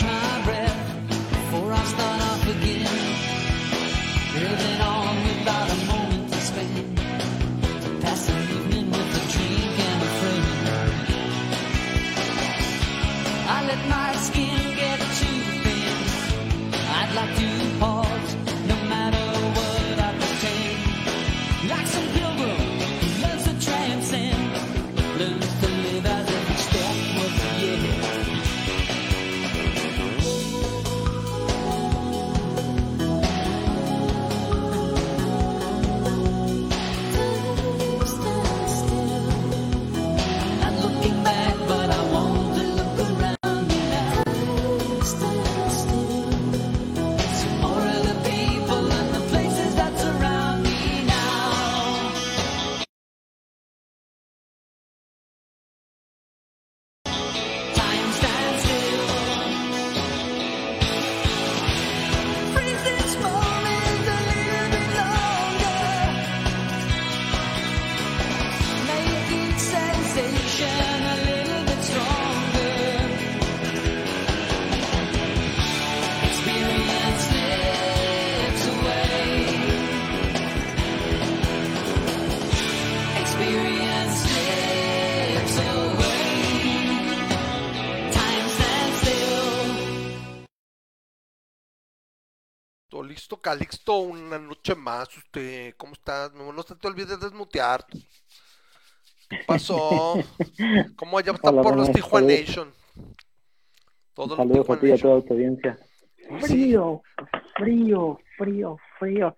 try. Calixto, una noche más. Usted, ¿cómo estás? No, no se te olvide desmutear. ¿Qué pasó? ¿Cómo allá está Hola, por los Tijuana. Nation? Saludos a ti y a toda tu audiencia. Frío, frío, frío, frío.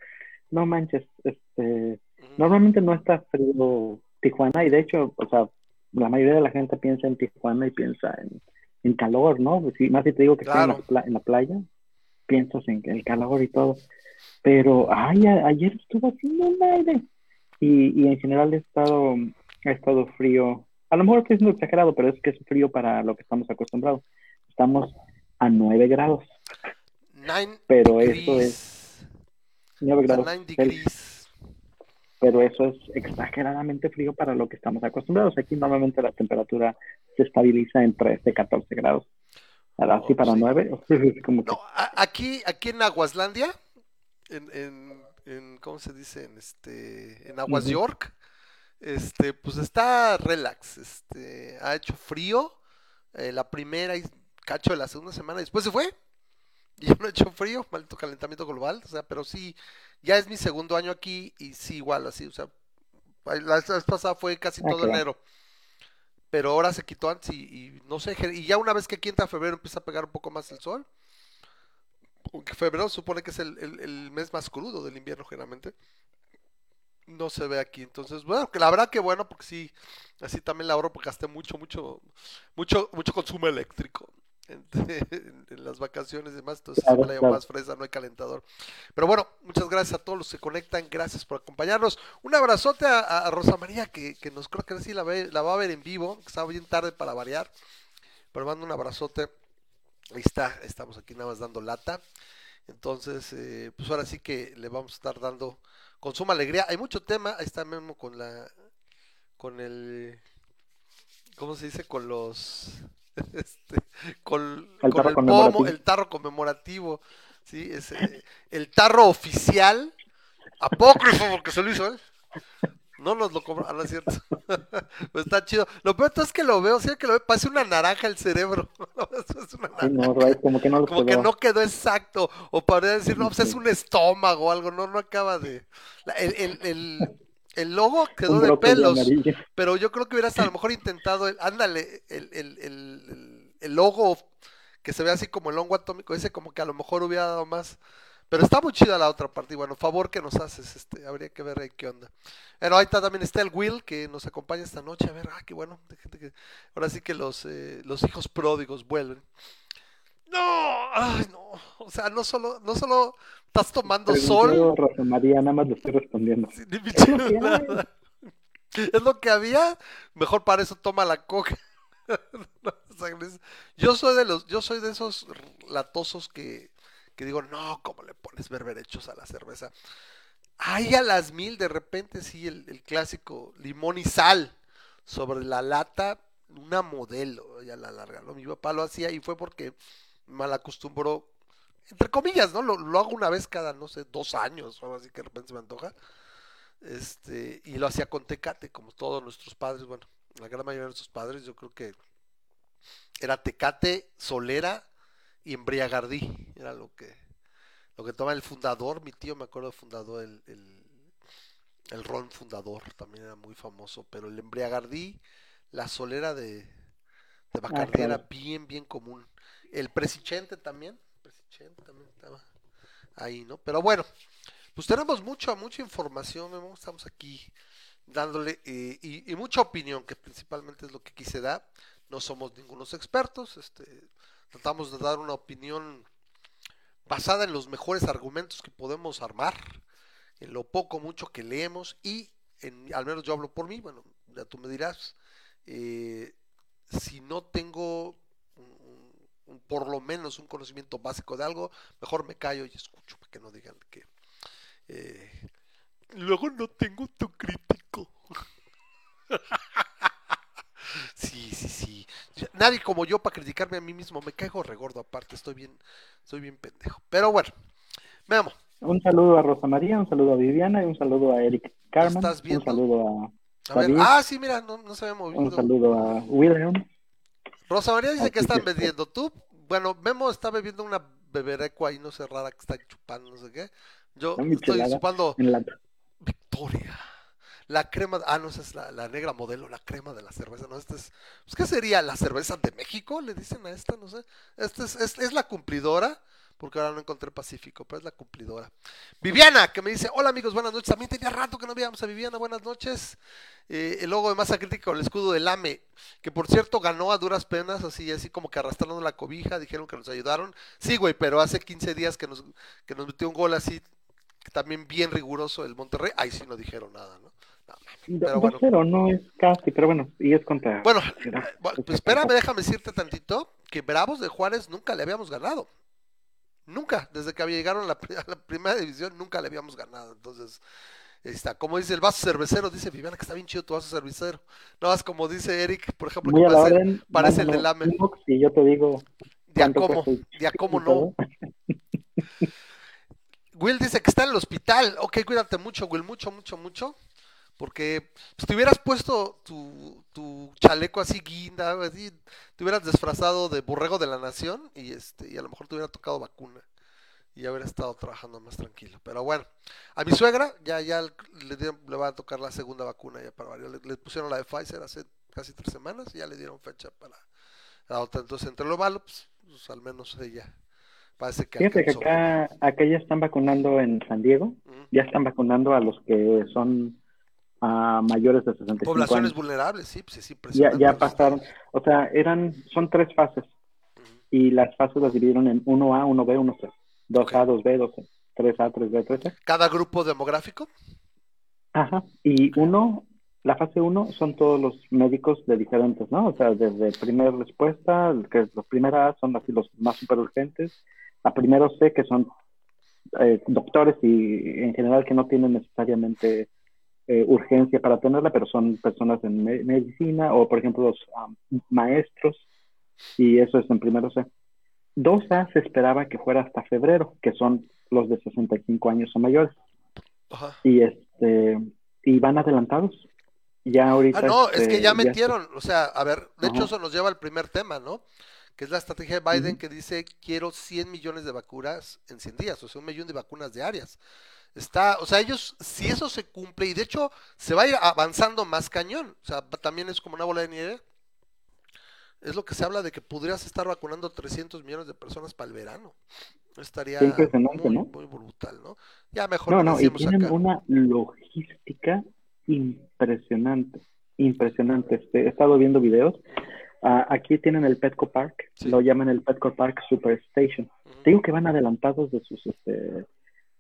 No manches, este, normalmente no está frío Tijuana y de hecho, o sea, la mayoría de la gente piensa en Tijuana y piensa en, en calor, ¿no? Pues más si te digo que estoy en, Claro. la, en la playa, piensas en el calor y todo. Pero, ay, a- ayer estuvo haciendo un aire y, y en general he estado, ha estado frío. A lo mejor estoy siendo exagerado, pero es que es frío para lo que estamos acostumbrados. Estamos a 9 grados, Nine pero eso degrees. es 9 A grados Celsius, pero eso es exageradamente frío para lo que estamos acostumbrados. Aquí normalmente la temperatura se estabiliza en 13, 14 grados. Así Oh, para sí. 9, es como que No, aquí, aquí en Aguaslandia, en, en, en- ¿cómo se dice? En este, en Aguas. York, este, pues está relax, este, ha hecho frío, eh, la primera y cacho de la segunda semana, después se fue, y no ha hecho frío, maldito calentamiento global, o sea, pero sí, ya es mi segundo año aquí, y sí, igual, así, o sea, la vez pasada fue casi Ah, todo enero, pero ahora se quitó antes, y, y no sé, y ya una vez que aquí entra febrero empieza a pegar un poco más el sol, aunque febrero supone que es el, el- el mes más crudo del invierno generalmente. No se ve aquí. Entonces, bueno, que la verdad que bueno, porque sí, así también la ahorro porque gasté mucho, mucho, mucho, mucho consumo eléctrico en, en- en las vacaciones y demás. Entonces Claro, se me la más fresa, no hay calentador. Pero bueno, muchas gracias a todos los que se conectan, gracias por acompañarnos. Un abrazote a, a Rosa María, que, que nos creo que sí la, ve- la va a ver en vivo, que estaba bien tarde para variar. Pero mando un abrazote. Ahí está, estamos aquí nada más dando lata. Entonces, eh, pues ahora sí que le vamos a estar dando con suma alegría. Hay mucho tema, ahí está Memo con la, con el, ¿cómo se dice? Con los, este, con, El con tarro el pomo, el tarro conmemorativo, sí, es eh, el tarro oficial, apócrifo porque se lo hizo él. No nos lo cobró, ah, no es cierto. Pues está chido. Lo peor es que lo veo, sí que lo veo, parece una naranja el cerebro. Es una no, naranja. Ray, como que no lo Como que no quedó exacto. O podría decir, no, pues es un estómago o algo. No, no acaba de. el, el, el, el logo quedó de pelos. Pero yo creo que hubieras a lo mejor intentado. El, ándale, el, el, el, el- el logo que se ve así como el hongo atómico. Ese como que a lo mejor hubiera dado más. Pero está muy chida la otra parte. Y bueno, favor que nos haces. este Habría que ver ahí qué onda. Bueno, ahí está también está el Will que nos acompaña esta noche. A ver, ah, qué bueno. de gente que- Ahora sí que los, eh, los hijos pródigos vuelven. No, ay, no. O sea, no solo, no solo estás tomando sol. Rosa María, nada más le estoy respondiendo. Sí, ni Es lo que chingada. Es lo que había. Mejor para eso toma la coca. Yo soy de los, yo soy de esos latosos que, que digo, no, ¿cómo le pones berberechos a la cerveza? Ahí a las mil, de repente, sí, el, clásico limón y sal sobre la lata, una modelo, ya la larga, ¿no? Mi papá lo hacía y fue porque mal acostumbro, entre comillas, ¿no? Lo, lo hago una vez cada, no sé, dos años o algo así que de repente se me antoja. Este, y lo hacía con Tecate, como todos nuestros padres, bueno, la gran mayoría de nuestros padres, yo creo que era Tecate, Solera y Embriagardí, era lo que, lo que toma el fundador, mi tío me acuerdo fundador el, el, el ron fundador, también era muy famoso, pero el Embriagardí, la Solera de, de Bacardí claro. era bien, bien común. El Presichente también, Presichente también estaba ahí, ¿no? Pero bueno, pues tenemos mucha, mucha información, estamos aquí dándole eh, y, y mucha opinión, que principalmente es lo que quise dar. No somos ningunos expertos, este, tratamos de dar una opinión basada en los mejores argumentos que podemos armar, en lo poco mucho que leemos y en, al menos yo hablo por mí, bueno, ya tú me dirás, eh, si no tengo un- por lo menos un conocimiento básico de algo, mejor me callo y escucho para que no digan que eh, luego no tengo tu crítico. Sí, sí, sí. Nadie como yo para criticarme a mí mismo. Me caigo regordo aparte. Estoy bien, estoy bien pendejo. Pero bueno, Memo, Un saludo a Rosa María, un saludo a Viviana y un saludo a Eric Carmen. ¿Estás Un saludo a ver. David. Ah, sí, mira, no, no se había a un movido. saludo a William. Rosa María dice que están está. bebiendo. Tú, bueno, Memo está bebiendo una bebereco ahí, no sé, rara que está chupando, no sé qué. Yo estoy chupando En la... Victoria. La crema, ah, no, esa es la, negra modelo, la crema de la cerveza, no, esta es, pues, ¿qué sería? ¿La cerveza de México? Le dicen a esta, no sé. Esta es, es, es la cumplidora, porque ahora no encontré Pacífico, pero es la cumplidora. Viviana, que me dice, hola amigos, buenas noches, también tenía rato que no veíamos a Viviana, buenas noches. Eh, el logo de masa crítica con el escudo del AME, que por cierto ganó a duras penas, así, así como que arrastrando la cobija, dijeron que nos ayudaron. Sí, güey, pero hace 15 días que nos, que nos metió un gol así, también bien riguroso el Monterrey, ahí sí no dijeron nada, ¿no? Pero bueno. 2-0, no es casi, pero bueno, y es contra. Bueno, pues espérame, déjame decirte tantito que Bravos de Juárez nunca le habíamos ganado. Nunca, desde que llegaron a la, pri- a la primera división, nunca le habíamos ganado. Entonces, está. Como dice el vaso cervecero, dice Viviana que está bien chido tu vaso cervecero. No más como dice Eric, por ejemplo, Muy que parece, orden. parece el mándanos del AME. inbox Y yo te digo. de a cuánto cómo, cuesta el de a cómo y no. Will dice que está en el hospital. Ok, cuídate mucho, Will, mucho, mucho, mucho. Porque si te hubieras puesto tu, tu chaleco así guinda, así, te hubieras disfrazado de borrego de la nación y este y a lo mejor te hubiera tocado vacuna y haber estado trabajando más tranquilo. Pero bueno, a mi suegra ya ya le, dieron- le va a tocar la segunda vacuna ya para varios. Le, le pusieron la de Pfizer hace casi tres semanas y ya le dieron fecha para la otra. Entonces, entre lo malo, pues, pues, al menos ella parece que Fíjate que acá, acá ya están vacunando en San Diego. Ya están vacunando a los que son ah, mayores de 65 Poblaciones años. vulnerables, sí, pues es Ya, ya pasaron. O sea, eran, son tres fases. Ujú. Y las fases las dividieron en 1A, 1B, 1C. 2A, Ok. 2B, 2C. 3A, 3B, 3C. Cada grupo demográfico. Ajá. Y uno, la fase 1 son todos los médicos de diferentes, ¿no? O sea, desde primera respuesta, que los primera A son así los más super urgentes, a primero C, que son eh, doctores y en general que no tienen necesariamente eh, urgencia para tenerla, pero son personas en me- medicina o, por ejemplo, los maestros, y eso es en primero C. 2A se esperaba que fuera hasta febrero, que son los de 65 años o mayores Ajá. y este y van adelantados ya ahorita Ah, no, es este, que ya está- metieron, o sea, a ver, de hecho eso nos lleva al primer tema, ¿no? Que es la estrategia de Biden Ujú. que dice quiero 100 millones de vacunas en 100 días, o sea, un millón de vacunas diarias. Está, o sea, ellos, si eso se cumple, y de hecho se va a ir avanzando más cañón, o sea, también es como una bola de nieve, es lo que se habla de que podrías estar vacunando 300 millones de personas para el verano. Estaría impresionante, muy, ¿no? muy brutal, ¿no? Ya mejor no no y tienen acá. una logística impresionante impresionante este, he estado viendo videos Ah, aquí tienen el Petco Park Sí. lo llaman el Petco Park Superstation Ujú. te digo que van adelantados de sus este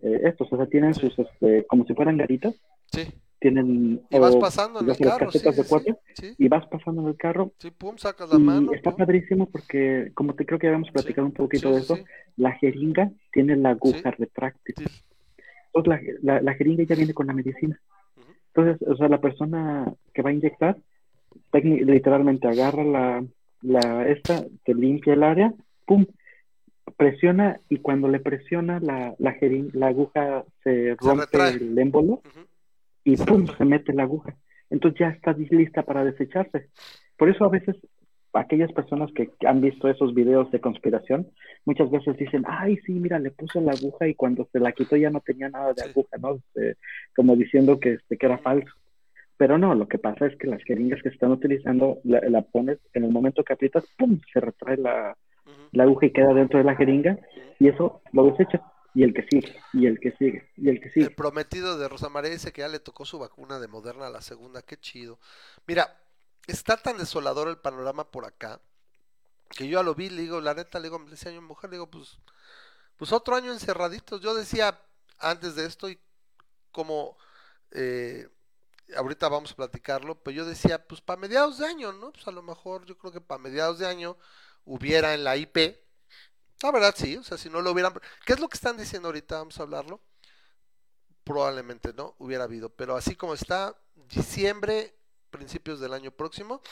eh, estos o sea tienen sus este como si fueran garitas Sí, tienen y vas o, pasando en ya el carro, sí, de cuatro, sí, y vas pasando en el carro. Sí, pum, sacas la y mano, está pum. padrísimo porque como te creo que habíamos platicado un poquito de eso la jeringa tiene la aguja retráctil. Entonces la, la, la jeringa ya viene con la medicina. Entonces, o sea, la persona que va a inyectar, literalmente agarra la, la esta, te limpia el área, pum, presiona y cuando le presiona la, la, la aguja se rompe retrae. el émbolo Ujú. y Se ¡pum! se mete la aguja. Entonces ya está lista para desecharse. Por eso a veces aquellas personas que han visto esos videos de conspiración, muchas veces dicen, ay, sí, mira, le puso la aguja y cuando se la quitó ya no tenía nada de Sí. aguja, ¿no? Este, como diciendo que, este, que era falso. Pero no, lo que pasa es que las jeringas que están utilizando, la, la pones, en el momento que aprietas, ¡pum! se retrae la. La aguja y queda dentro de la jeringa y eso lo desechas y el que sigue, y el que sigue, y el que sigue. El prometido de Rosa María dice que ya le tocó su vacuna de Moderna, la segunda, qué chido. Mira, está tan desolador el panorama por acá, que yo ya lo vi, le digo, la neta, le digo, le decía a mi mujer, le digo, pues, pues otro año encerraditos. Yo decía antes de esto, y como eh, ahorita vamos a platicarlo, pero yo decía, pues para mediados de año, ¿no? Pues a lo mejor yo creo que para mediados de año hubiera en la IP, la verdad sí, o sea, si no lo hubieran... ¿Qué es lo que están diciendo ahorita? Vamos a hablarlo. Probablemente no hubiera habido, pero así como está, diciembre, principios del año próximo,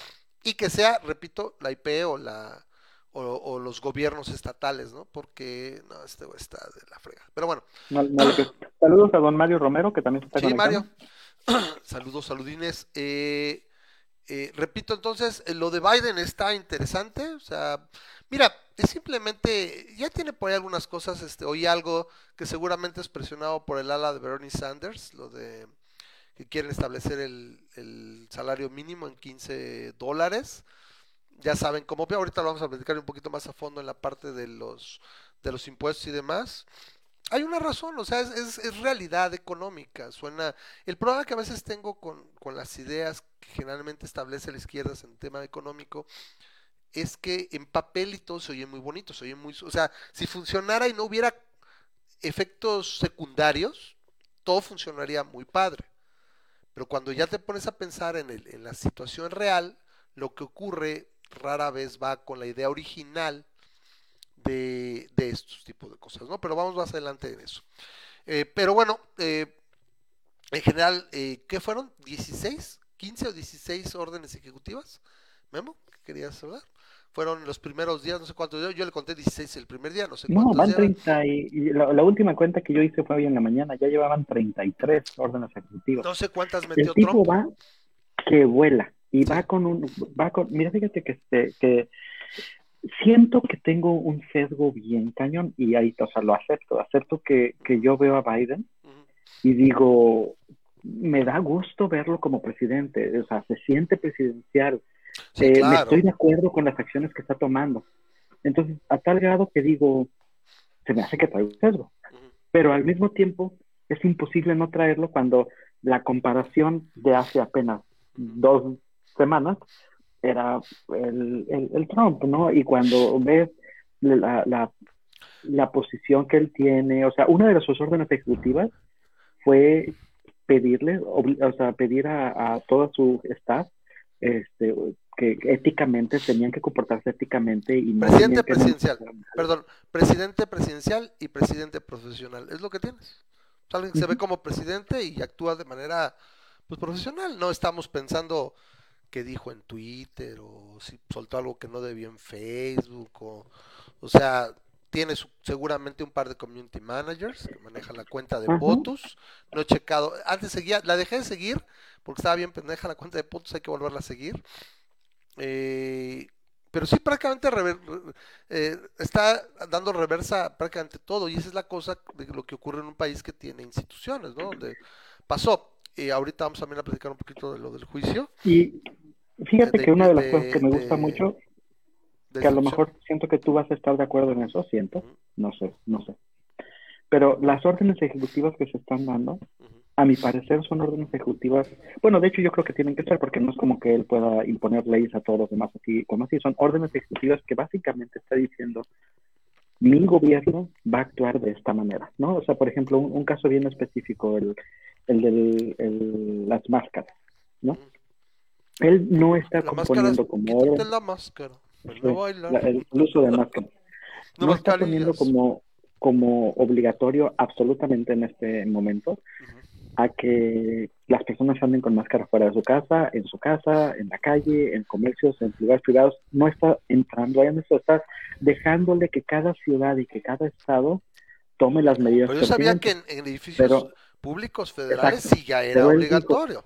y que sea, repito, la IP o la o, o los gobiernos estatales, ¿no? Porque no, este güey está de la frega. Pero bueno. Saludos a don Mario Romero, que también está sí, conectando. Mario. Saludos, saludines. Eh, eh, repito, entonces, eh, lo de Biden está interesante. O sea, mira, es simplemente, ya tiene por ahí algunas cosas, este, oí algo que seguramente es presionado por el ala de Bernie Sanders, lo de que quieren establecer el, el salario mínimo en 15 dólares. Ya saben cómo, ahorita lo vamos a platicar un poquito más a fondo en la parte de los, de los impuestos y demás. Hay una razón, o sea, es, es- es realidad económica. Suena. El problema que a veces tengo con, con las ideas generalmente establece la izquierda en tema económico es que en papel y todo se oye muy bonito, se oye muy. O sea, si funcionara y no hubiera efectos secundarios, todo funcionaría muy padre. Pero cuando ya te pones a pensar en, el- en la situación real, lo que ocurre rara vez va con la idea original de, de estos tipos de cosas, ¿no? Pero vamos más adelante en eso. Eh, pero bueno, eh, en general, eh, ¿qué fueron? ¿16? ¿15 o 16 órdenes ejecutivas? Memo, ¿qué querías hablar? Fueron los primeros días, no sé cuántos días, yo le conté 16 el primer día, no sé No, cuántos van llevan. 30 y, y la, la última cuenta que yo hice fue hoy en la mañana, ya llevaban 33 órdenes ejecutivas. No sé cuántas El metió tipo Trump. va que vuela y va con un, va con, mira, fíjate que, este, que siento que tengo un sesgo bien cañón y ahí, o sea, lo acepto, acepto que, que yo veo a Biden y digo, me da gusto verlo como presidente, o sea, se siente presidencial, Sí, Eh, me estoy de acuerdo con las acciones que está tomando. Entonces, a tal grado que digo, se me hace que trae un sesgo, pero al mismo tiempo es imposible no traerlo cuando la comparación de hace apenas dos semanas era el, el- el Trump, ¿no? Y cuando ves la, la, la posición que él tiene, o sea, una de sus órdenes ejecutivas fue pedirle, obli- o sea, pedir a, a toda su staff este, que éticamente tenían que comportarse éticamente y no Presidente que presidencial. Perdón, presidente presidencial y presidente profesional. Es lo que tienes. O sea, alguien que se ve como presidente y actúa de manera pues profesional. No estamos pensando qué dijo en Twitter o si soltó algo que no debió en Facebook o, o sea, tiene seguramente un par de community managers que manejan la cuenta de. POTUS. No he checado, antes seguía, la dejé de seguir porque estaba bien pendeja la cuenta de POTUS, hay que volverla a seguir. Eh, pero sí, prácticamente rever- re- eh, está dando reversa prácticamente todo, y esa es la cosa de lo que ocurre en un país que tiene instituciones, ¿no? Donde pasó. Y ahorita vamos también a platicar un poquito de lo del juicio. Y fíjate De- que una de las de- cosas que me gusta de- mucho, que a lo mejor siento que tú vas a estar de acuerdo en eso, siento, no sé, no sé. Pero las órdenes ejecutivas que se están dando, a mi parecer son órdenes ejecutivas, bueno, de hecho yo creo que tienen que ser porque no es como que él pueda imponer leyes a todos los demás así, como así, son órdenes ejecutivas que básicamente está diciendo mi gobierno va a actuar de esta manera, ¿no? O sea, por ejemplo, un, un caso bien específico, el, el de las máscaras, ¿no? Él no está La es componiendo como la máscara. La- el, el uso de máscaras. No No está poniendo como, como obligatorio absolutamente en este momento a que las personas anden con máscara fuera de su casa, en su casa, en la calle, en comercios, en lugares privados. No está entrando ahí en eso, está dejándole que cada ciudad y que cada estado tome las medidas. Pero yo sabía que en, en edificios Pero- públicos federales Exacto. sí ya era Pero él dijo- obligatorio.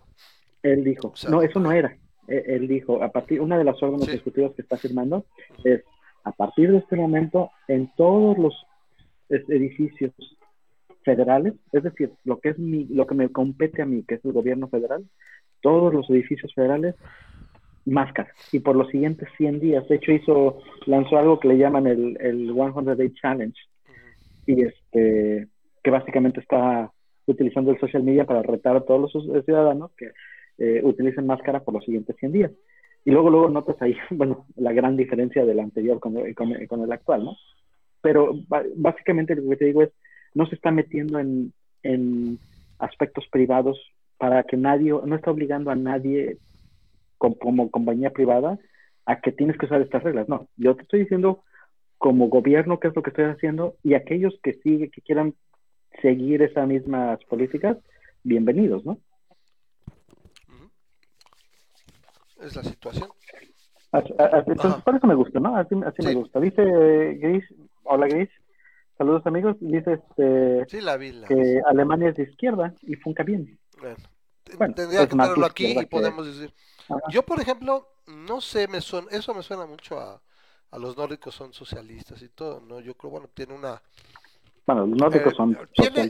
Él dijo, O sea, no, eso no era. Él, él dijo, a partir, una de las órganos Sí. ejecutivos que está firmando es, a partir de este momento, en todos los edificios federales, es decir, lo que es mi, lo que me compete a mí, que es el gobierno federal, todos los edificios federales, máscaras. Y por los siguientes 100 días, de hecho hizo, lanzó algo que le llaman el, el 100 Day Challenge, y este, que básicamente está utilizando el social media para retar a todos los ciudadanos que eh, utilicen máscara por los siguientes 100 días. Y luego, luego notas ahí, bueno, la gran diferencia del anterior con, con, con el actual, ¿no? Pero básicamente lo que te digo es, no se está metiendo en, en aspectos privados para que nadie, no está obligando a nadie com- como compañía privada a que tienes que usar estas reglas. No, yo te estoy diciendo como gobierno qué es lo que estoy haciendo y aquellos que sigue, que quieran seguir esas mismas políticas, bienvenidos, ¿no? Es la situación. Así- eso me gusta, ¿no? Así, así Sí. me gusta. Dice Gris, hola Gris, saludos amigos, dice este, Sí, la vi. la- que Alemania es de izquierda y funca bien. Bueno, Bueno, tendría es que más tenerlo aquí y que- podemos decir. Ajá. Yo, por ejemplo, no sé, me suena, eso me suena mucho a, a los nórdicos, son socialistas y todo, ¿no? Yo creo, bueno, tiene una... Bueno, los nórdicos eh, son tiene-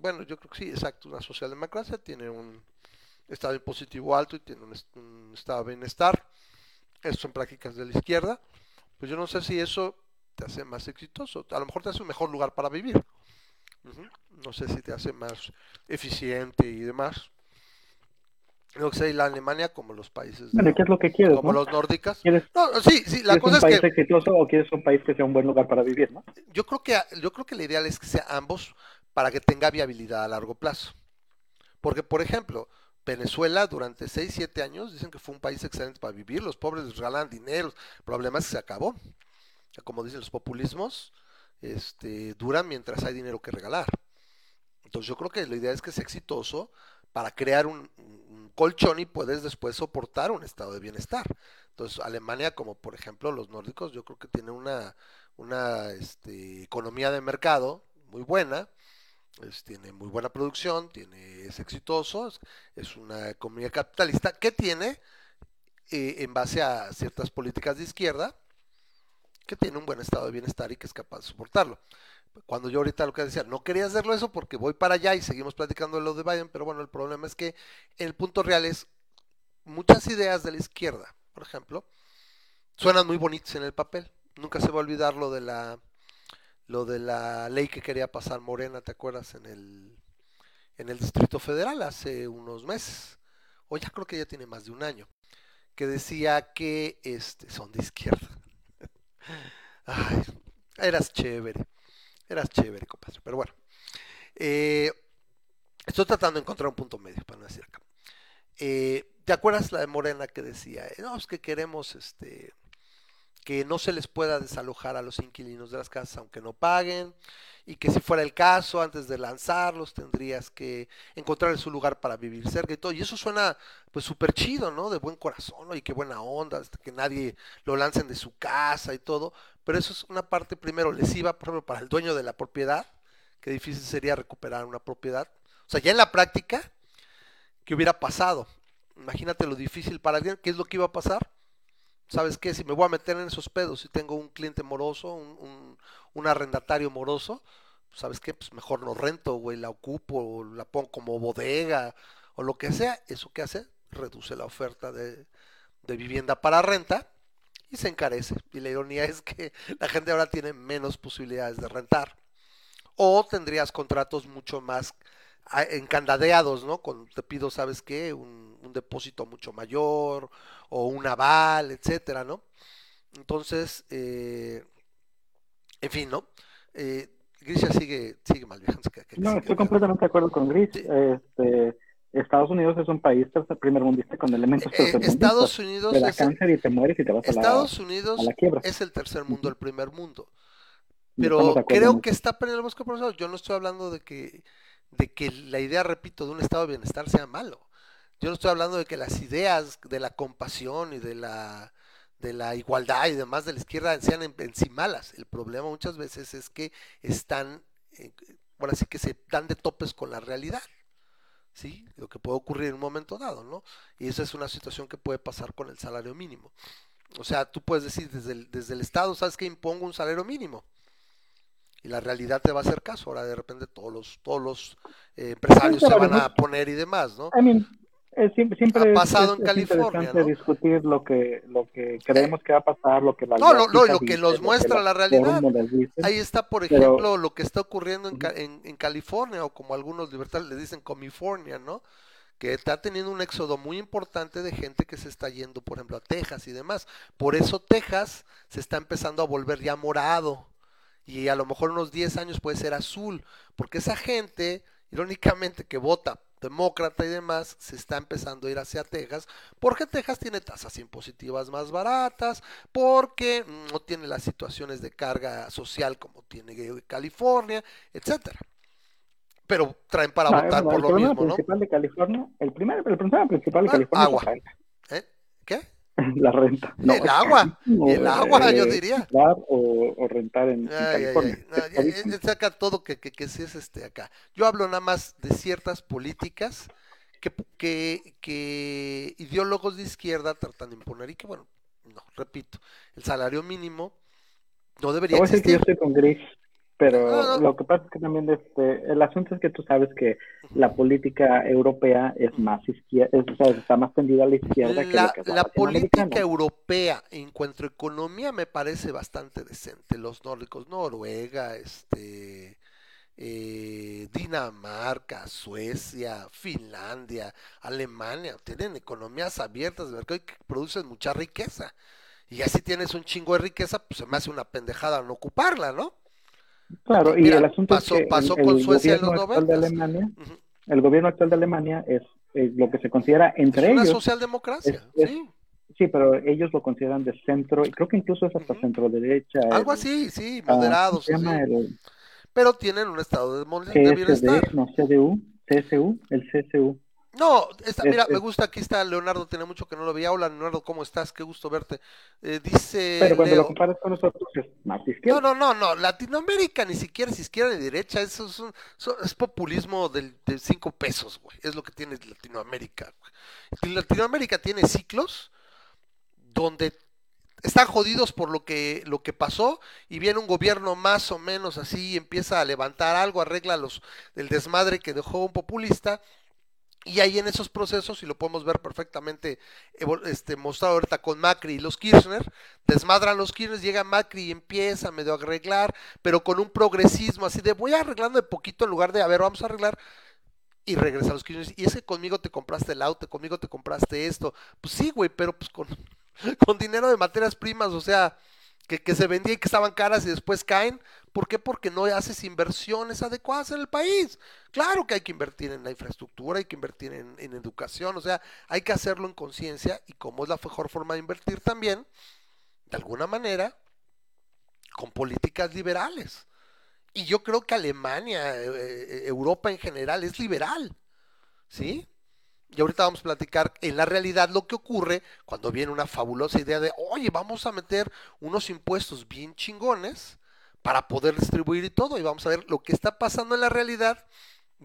bueno, yo creo que sí, exacto, una socialdemocracia tiene un estado impositivo alto y tiene un, est- un estado de bienestar. Esas son prácticas de la izquierda. Pues yo no sé si eso te hace más exitoso. A lo mejor te hace un mejor lugar para vivir. No sé si te hace más eficiente y demás. No sé, la Alemania como los países de- Bueno, ¿qué es lo que quieres, como no? los nórdicas. ¿Quieres, No, sí, sí, la ¿quieres cosa un país exitoso o quieres un país que sea un buen lugar para vivir, no? yo creo que yo creo que lo ideal es que sea ambos para que tenga viabilidad a largo plazo. Porque, por ejemplo, Venezuela durante 6, 7 años dicen que fue un país excelente para vivir, los pobres les regalan dinero, el problema es que se acabó. Como dicen los populismos, este, duran mientras hay dinero que regalar. Entonces yo creo que la idea es que sea exitoso para crear un, un colchón y puedes después soportar un estado de bienestar. Entonces Alemania, como por ejemplo los nórdicos, yo creo que tiene una, una este, economía de mercado muy buena, tiene muy buena producción, tiene, es exitoso, es, es una economía capitalista que tiene, eh, en base a ciertas políticas de izquierda, que tiene un buen estado de bienestar y que es capaz de soportarlo. Cuando yo ahorita lo que decía, no quería hacerlo eso porque voy para allá y seguimos platicando de lo de Biden, pero bueno, el problema es que el punto real es muchas ideas de la izquierda, por ejemplo, suenan muy bonitas en el papel. Nunca se va a olvidar lo de la lo de la ley que quería pasar Morena, ¿te acuerdas? En el en el Distrito Federal hace unos meses, o ya creo que ya tiene más de un año, que decía que este son de izquierda. Ay, eras chévere, eras chévere, compadre. Pero bueno, eh, estoy tratando de encontrar un punto medio para no decir acá. Eh, ¿Te acuerdas la de Morena que decía, no, es que queremos este que no se les pueda desalojar a los inquilinos de las casas aunque no paguen y que si fuera el caso antes de lanzarlos tendrías que encontrar su lugar para vivir cerca y todo. Y eso suena pues súper chido no de buen corazón y qué buena onda hasta que nadie lo lancen de su casa y todo. Pero eso es una parte primero lesiva por ejemplo para el dueño de la propiedad que difícil sería recuperar una propiedad. O sea ya en la práctica qué hubiera pasado imagínate lo difícil para alguien qué es lo que iba a pasar ¿sabes qué? Si me voy a meter en esos pedos y tengo un cliente moroso, un, un, arrendatario moroso, ¿sabes qué? Pues mejor no rento, güey, la ocupo, o la pongo como bodega, o lo que sea. ¿Eso qué hace? Reduce la oferta de, de vivienda para renta y se encarece. Y la ironía es que la gente ahora tiene menos posibilidades de rentar. O tendrías contratos mucho más ah, encandadeados, ¿no? Con, te pido, ¿sabes qué? Un depósito mucho mayor o un aval, etcétera, ¿no? Entonces, eh, en fin, ¿no? Eh, Grisha sigue, sigue mal viajando. que- que No, sigue- estoy completamente de acuerdo con Gris. Sí. Este, Estados Unidos es un país tercer primer mundista con elementos Eh, tercermundistas. Estados Unidos Te da es, cáncer y te mueres y te vas a la, Estados Unidos a la quiebra. es el tercer mundo, el primer mundo. Pero creo que está perdiendo el bosque profesor. Yo no estoy hablando de que de que la idea, repito, de un estado de bienestar sea malo. Yo no estoy hablando de que las ideas de la compasión y de la de la igualdad y demás de la izquierda sean en, en sí malas. El problema muchas veces es que están, eh, bueno, así que se dan de topes con la realidad. ¿Sí? Lo que puede ocurrir en un momento dado, ¿no? Y esa es una situación que puede pasar con el salario mínimo. O sea, tú puedes decir desde el, desde el Estado, ¿sabes que impongo un salario mínimo? Y la realidad te va a hacer caso. Ahora de repente todos los, todos los eh, empresarios Sí, se van a poner y demás, ¿no? I mean, eh, siempre, Ha es- pasado es- en es California, discutir lo que, lo que creemos que va a pasar, lo que la No, lo- no, gráfica lo que nos que muestra la realidad. dicen. Ahí está, por Pero- ejemplo, lo que está ocurriendo en- en California, o como algunos libertarios le dicen California, ¿no? Que está teniendo un éxodo muy importante de gente que se está yendo, por ejemplo, a Texas y demás. Por eso Texas se está empezando a volver ya morado. Y a lo mejor unos 10 años puede ser azul. Porque esa gente, irónicamente, que vota demócrata y demás, se está empezando a ir hacia Texas. Porque Texas tiene tasas impositivas más baratas. Porque no tiene las situaciones de carga social como tiene California, etcétera. Pero traen para No, votar por el lo mismo, ¿no? principal de California, el primer, el problema principal de Ah, California agua. es la renta. ¿Eh? La renta. No, El agua, el agua, yo eh, diría. O, o rentar en, Ay, California. no, carísimo. ya saca todo que, que, que sí es este acá. Yo hablo nada más de ciertas políticas que, que, que ideólogos de izquierda tratan de imponer y que, bueno, no, repito, el salario mínimo no debería que yo existir. estoy con Gris, pero No, no. lo que pasa es que también este, el asunto es que tú sabes que la política europea es más izquierda, es, o sea, está más tendida a la izquierda que La, que la, la política europea en cuanto a economía me parece bastante decente. Los nórdicos, Noruega, este, eh, Dinamarca, Suecia, Finlandia, Alemania, tienen economías abiertas de mercado y que producen mucha riqueza. Y así tienes un chingo de riqueza, pues se me hace una pendejada no ocuparla, ¿no? Claro, y el asunto pasó- es que pasó el, con el Suecia en los. Alemania, el gobierno actual de Alemania es lo que se considera entre es una ellos, socialdemocracia, es- sí. sí, pero ellos lo consideran de centro, y creo que incluso es hasta Ujú. centro derecha. Algo el- así, sí, ah, ¿cómo moderados, pero tienen un estado de, de CSD? bienestar. No, CDU, CSU, el CSU. No, esta- Es- mira, me es- gusta, aquí está Leonardo, tiene mucho que no lo veía. Hola Leonardo, ¿cómo estás? Qué gusto verte. Eh, dice Pero cuando Leo- lo comparas con nosotros es más No, izquierda. no, no, no, Latinoamérica ni siquiera es izquierda ni derecha, eso es, un- eso es populismo del, de cinco pesos, güey, es lo que tiene Latinoamérica. güey. Latinoamérica tiene ciclos donde están jodidos por lo que, lo que pasó y viene un gobierno más o menos así, empieza a levantar algo, arregla los, el desmadre que dejó un populista y ahí en esos procesos, y lo podemos ver perfectamente este, mostrado ahorita con Macri y los Kirchner, desmadran los Kirchner, llega Macri y empieza medio a arreglar, pero con un progresismo así de voy arreglando de poquito en lugar de, a ver, vamos a arreglar, y regresa a los Kirchner, y es que conmigo te compraste el auto, conmigo te compraste esto, pues sí, güey, pero pues con, con dinero de materias primas, o sea, que, que se vendía y que estaban caras y después caen, ¿por qué? Porque no haces inversiones adecuadas en el país. Claro que hay que invertir en la infraestructura, hay que invertir en, educación, o sea, hay que hacerlo en conciencia y como es la mejor forma de invertir también, de alguna manera, con políticas liberales. Y yo creo que Alemania, eh, eh, Europa en general, es liberal, ¿sí? Y ahorita vamos a platicar en la realidad lo que ocurre cuando viene una fabulosa idea de, oye, vamos a meter unos impuestos bien chingones para poder distribuir y todo, y vamos a ver lo que está pasando en la realidad,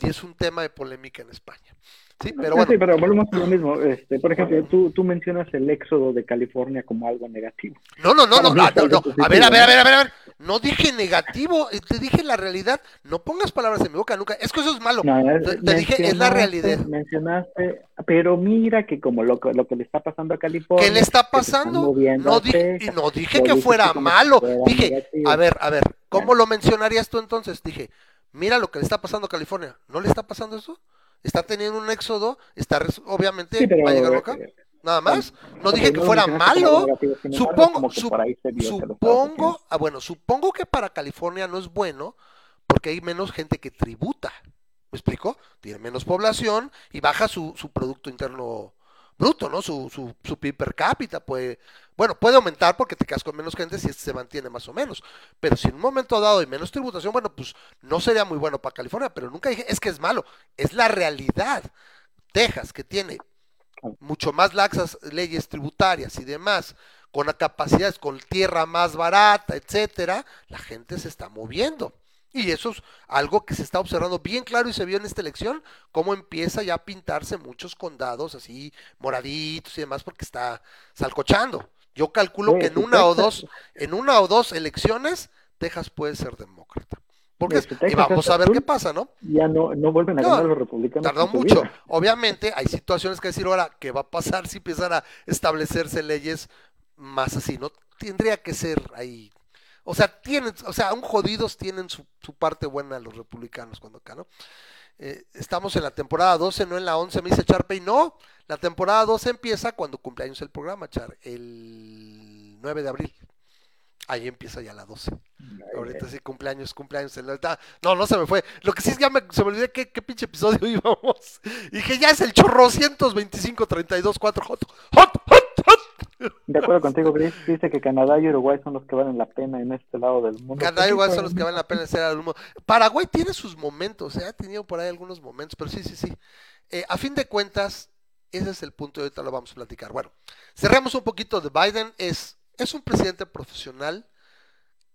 y es un tema de polémica en España. Sí, pero Ah, bueno, sí, pero volvemos a lo mismo. Este, por ejemplo, tú, tú mencionas el éxodo de California como algo negativo. No, no, no, no, ah, no, no. A ver, a ver, a ver, a ver. No dije negativo, eh, te dije la realidad. No pongas palabras en mi boca nunca. Es que eso es malo. No, Te, dije, es la realidad. Mencionaste, pero mira que como lo, que- lo que le está pasando a California. ¿Qué le está pasando? No dije, no dije que fuera malo. Dije, a ver, a ver, ¿cómo lo mencionarías tú entonces? Dije, mira lo que le está pasando a California. ¿No le está pasando eso? Está teniendo un éxodo, está obviamente Sí, pero, va a llegar acá. eh, Nada más. No dije que fuera malo. Supongo, supongo, ah, bueno, supongo que para California no es bueno porque hay menos gente que tributa. ¿Me explico? Tiene menos población y baja su, su Producto Interno bruto, ¿no? Su, su, su PIB per cápita puede, bueno, puede aumentar porque te quedas con menos gente si este se mantiene más o menos. Pero si en un momento dado hay menos tributación, bueno, pues no sería muy bueno para California, pero nunca dije, es que es malo, es la realidad. Texas, que tiene mucho más laxas leyes tributarias y demás, con capacidades, con tierra más barata, etcétera, la gente se está moviendo. Y eso es algo que se está observando bien claro y se vio en esta elección, cómo empieza ya a pintarse muchos condados así moraditos y demás, porque está salcochando. Yo calculo que en una o dos, en una o dos elecciones, Texas puede ser demócrata. Porque, y vamos a ver qué pasa, ¿no? Ya no, no vuelven a ganar los republicanos. Tardó mucho. Obviamente hay situaciones que decir ahora, ¿qué va a pasar si empiezan a establecerse leyes más así? No tendría que ser ahí. O sea, tienen, o sea, aún jodidos tienen su, su parte buena los republicanos cuando acá, ¿no? Eh, estamos en la temporada 12, no en la 11, me dice Charpey, no, la temporada 12 empieza cuando cumpleaños el programa, Char, el 9 de abril. Ahí empieza ya la 12. Ahorita sí, cumpleaños, cumpleaños. No, no se me fue. Lo que sí es que ya me, se me olvidó qué, qué pinche episodio íbamos. Y dije, ya es el chorro 125, 32, 4, hot, hot, hot, hot. De acuerdo contigo, Chris. Dice que Canadá y Uruguay son los que valen la pena en este lado del mundo. Canadá y Uruguay son los que valen la pena en este lado del mundo. Paraguay tiene sus momentos, ¿eh? ha tenido por ahí algunos momentos, pero sí, sí, sí. Eh, a fin de cuentas, ese es el punto y ahorita lo vamos a platicar. Bueno, cerramos un poquito de Biden. Es es un presidente profesional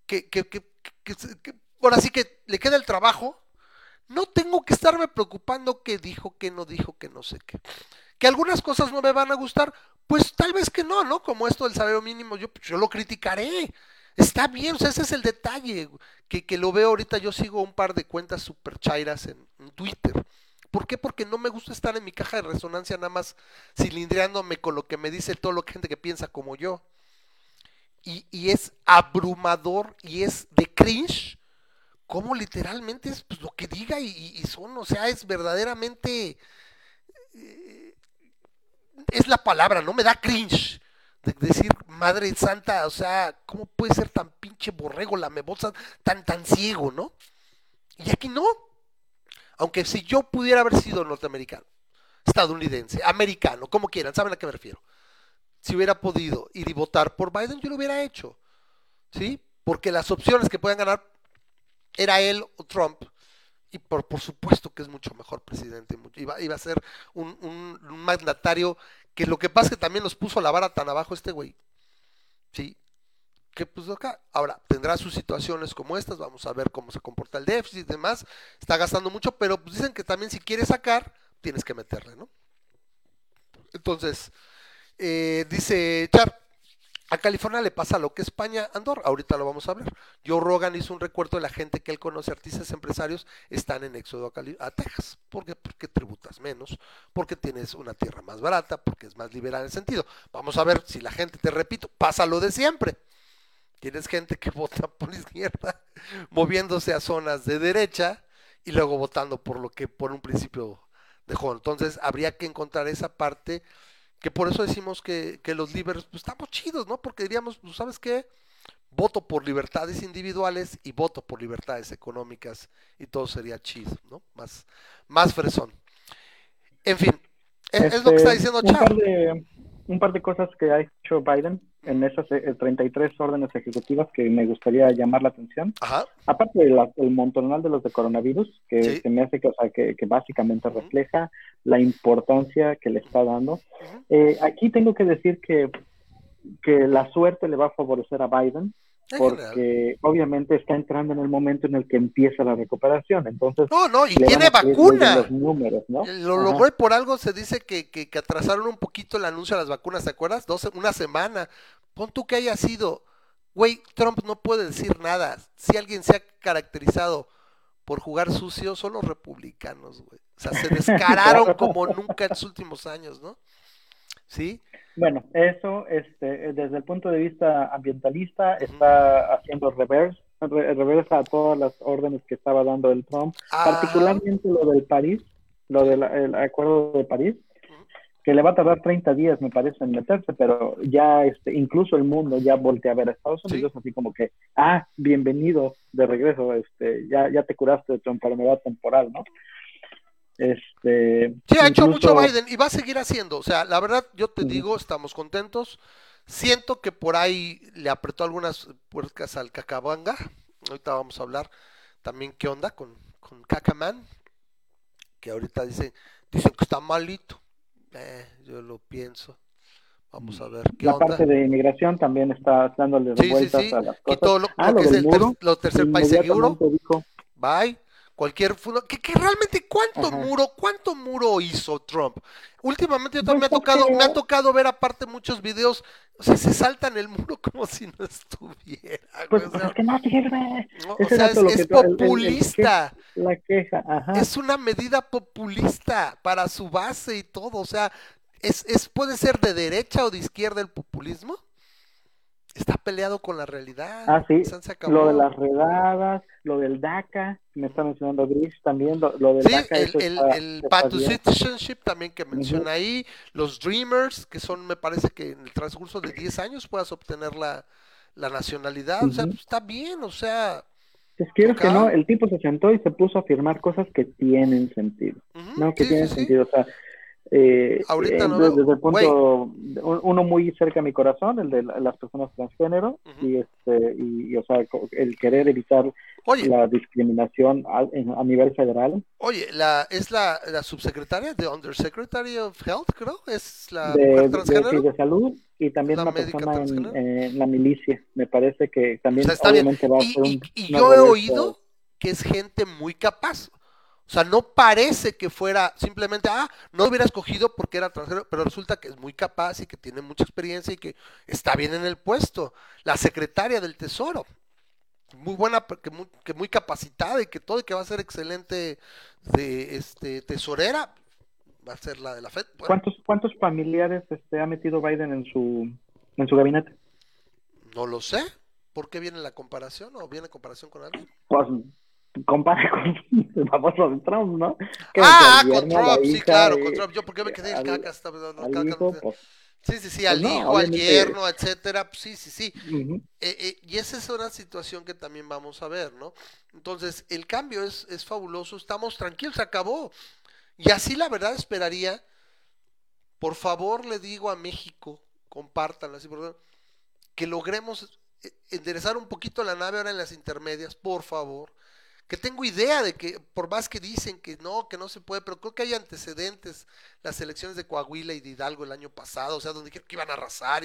que, que, que, que, ahora sí que le queda el trabajo. No tengo que estarme preocupando qué dijo, qué no dijo, qué no sé qué. Que algunas cosas no me van a gustar, pues tal vez que no, ¿no? Como esto del salario mínimo, yo, yo lo criticaré. Está bien, o sea, ese es el detalle, que, que lo veo ahorita, yo sigo un par de cuentas super chairas en, Twitter. ¿Por qué? Porque no me gusta estar en mi caja de resonancia nada más cilindreándome con lo que me dice todo lo que gente que piensa como yo y, es abrumador y es de cringe, como literalmente es pues, lo que diga y, son, o sea, es verdaderamente, eh, es la palabra, no me da cringe. De decir, Madre Santa, o sea, ¿cómo puede ser tan pinche borrego, la mebosa, tan, tan ciego, no? Y aquí no. Aunque si yo pudiera haber sido norteamericano, estadounidense, americano, como quieran, ¿saben a qué me refiero? si hubiera podido ir y votar por Biden, yo lo hubiera hecho. ¿Sí? Porque las opciones que puedan ganar era él o Trump. Y por, por supuesto que es mucho mejor presidente. Iba, iba a ser un, un, mandatario que lo que pasa es que también nos puso la vara tan abajo este güey. ¿Sí? Que pues acá, ahora tendrá sus situaciones como estas, vamos a ver cómo se comporta el déficit y demás. Está gastando mucho, pero pues dicen que también si quieres sacar, tienes que meterle, ¿no? Entonces, eh, dice Char, a California le pasa lo que España Andorra, ahorita lo vamos a ver. Joe Rogan hizo un recuerdo de la gente que él conoce, artistas empresarios, están en éxodo a, a Texas. ¿Por qué? Porque tributas menos, porque tienes una tierra más barata, porque es más liberal en el sentido. Vamos a ver si la gente, te repito, pasa lo de siempre. Tienes gente que vota por izquierda, moviéndose a zonas de derecha y luego votando por lo que por un principio dejó. Entonces habría que encontrar esa parte que por eso decimos que, los liberos pues, estamos chidos, ¿no? Porque diríamos, pues, ¿sabes qué? Voto por libertades individuales y voto por libertades económicas y todo sería chido, ¿no? Más, más fresón. En fin, es, lo que está este, diciendo Char. un par de cosas que ha hecho Biden en esas 33 eh, órdenes ejecutivas que me gustaría llamar la atención. Aparte del montonal de los de coronavirus, que se me hace que, que, básicamente refleja la importancia que le está dando. Eh, aquí tengo que decir que, que la suerte le va a favorecer a Biden, porque obviamente está entrando en el momento en el que empieza la recuperación. Entonces, no, no, y tiene vacuna. Lo logró por algo se dice que, que, atrasaron un poquito el anuncio de las vacunas, ¿te acuerdas? Dos, una semana. Pon tú que haya sido, güey, Trump no puede decir nada. Si alguien se ha caracterizado por jugar sucio, son los republicanos, güey. O sea, se descararon como nunca en los últimos años, ¿no? ¿Sí? Bueno, eso, este, desde el punto de vista ambientalista, está haciendo reverse, reversa a todas las órdenes que estaba dando el Trump, ah. particularmente lo del París, lo del acuerdo de París, que le va a tardar 30 días, me parece, en meterse, pero ya, este, incluso el mundo ya voltea a ver a Estados Unidos, así como que, ah, bienvenido de regreso, este, ya, ya te curaste de tu enfermedad temporal, ¿no? Este, Sí, ha hecho mucho Biden y va a seguir haciendo. O sea, la verdad, yo te digo, estamos contentos. Siento que por ahí le apretó algunas puercas al Cacabanga. Ahorita vamos a hablar también qué onda con, con Cacaman. Que ahorita dicen, dicen que está malito. Eh, yo lo pienso. Vamos a ver qué La onda. parte de inmigración también está dándole Sí, vueltas sí. a las cosas. Quitó lo, Ah, lo lo que es del el ter- muro, lo tercer país seguro. Dijo, Bye. Cualquier que, que realmente cuánto Ajá. muro, cuánto muro hizo Trump. Últimamente yo también me ha tocado, me ha tocado ver aparte muchos videos, o sea, se saltan el muro como si no estuviera. pues, o pues es que no sirve. no, o ese sea, dato es, lo que es tú- el- el- el que- populista, La queja, ajá. es una medida populista para su base y todo, o sea, es, es puede ser de derecha o de izquierda el populismo. Está peleado con la realidad. Ah, sí. Lo de las redadas, lo del DACA, me está mencionando Gris también, lo, lo del Sí, DACA. el, el, está- el Path to. Citizenship también que menciona ahí, los Dreamers, que son, me parece que en el transcurso de 10 años puedas obtener la, la nacionalidad, o sea, pues, está bien, o sea, quieres que Acá. no, el tipo se sentó y se puso a afirmar cosas que tienen sentido, ujú, ¿no? Que sí, tienen sí. sentido, o sea, eh, Ahorita eh, no desde, el punto, un- uno muy cerca a mi corazón, el de la- las personas transgénero, y este, y, y, o sea, el querer evitar Oye, la discriminación a, en- a nivel federal, oye, la, es la, la subsecretaria de Undersecretary of Health, creo, es la de, salud, y también La una persona en, la milicia, me parece que O también sea, bien. obviamente va a ser un, y- y yo he oído que es gente muy capaz. O sea, no parece que fuera simplemente, ah, no hubiera escogido porque era transgénero, pero resulta que es muy capaz y que tiene mucha experiencia y que está bien en el puesto. La secretaria del Tesoro, muy buena, que muy, que muy capacitada y que todo, y que va a ser excelente de este tesorera, va a ser la de la FED. Bueno, ¿Cuántos, cuántos familiares este, ha metido Biden en su, en su gabinete? no lo sé. ¿Por qué viene la comparación? ¿O viene comparación con alguien? Pues compara con el famoso de Trump, ¿no? Que Ah, el con Trump, sí, claro, con Trump. Yo, ¿por qué me quedé el al- caca? Estaba dando al caca, hijo, no sé. pues, Sí, sí, sí, al Pues no, hijo, al obviamente- yerno, etcétera, pues sí, sí, sí. Eh, eh, y esa es una situación que también vamos a ver, ¿no? Entonces, el cambio es, es fabuloso, estamos tranquilos, se acabó. Y así la verdad esperaría, por favor le digo a México, compártanlo así, por favor, que logremos eh, enderezar un poquito la nave ahora en las intermedias, por favor. Que tengo idea de que, por más que dicen que no, que no se puede, pero creo que hay antecedentes, las elecciones de Coahuila y de Hidalgo el año pasado, o sea, donde dijeron que iban a arrasar,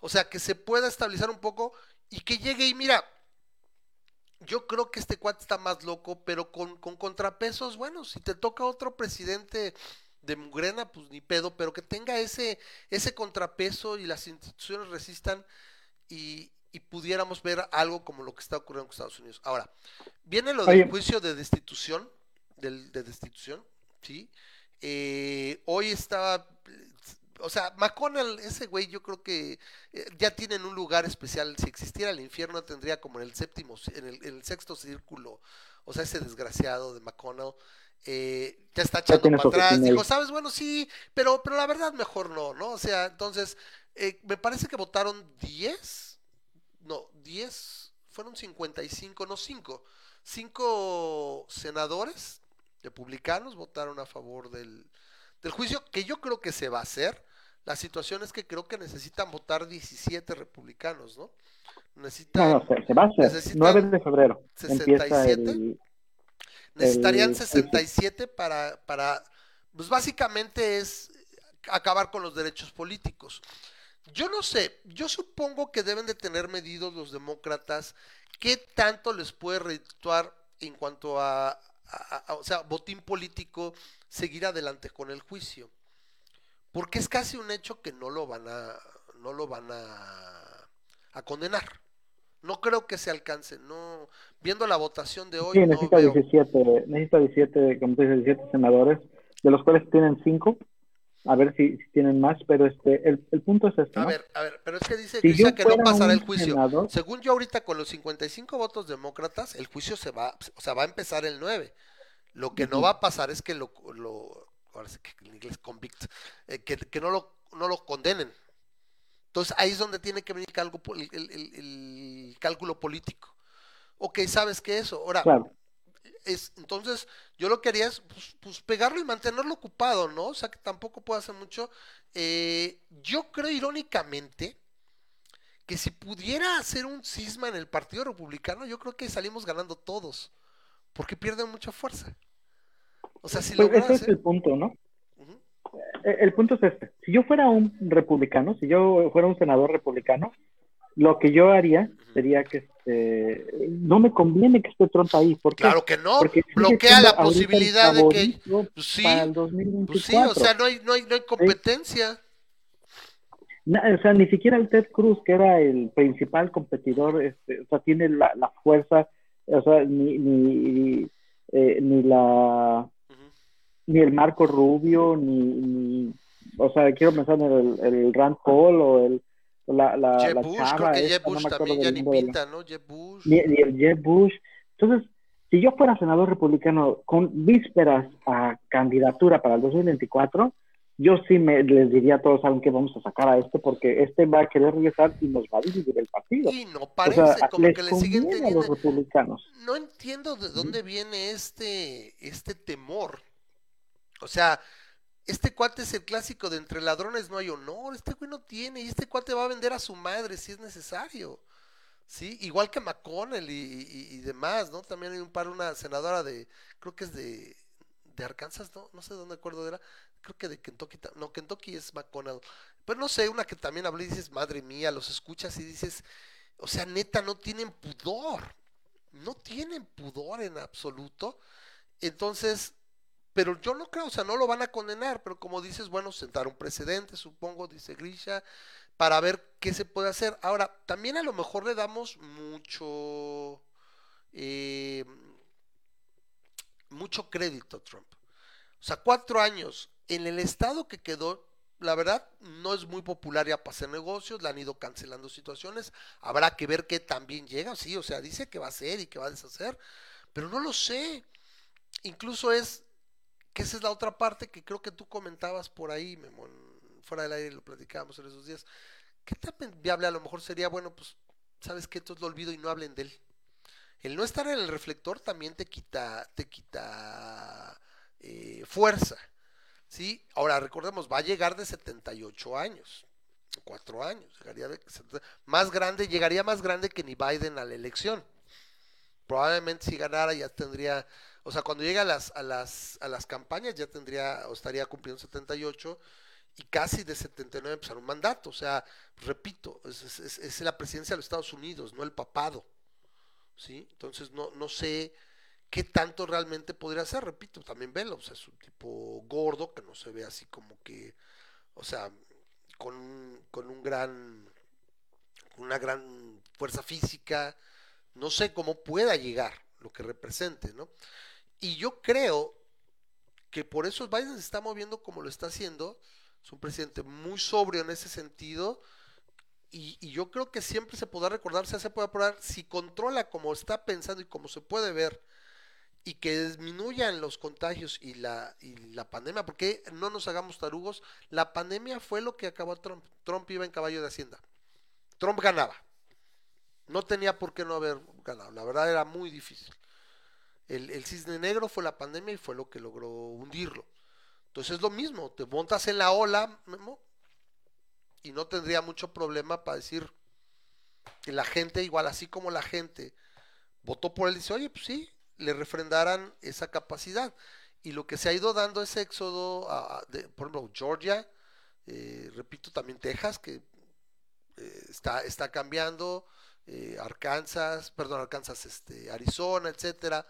o sea, que se pueda estabilizar un poco y que llegue y mira, yo creo que este cuate está más loco, pero con, con contrapesos, bueno, si te toca otro presidente de Mugrena, pues ni pedo, pero que tenga ese, ese contrapeso y las instituciones resistan y, y pudiéramos ver algo como lo que está ocurriendo en Estados Unidos. Ahora, viene lo del juicio de destitución, del, de destitución, ¿sí? Eh, hoy estaba, o sea, McConnell, ese güey, yo creo que eh, ya tienen un lugar especial. Si existiera el infierno, tendría como en el séptimo, en el, en el sexto círculo, o sea, ese desgraciado de McConnell. eh, ya está echando tiene para atrás, dijo, sabes, bueno, sí, pero, pero la verdad mejor no, ¿no? O sea, entonces, eh, me parece que votaron 10, no, 10, fueron 55, no 5, 5 senadores republicanos votaron a favor del, del juicio, que yo creo que se va a hacer. La situación es que creo que necesitan votar 17 republicanos, ¿no? Necesitan, No, no, se, se va a hacer. necesitan 9 de febrero empieza 67. el... necesitarían el- 67 para, para, pues básicamente es acabar con los derechos políticos. Yo no sé, yo supongo que deben de tener medidos los demócratas qué tanto les puede redituar en cuanto a, a- a- o sea, botín político, seguir adelante con el juicio. Porque es casi un hecho que no lo van a, no lo van a, a condenar. No creo que se alcance, no, viendo la votación de hoy, Sí, no necesita veo. 17, necesita 17, como tú dices, 17 senadores, de los cuales tienen 5. A ver si, si tienen más, pero este, el, el punto es este, A ¿no? ver, a ver, pero es que dice Si que no pasará el juicio. senador- Según yo ahorita con los 55 votos demócratas, el juicio se va, o sea, va a empezar el 9. Lo que no va a pasar es que lo, lo ahora sí que en inglés convict, eh, que, que no lo, no lo condenen. Entonces ahí es donde tiene que venir el, el- cálculo político. Ok, ¿sabes qué eso? Ahora, Claro. Es, entonces, yo lo que haría es pues, pues, pegarlo y mantenerlo ocupado, ¿no? O sea, que tampoco puede hacer mucho. Eh, yo creo, irónicamente, que si pudiera hacer un cisma en el Partido Republicano, yo creo que salimos ganando todos, porque pierden mucha fuerza. O sea, si Pues ese es hacer- el punto, ¿no? Eh, El punto es este. Si yo fuera un republicano, si yo fuera un senador republicano, lo que yo haría sería que este, no me conviene que esté Trump ahí. ¿Por qué? Claro que no, Porque bloquea la posibilidad de que... Pues sí, para el pues 2024. sí, o sea, no hay, no hay, no hay competencia. O sea, ni siquiera el Ted Cruz, que era el principal competidor, este, o sea, tiene la, la fuerza, o sea, ni, ni, eh, ni la ni el Marco Rubio, ni, ni o sea, quiero pensar en el, el Rand Paul o el la, la, Jeb la Bush, chava creo que Jeb no Bush acuerdo también ya ni pinta, ¿no? Jeb Bush. ni, ni el Jeb Bush. Entonces, si yo fuera senador republicano con vísperas a candidatura para el 2024, yo sí me les diría a todos, saben que vamos a sacar a este porque este va a querer regresar y nos va a dividir el partido. Y no O parece, sea, como les que le siguen conviene a teniendo... los republicanos. No entiendo de dónde viene este, este temor. O sea, este cuate es el clásico de entre ladrones no hay honor. Este güey no tiene. Y este cuate va a vender a su madre si es necesario. ¿Sí? Igual que McConnell y, y- y demás, ¿no? También hay un par, una senadora de, creo que es de, de Arkansas, ¿no? No sé dónde acuerdo era. Creo que de Kentucky. No, Kentucky es McConnell. Pero no sé, una que también hablé y dices, madre mía, los escuchas y dices, o sea, neta, no tienen pudor no tienen pudor en absoluto. Entonces, pero yo no creo, o sea, no lo van a condenar, pero como dices, bueno, sentar un precedente, supongo, dice Grisha, para ver qué se puede hacer. Ahora, también a lo mejor le damos mucho, eh, mucho crédito a Trump. O sea, cuatro años en el estado que quedó, la verdad, no es muy popular ya para hacer negocios, le han ido cancelando situaciones, habrá que ver qué también llega, sí, o sea, dice que va a hacer y que va a deshacer, pero no lo sé. Incluso es, que esa es la otra parte que creo que tú comentabas por ahí, Memo, fuera del aire lo platicábamos en esos días. ¿Qué tan viable a lo mejor sería, bueno, pues, sabes que esto lo olvido y no hablen de él? El no estar en el reflector también te quita, te quita eh, fuerza. ¿sí? Ahora recordemos, va a llegar de 78 años, cuatro años, llegaría de, más grande, llegaría más grande que ni Biden a la elección. Probablemente si ganara ya tendría, o sea, cuando llegue a las, a las, a las campañas ya tendría, o estaría cumpliendo 78 y casi de 79 empezar un mandato. O sea, repito, es, la presidencia de los Estados Unidos, no el papado. ¿Sí? Entonces no, no sé qué tanto realmente podría hacer, repito, también velo, o sea, es un tipo gordo que no se ve así como que, o sea, con, con un gran, una gran fuerza física, no sé cómo pueda llegar, lo que represente, ¿no? Y yo creo que por eso Biden se está moviendo como lo está haciendo, es un presidente muy sobrio en ese sentido, y, yo creo que siempre se podrá recordar, se puede probar, si controla como está pensando y como se puede ver, y que disminuyan los contagios y la, y la pandemia, porque no nos hagamos tarugos, la pandemia fue lo que acabó Trump. Trump iba en caballo de Hacienda. Trump ganaba. No tenía por qué no haber ganado. La verdad era muy difícil. El, el cisne negro fue la pandemia y fue lo que logró hundirlo. Entonces es lo mismo, te montas en la ola, y no tendría mucho problema para decir que la gente, igual así como la gente votó por él, dice, oye, pues sí, le refrendaran esa capacidad. Y lo que se ha ido dando ese éxodo, a- de, por ejemplo, Georgia, eh, repito, también Texas, que eh, está, está cambiando, eh, Arkansas, perdón, Arkansas, este, Arizona, etcétera.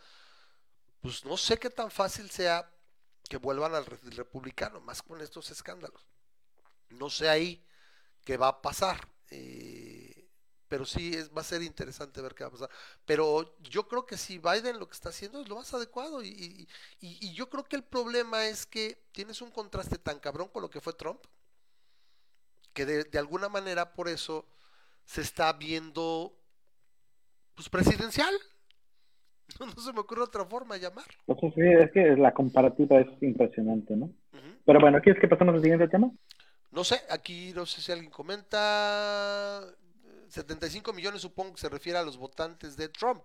Pues no sé qué tan fácil sea que vuelvan al re- republicano, más con estos escándalos. No sé ahí qué va a pasar. eh, pero sí es, va a ser interesante ver qué va a pasar. Pero yo creo que si Biden lo que está haciendo es lo más adecuado. Y yo creo que el problema es que tienes un contraste tan cabrón con lo que fue Trump, que de, de alguna manera por eso se está viendo pues presidencial. No, no se me ocurre otra forma de llamarlo. Sea, sí, es que la comparativa es impresionante, ¿no? Pero bueno, ¿quieres que pasemos al siguiente tema? No sé, aquí no sé si alguien comenta. eh, 75 millones supongo que se refiere a los votantes de Trump.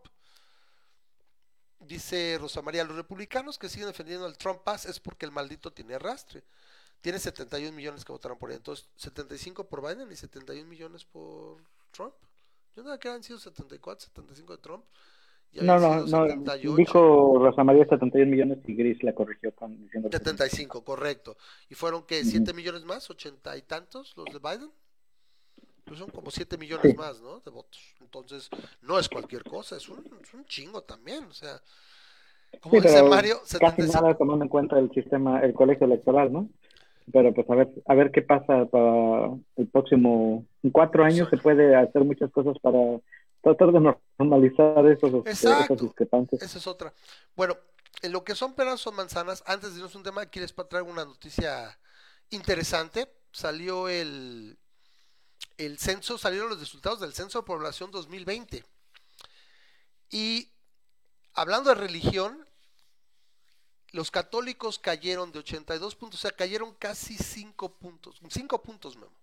Dice Rosa María, los republicanos que siguen defendiendo al Trump Pass es porque el maldito tiene arrastre. Tiene 71 millones que votaron por él. Entonces, 75 por Biden y 71 millones por Trump. Yo no que han sido 74, 75 de Trump. No, no, no. 78. Dijo Rosa María 71 millones y Gris la corrigió con diciendo 75, correcto. ¿Y fueron que Ujú. 7 millones más? ¿80 y tantos los de Biden? Pues son como 7 millones Sí. más, ¿no? De votos. Entonces, no es cualquier cosa, es un, es un chingo también. O sea, como Sí, dice Mario, casi 75. nada tomando en cuenta el sistema, el colegio electoral, ¿no? Pero pues a ver, a ver qué pasa para el próximo, en cuatro años se puede hacer muchas cosas para tratar de normalizar esos, Exacto. discrepancias. Esa es otra. Bueno, en lo que son peras son manzanas, antes de irnos a un tema, aquí les traigo una noticia interesante. Salió el, el censo, salieron los resultados del censo de población 2020. Y hablando de religión, los católicos cayeron de 82 puntos, o sea, cayeron casi 5 puntos, 5 puntos, Memo.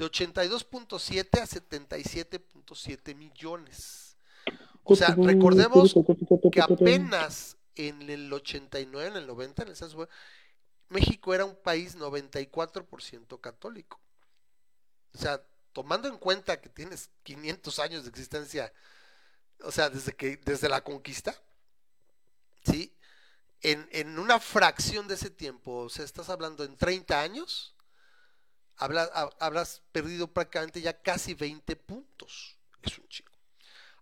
De 82.7 a 77.7 millones. O sea, recordemos que apenas en el 89, en el 90, en el censo, México era un país 94% católico. O sea, tomando en cuenta que tienes 500 años de existencia, o sea, desde que desde la conquista, ¿sí? En, en una fracción de ese tiempo, o sea, estás hablando en 30 años, habla- ha- habrás perdido prácticamente ya casi 20 puntos. Es un chico.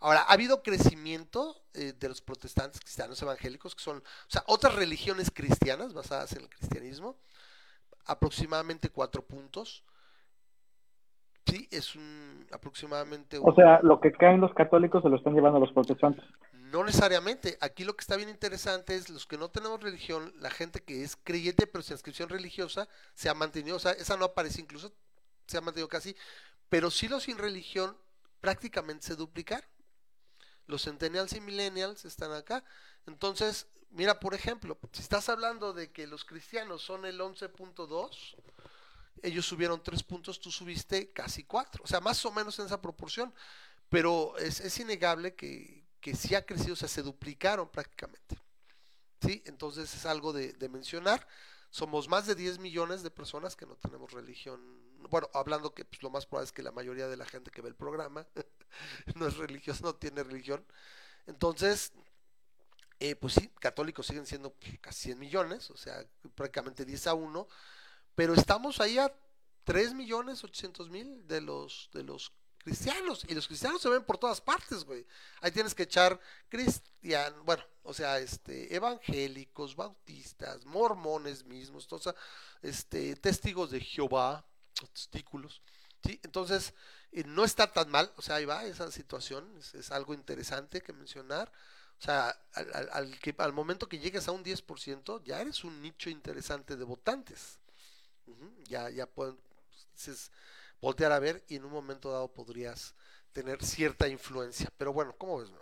Ahora, ha habido crecimiento eh, de los protestantes, cristianos, evangélicos, que son, o sea, otras religiones cristianas basadas en el cristianismo, aproximadamente cuatro puntos. Sí, es un aproximadamente O un- sea, lo que caen los católicos se lo están llevando los protestantes. No necesariamente. Aquí lo que está bien interesante es los que no tenemos religión, la gente que es creyente pero sin inscripción religiosa se ha mantenido, o sea, esa no aparece incluso, se ha mantenido casi, pero sí los sin religión prácticamente se duplicaron. Los centennials y millennials están acá. Entonces, mira, por ejemplo, si estás hablando de que los cristianos son el 11.2, ellos subieron 3 puntos, tú subiste casi 4, o sea, más o menos en esa proporción, pero es, es innegable que, que sí ha crecido, o sea, se duplicaron prácticamente. ¿Sí? Entonces es algo de, mencionar. Somos más de 10 millones de personas que no tenemos religión. Bueno, hablando que pues, lo más probable es que la mayoría de la gente que ve el programa no es religiosa, no tiene religión. Entonces, eh, pues sí, católicos siguen siendo casi 100 millones, o sea, prácticamente 10 a 1, pero estamos ahí a 3 millones 800 mil de los, de los cristianos, y los cristianos se ven por todas partes, güey. Ahí tienes que echar cristian, bueno, o sea, este, evangélicos, bautistas, mormones mismos, sea, este, testigos de Jehová, testículos, ¿sí? Entonces, eh, no está tan mal, o sea, ahí va esa situación, es, algo interesante que mencionar. O sea, al, al- al que, al momento que llegues a un 10%, ya eres un nicho interesante de votantes. Ya, ya pueden entonces, voltear a ver y en un momento dado podrías tener cierta influencia. Pero bueno, ¿cómo ves? no?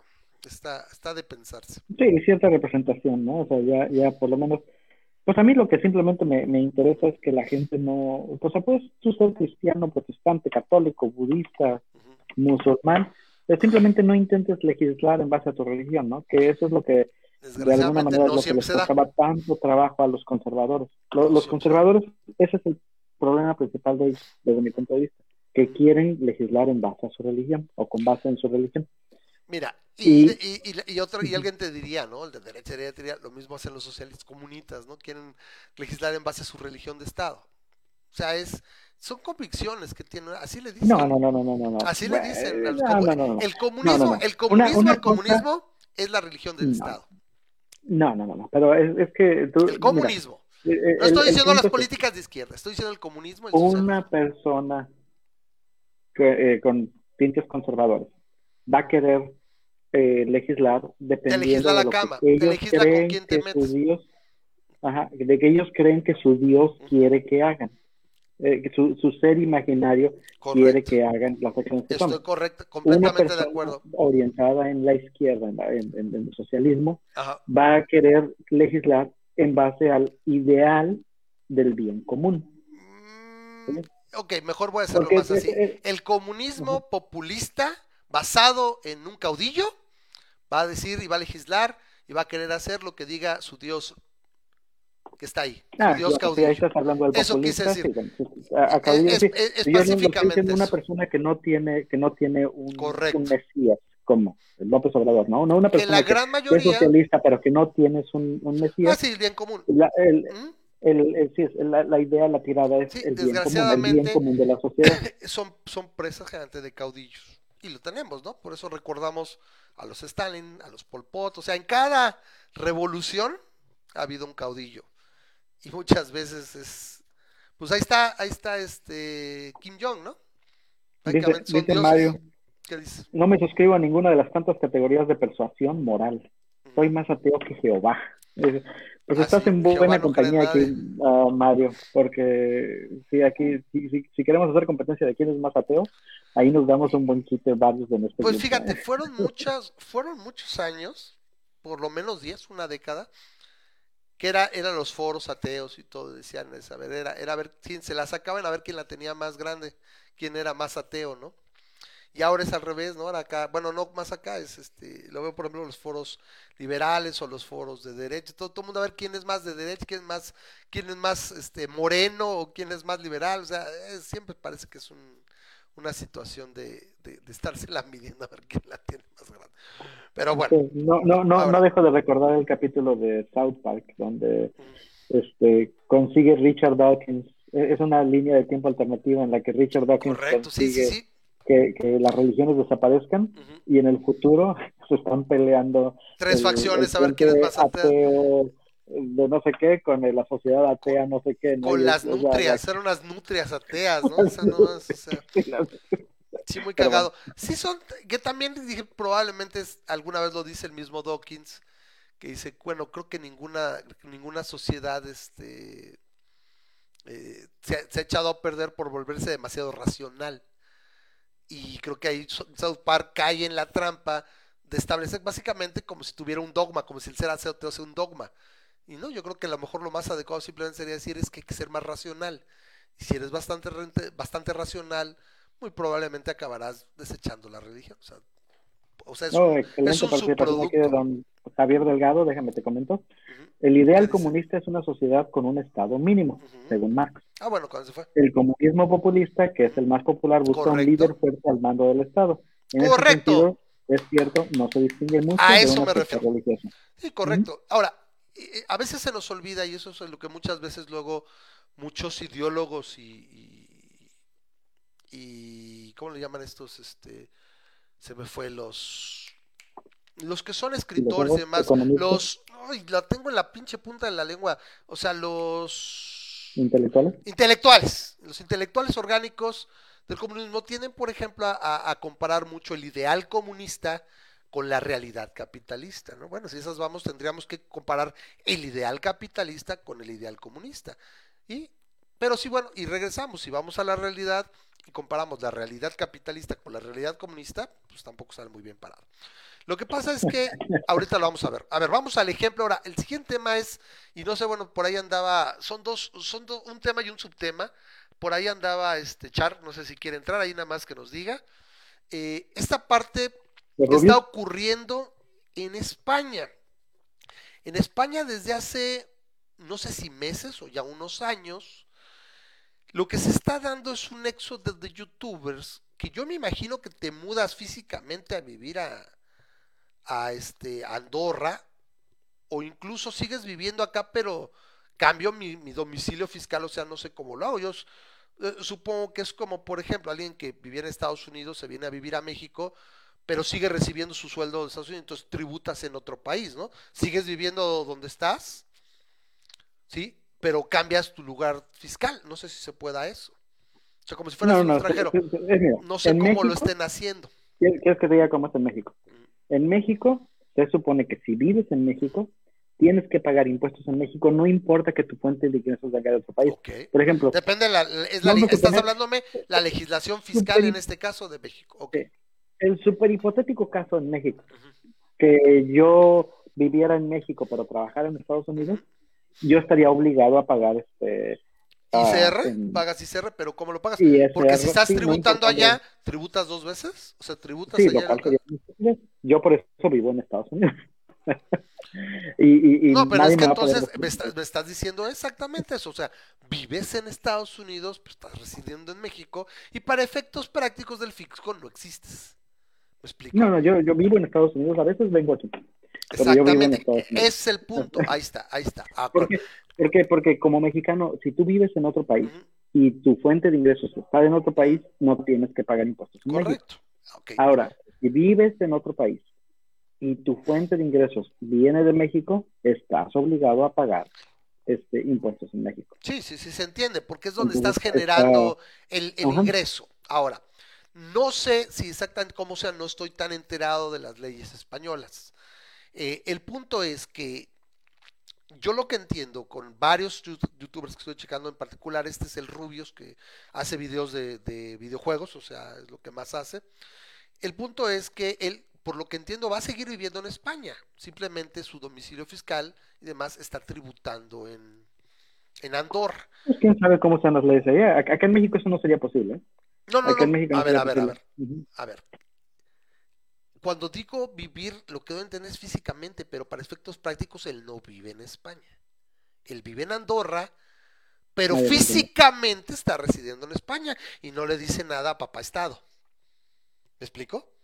Está, está de pensarse. Sí, cierta representación, ¿no? O sea, ya, ya por lo menos, pues a mí lo que simplemente me, me interesa es que la gente no, pues puedes tú ser cristiano, protestante, católico, budista, musulmán, pero simplemente no intentes legislar en base a tu religión, ¿no? Que eso es lo que de alguna manera es lo que les costaba tanto trabajo a los conservadores. Los siempre. conservadores, ese es el problema principal de ellos, desde mi punto de vista, que quieren legislar en base a su religión o con base en su religión. Mira, y, Y- y, y- otro, y alguien te diría, ¿no? El de derecha diría, lo mismo hacen los socialistas comunistas, ¿no? Quieren legislar en base a su religión de Estado. O sea, es, son convicciones que tienen, así le dicen. No, no, no, no, no, no. Así le dicen los no, no. El comunismo, el comunismo, una el cosa- comunismo es la religión del. Estado. No, no, no, no, pero es, es que tú, El comunismo. eh, eh, No el- estoy el diciendo las que políticas de izquierda, estoy diciendo el comunismo. El. Una persona que, eh, con tintes conservadores va a querer eh, legislar dependiendo legisla la de lo que cama, te ellos legisla con creen quién te que su metes. Dios, ajá, de que ellos creen que su Dios quiere que hagan, eh, que su, su ser imaginario quiere Correcto. que hagan las acciones que Estoy correcto, Una completamente de persona acuerdo. orientada en la izquierda, en, la- en- en- en el socialismo, Ajá. va a querer legislar en base al ideal del bien común. Mm, ok, mejor voy a hacerlo Porque más es- así. es- El comunismo populista, basado en un caudillo, va a decir y va a legislar y va a querer hacer lo que diga su Dios que está ahí, Ah, Dios sí, caudillo. ahí estás hablando del Eso quise decir. sí, sí, sí, Es- sí. es- Yo no- específicamente una persona que no tiene, que no tiene un, un mesías como López Obrador, ¿no? No una Que persona la que, gran que es socialista, pero que no tienes un, un ah, mesías. sí, el bien común. La, el, ¿Mm? el, el- sí, la, la idea, la tirada es Sí, el bien común, el desgraciadamente- bien común de la sociedad. son, son presas generalmente de caudillos. Y lo tenemos, ¿no? Por eso recordamos a los Stalin, a los Pol Pot. O sea, en cada revolución ha habido un caudillo. Y muchas veces es. Pues ahí está, ahí está este Kim Jong, ¿no? Dice, dice. Mario, No me suscribo a ninguna de las tantas categorías de persuasión moral. Soy más ateo que Jehová. Eh, Pues Ah, estás sí, en Jehová buena no compañía aquí, ah, Mario, porque sí, aquí, si, si, si queremos hacer competencia de quién es más ateo, ahí nos damos un buen quite varios de nuestros. Pues fíjate, fueron muchas, fueron muchos años, por lo menos 10, una década, que era, eran los foros ateos y todo, decían, a ver, era, era a ver quién se la sacaban a ver quién la tenía más grande, quién era más ateo, ¿no? Y ahora es al revés, ¿no? Ahora acá, bueno, no más acá, es este, lo veo por ejemplo los foros liberales o los foros de derecha, todo, todo el mundo a ver quién es más de derecha, quién es más, quién es más este moreno o quién es más liberal, o sea, es- siempre parece que es un, una situación de, de, de estársela midiendo a ver quién la tiene más grande. Pero bueno, no, no, no, Ahora. no dejo de recordar el capítulo de South Park, donde mm, este, consigue Richard Dawkins. E- Es una línea de tiempo alternativa en la que Richard Dawkins correcto, sí, sí, sí. Que, que las religiones desaparezcan y en el futuro se están peleando Tres el- facciones el a ver quién es más ateo. de no sé qué con la sociedad atea no sé qué ¿no? Con Y las es- nutrias, eran unas nutrias ateas, ¿no? O sea, no o sea, Sí, muy Pero cagado. Sí son, que también dije, probablemente es- alguna vez lo dice el mismo Dawkins, que dice, bueno, creo que ninguna, ninguna sociedad este, eh, se ha echado a perder por volverse demasiado racional. Y creo que ahí So- South Park cae en la trampa de establecer básicamente como si tuviera un dogma, como si el ser ateo sea un dogma. Y no, yo creo que a lo mejor lo más adecuado simplemente sería decir es que hay que ser más racional. Y si eres bastante, bastante racional, muy probablemente acabarás desechando la religión. O sea, es no, un- excelente es un subproducto. don Javier Delgado déjame te comento el ¿Qué ideal comunista es una sociedad con un estado mínimo ujú. según Marx Ah, bueno, cuando se fue. el comunismo populista, que es el más popular, busca un líder fuerte al mando del Estado. En ese Correcto. sentido, es cierto, no se distingue mucho A de eso una me refiero. religiosa. Sí, correcto. Ahora, eh, a veces se nos olvida, y eso es lo que muchas veces luego muchos ideólogos y, y, y- ¿cómo le llaman estos? Este, se me fue los los que son escritores y demás, los, ay, la tengo en la pinche punta de la lengua, o sea, los ¿Intelectuales? intelectuales, los intelectuales orgánicos del comunismo tienden, por ejemplo, a, a comparar mucho el ideal comunista con la realidad capitalista, ¿no? Bueno, si esas vamos, tendríamos que comparar el ideal capitalista con el ideal comunista. Y, pero sí, bueno, y regresamos, si vamos a la realidad y comparamos la realidad capitalista con la realidad comunista, pues tampoco sale muy bien parado. Lo que pasa es que ahorita lo vamos a ver. A ver, vamos al ejemplo ahora. El siguiente tema es, y no sé, bueno, por ahí andaba, son dos, son do- un tema y un subtema. Por ahí andaba este Char, no sé si quiere entrar ahí nada más que nos diga. Eh, esta parte ¿De está ocurriendo en España. En España desde hace, no sé si meses o ya unos años, lo que se está dando es un éxodo de youtubers que yo me imagino que te mudas físicamente a vivir a, a este Andorra o incluso sigues viviendo acá pero cambio mi, mi domicilio fiscal, o sea, no sé cómo lo hago. Yo eh, supongo que es como, por ejemplo, alguien que viviera en Estados Unidos se viene a vivir a México, pero sigue recibiendo su sueldo de Estados Unidos, entonces tributas en otro país, ¿no? Sigues viviendo donde estás, ¿sí? Pero cambias tu lugar fiscal, no sé si se pueda eso. O sea, como si fueras No, un extranjero. es- es- es- mira, No sé cómo lo estén haciendo. ¿Quieres que te diga cómo es en México? En México se supone que si vives en México, tienes que pagar impuestos en México, no importa que tu fuente de ingresos venga de otro país. Por ejemplo, Depende, de la, es la, estás hablándome la legislación fiscal en este caso de México. El super hipotético caso en México, que yo viviera en México pero trabajara en Estados Unidos, yo estaría obligado a pagar este ah, ICR, en- pagas ICR, pero ¿cómo lo pagas? Porque si estás sí, tributando allá, ¿tributas dos veces? O sea, tributas Sí, allá. lo. Yo por eso vivo en Estados Unidos. y, y, y No, pero nadie es que me entonces me, está- me estás diciendo exactamente eso. O sea, vives en Estados Unidos, pues estás residiendo en México y para efectos prácticos del fisco no existes. ¿Me explico? No, no, yo, yo vivo en Estados Unidos, a veces vengo aquí. Pero yo vivo en Exactamente. Es el punto. Ahí está, ahí está. Ah, ¿Por qué? ¿Por qué? Porque como mexicano, si tú vives en otro país y tu fuente de ingresos está en otro país, no tienes que pagar impuestos. Correcto. Ahora, si vives en otro país y tu fuente de ingresos viene de México, estás obligado a pagar este impuestos en México. Sí, sí, sí, se entiende, porque es donde Entonces, estás generando el, el ingreso. Ahora, no sé si exactamente cómo sea, no estoy tan enterado de las leyes españolas. Eh, el punto es que yo lo que entiendo con varios youtubers que estoy checando, en particular este es el Rubius, que hace videos de, de videojuegos, o sea, es lo que más hace. El punto es que él, por lo que entiendo, va a seguir viviendo en España. Simplemente su domicilio fiscal y demás está tributando en, en Andorra. Pues, ¿Quién sabe cómo sean las leyes allá? Ac- Acá en México eso no sería posible. ¿eh? No, no, Acá en no. México no A ver, a ver, a ver, a ver. Cuando digo vivir, lo que a entender es físicamente, pero para efectos prácticos él no vive en España. Él vive en Andorra, pero Ah, físicamente está residiendo en España y no le dice nada a papá Estado. ¿Me explico?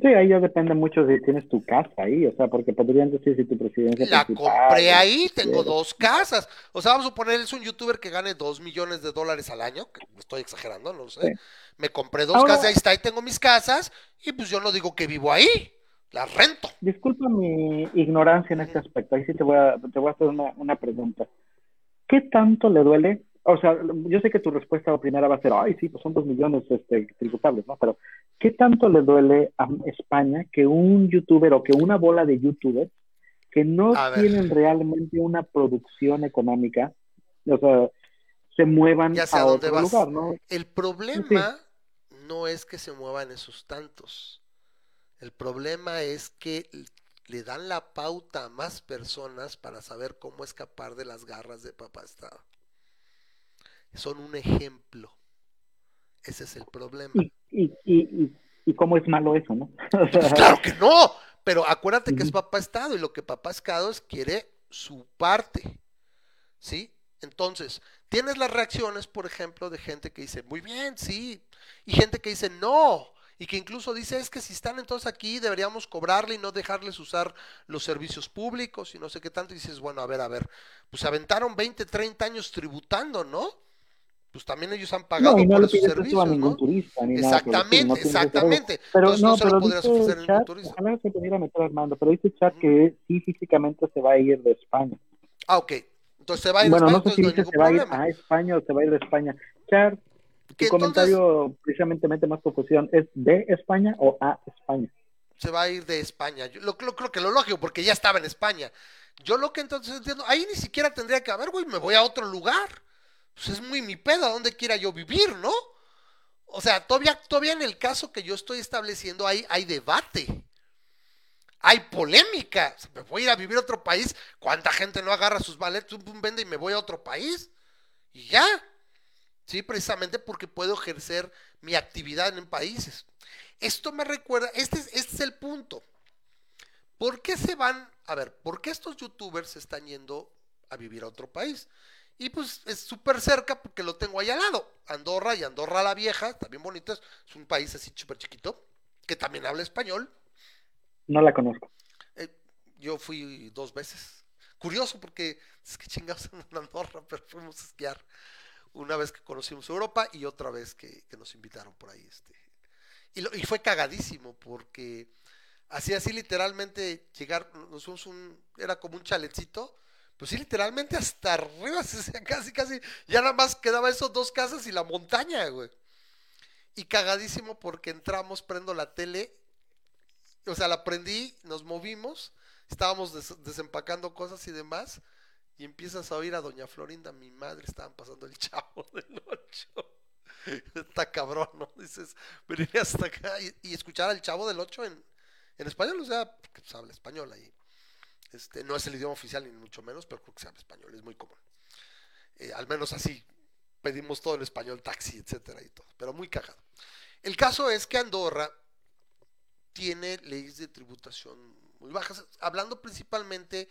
Sí, ahí ya depende mucho si tienes tu casa ahí, o sea, porque podrían decir si tu presidencia La compré ahí, tengo dos casas. O sea, vamos a suponer, es un youtuber que gane dos millones de dólares al año, que estoy exagerando, no lo sé. Sí. Me compré dos Ahora- casas, ahí está, ahí tengo mis casas, y pues yo no digo que vivo ahí, las rento. Disculpa mi ignorancia en este aspecto. Ahí sí te voy a, te voy a hacer una, una pregunta. ¿Qué tanto le duele? O sea, yo sé que tu respuesta primera va a ser, ay, sí, pues son dos millones este, tributables, ¿no? Pero, ¿qué tanto le duele a España que un youtuber o que una bola de youtubers que no A ver. tienen realmente una producción económica, o sea, se muevan Ya a otro vas. lugar, ¿no? El problema no es que se muevan esos tantos. El problema es que le dan la pauta a más personas para saber cómo escapar de las garras de papá Estado. Son un ejemplo. Ese es el problema. Y, y, y, y, cómo es malo eso, ¿no? Pues claro que no, pero acuérdate que es papá Estado y lo que papá Estado es quiere su parte. ¿Sí? Entonces, tienes las reacciones, por ejemplo, de gente que dice, muy bien, sí, y gente que dice, no, y que incluso dice, es que si están entonces aquí deberíamos cobrarle y no dejarles usar los servicios públicos y no sé qué tanto, y dices, bueno, a ver, a ver, pues se aventaron 20, 30 años tributando, ¿no? Pues también ellos han pagado No, y no por le pides eso a servicios, ningún ¿no? turista ni nada. Exactamente, no hacer eso. exactamente. Pero Entonces no, no se lo pero podrías dice ofrecer chat, ningún turista. ojalá se pudiera meter Armando, pero dice chat que sí físicamente se va a ir de España. Ah, ok. Entonces se va a ir a Bueno, España, no sé si no dice se va a ir a España o se va a ir de España. Char, tu entonces- comentario precisamente mete más confusión. ¿Es de España o a España? se va a ir de España. Yo lo, lo- creo que lo lógico, porque ya estaba en España. Yo lo que entonces entiendo, ahí ni siquiera tendría que haber, güey, me voy a otro lugar. Pues es muy mi pedo, a donde quiera yo vivir, ¿no? O sea, todavía, todavía en el caso que yo estoy estableciendo, hay, hay debate. Hay polémica. Me voy a ir a vivir a otro país. ¿Cuánta gente no agarra sus pum, pum, vende y me voy a otro país? Y ya. Sí, precisamente porque puedo ejercer mi actividad en países. Esto me recuerda, este es, este es el punto. ¿Por qué se van, a ver, por qué estos youtubers se están yendo a vivir a otro país? Y pues es súper cerca porque lo tengo ahí al lado. Andorra y Andorra la Vieja, está bien bonito, es es un país así súper chiquito, que también habla español. No la conozco. Eh, yo fui dos veces. Curioso porque es que chingados en Andorra, pero fuimos a esquiar una vez que conocimos Europa y otra vez que, que nos invitaron por ahí. Este. Y, lo- y fue cagadísimo porque así, así literalmente llegar, nos fuimos un, era como un chalecito, pues sí, literalmente hasta arriba, casi, casi, ya nada más quedaba esos dos casas y la montaña, güey. Y cagadísimo porque entramos, prendo la tele o sea, la prendí, nos movimos, estábamos des- desempacando cosas y demás, y empiezas a oír a Doña Florinda, mi madre, estaban pasando el chavo del ocho. Está cabrón, ¿no? Dices, venir hasta acá y, escuchar al chavo del 8 en, en español, o sea, pues, habla español ahí. Este, no es el idioma oficial ni mucho menos, pero creo que se habla español, es muy común. Eh, al menos así, pedimos todo en español, taxi, etcétera y todo, pero muy cagado. El caso es que Andorra tiene leyes de tributación muy bajas, hablando principalmente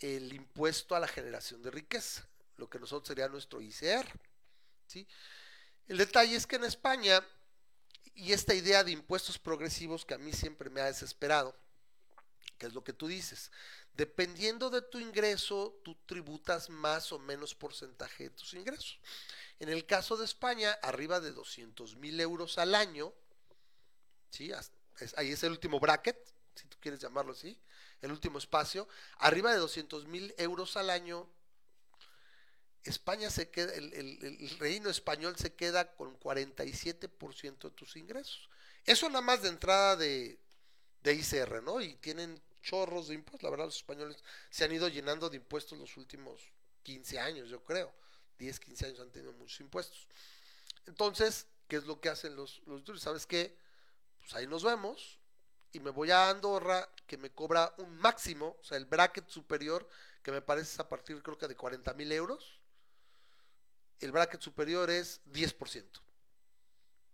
el impuesto a la generación de riqueza, lo que nosotros sería nuestro ICR. El detalle es que en España, y esta idea de impuestos progresivos que a mí siempre me ha desesperado, que es lo que tú dices, dependiendo de tu ingreso, tú tributas más o menos porcentaje de tus ingresos. En el caso de España, arriba de 200 mil euros al año, ¿sí? ahí es el último bracket, si tú quieres llamarlo así, el último espacio, arriba de 200 mil euros al año, España se queda, el, reino español se queda con 47% de tus ingresos. Eso nada más de entrada de, de ICR, ¿no? Y tienen chorros de impuestos. La verdad, los españoles se han ido llenando de impuestos los últimos 15 años, yo creo. 10, 15 años han tenido muchos impuestos. Entonces, ¿qué es lo que hacen los, los ¿Sabes qué? Pues ahí nos vemos y me voy a Andorra que me cobra un máximo, o sea, el bracket superior, que me parece es a partir creo que de 40 mil euros. El bracket superior es 10%.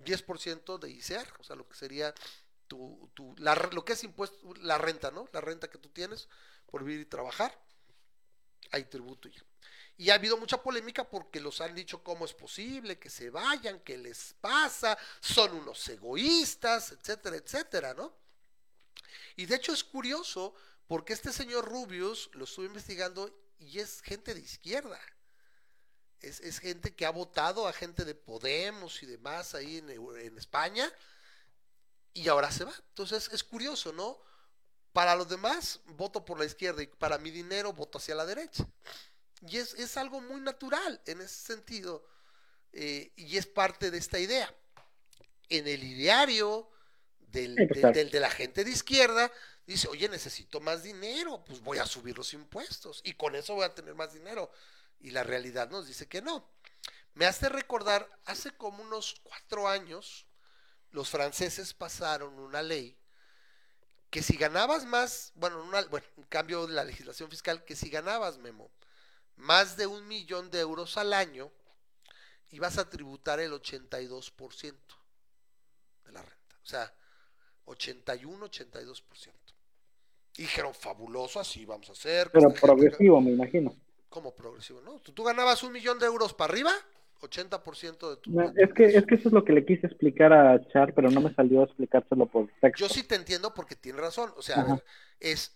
10% de ICR, o sea, lo que sería tu, tu la, lo que es impuesto, la renta, ¿no? La renta que tú tienes por vivir y trabajar. Hay tributo ya. Y ha habido mucha polémica porque los han dicho cómo es posible que se vayan, qué les pasa, son unos egoístas, etcétera, etcétera, ¿no? Y de hecho es curioso porque este señor Rubius lo estuve investigando y es gente de izquierda. Es, gente que ha votado a gente de Podemos y demás ahí en, en España y ahora se va. Entonces es curioso, ¿no? Para los demás voto por la izquierda y para mi dinero voto hacia la derecha. Y es, algo muy natural en ese sentido. Eh, y es parte de esta idea. En el ideario del, de la gente de izquierda, dice, oye, necesito más dinero, pues voy a subir los impuestos y con eso voy a tener más dinero. Y la realidad nos dice que no. Me hace recordar, hace como unos cuatro años, los franceses pasaron una ley que si ganabas más, bueno, bueno, un cambio de la legislación fiscal, que si ganabas, Memo, más de un millón de euros al año, ibas a tributar el 82% de la renta. O sea, 81, 82%. Y dijeron, fabuloso, así vamos a hacer. Pero progresivo, me imagino. ¿Cómo progresivo? ¿No? ¿Tú, ganabas un millón de euros para arriba? 80% de tu... es, que, es que eso es lo que le quise explicar a Char, pero no me salió a explicárselo por texto. Yo sí te entiendo porque tiene razón. O sea, es...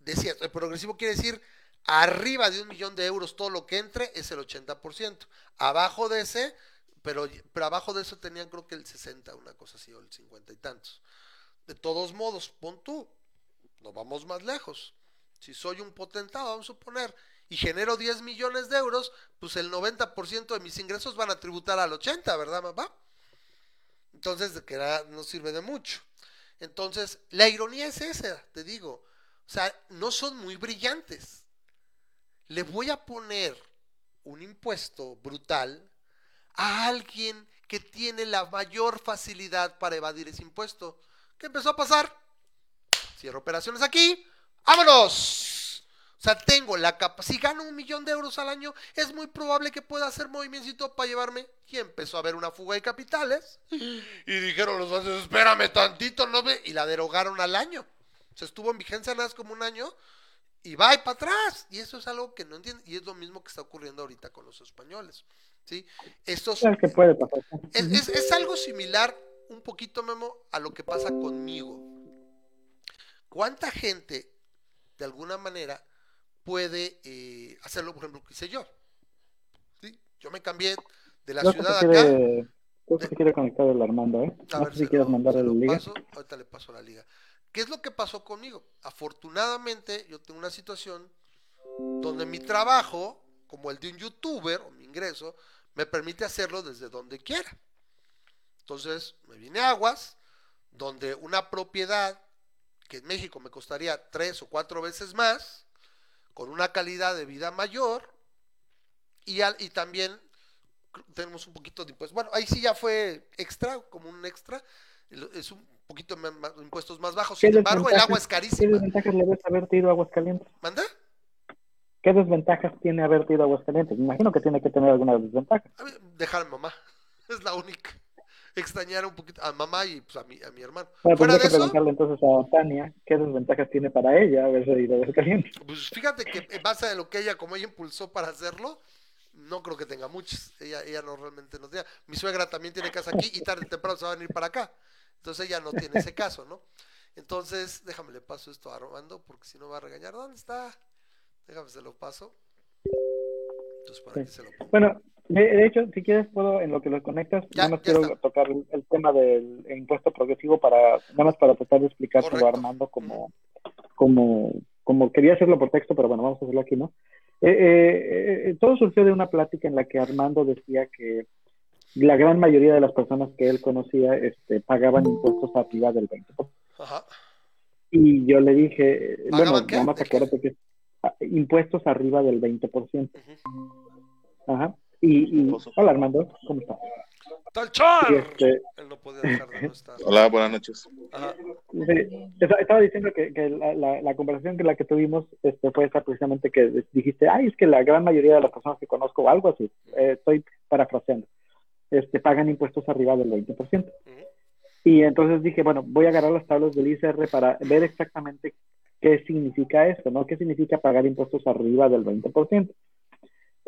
Decía, el progresivo quiere decir Arriba de un millón de euros todo lo que entre es el 80%. Abajo de ese, pero, pero abajo de eso tenían creo que el 60, una cosa así, o el 50 y tantos. De todos modos, pon tú, no vamos más lejos. Si soy un potentado, vamos a suponer, y genero 10 millones de euros, pues el 90% de mis ingresos van a tributar al 80, ¿verdad, mamá? Entonces, que no sirve de mucho. Entonces, la ironía es esa, te digo. O sea, no son muy brillantes le voy a poner un impuesto brutal a alguien que tiene la mayor facilidad para evadir ese impuesto. ¿Qué empezó a pasar? Cierro operaciones aquí. ¡Vámonos! O sea, tengo la capacidad. Si gano un millón de euros al año, es muy probable que pueda hacer movimiento para llevarme. Y empezó a haber una fuga de capitales. Y dijeron los franceses, espérame tantito, no ve. Y la derogaron al año. Se estuvo en vigencia nada más como un año y va y para atrás. Y eso es algo que no entiende. Y es lo mismo que está ocurriendo ahorita con los españoles. ¿sí? Estos, que puede pasar. Es, es, algo similar, un poquito, Memo, a lo que pasa conmigo. ¿Cuánta gente, de alguna manera, puede eh, hacerlo, por ejemplo, que hice yo? ¿Sí? Yo me cambié de la ciudad acá. Creo que se quiere conectar el Armando, ¿eh? A ver, si quieres mandar el liga. ahorita le paso la liga. ¿Qué es lo que pasó conmigo? Afortunadamente yo tengo una situación donde mi trabajo, como el de un youtuber o mi ingreso, me permite hacerlo desde donde quiera. Entonces me vine a Aguas, donde una propiedad que en México me costaría tres o cuatro veces más, con una calidad de vida mayor, y, y también tenemos un poquito de impuestos. Bueno, ahí sí ya fue extra, como un extra. Es un poquito más, impuestos más bajos. Sin embargo, el agua es carísima. ¿Qué desventajas le ves haberte ido a Aguascalientes? ¿Manda? ¿Qué desventajas tiene haberte ido a Aguascalientes? Me imagino que tiene que tener alguna desventaja. dejar a mi mamá. Es la única. Extrañar un poquito a mamá y pues a mi, a mi hermano. Bueno, Fuera tendría de que eso, preguntarle entonces a Tania qué desventajas tiene para ella haberse ido de caliente. pues fíjate que en base a lo que ella, como ella impulsó para hacerlo, no creo que tenga muchos. Ella, ella no realmente no tiene. Mi suegra también tiene casa aquí y tarde o temprano se va a venir para acá. Entonces ella no tiene ese caso, ¿no? Entonces, déjame le paso esto a Armando porque si no va a regañar. ¿Dónde está? Déjame se lo paso. Entonces para Sí. que se lo ponga. Bueno, de, de hecho, si quieres, puedo, en lo que los conectas, Ya, nada más quiero está. tocar el, el tema del impuesto progresivo para, nada más para tratar de explicárselo a. Armando como, como, como quería hacerlo por texto, pero bueno, vamos a hacerlo aquí, ¿no? Eh, eh, eh, todo surgió de una plática en la que Armando decía que la gran mayoría de las personas que él conocía este, pagaban impuestos arriba del 20%. Ajá. Y yo le dije, eh, ¿Pagaban bueno, nada más acuérdate que ah, impuestos arriba del 20%. Ujú. Ajá. Y, y hola Armando, ¿cómo estás? ¡Tal char! Y este, Él no podía dejar de no estar. Hola, buenas noches. Ajá. sí, esta- estaba diciendo que, que la, la, la conversación que la que tuvimos este, fue esa precisamente que dijiste, ay, es que la gran mayoría de las personas que conozco, o algo así, eh, estoy parafraseando, este, pagan impuestos arriba del 20%. Ujú. Y entonces dije, bueno, voy a agarrar las tablas del ICR para ver exactamente qué significa esto, ¿no? ¿Qué significa pagar impuestos arriba del 20%?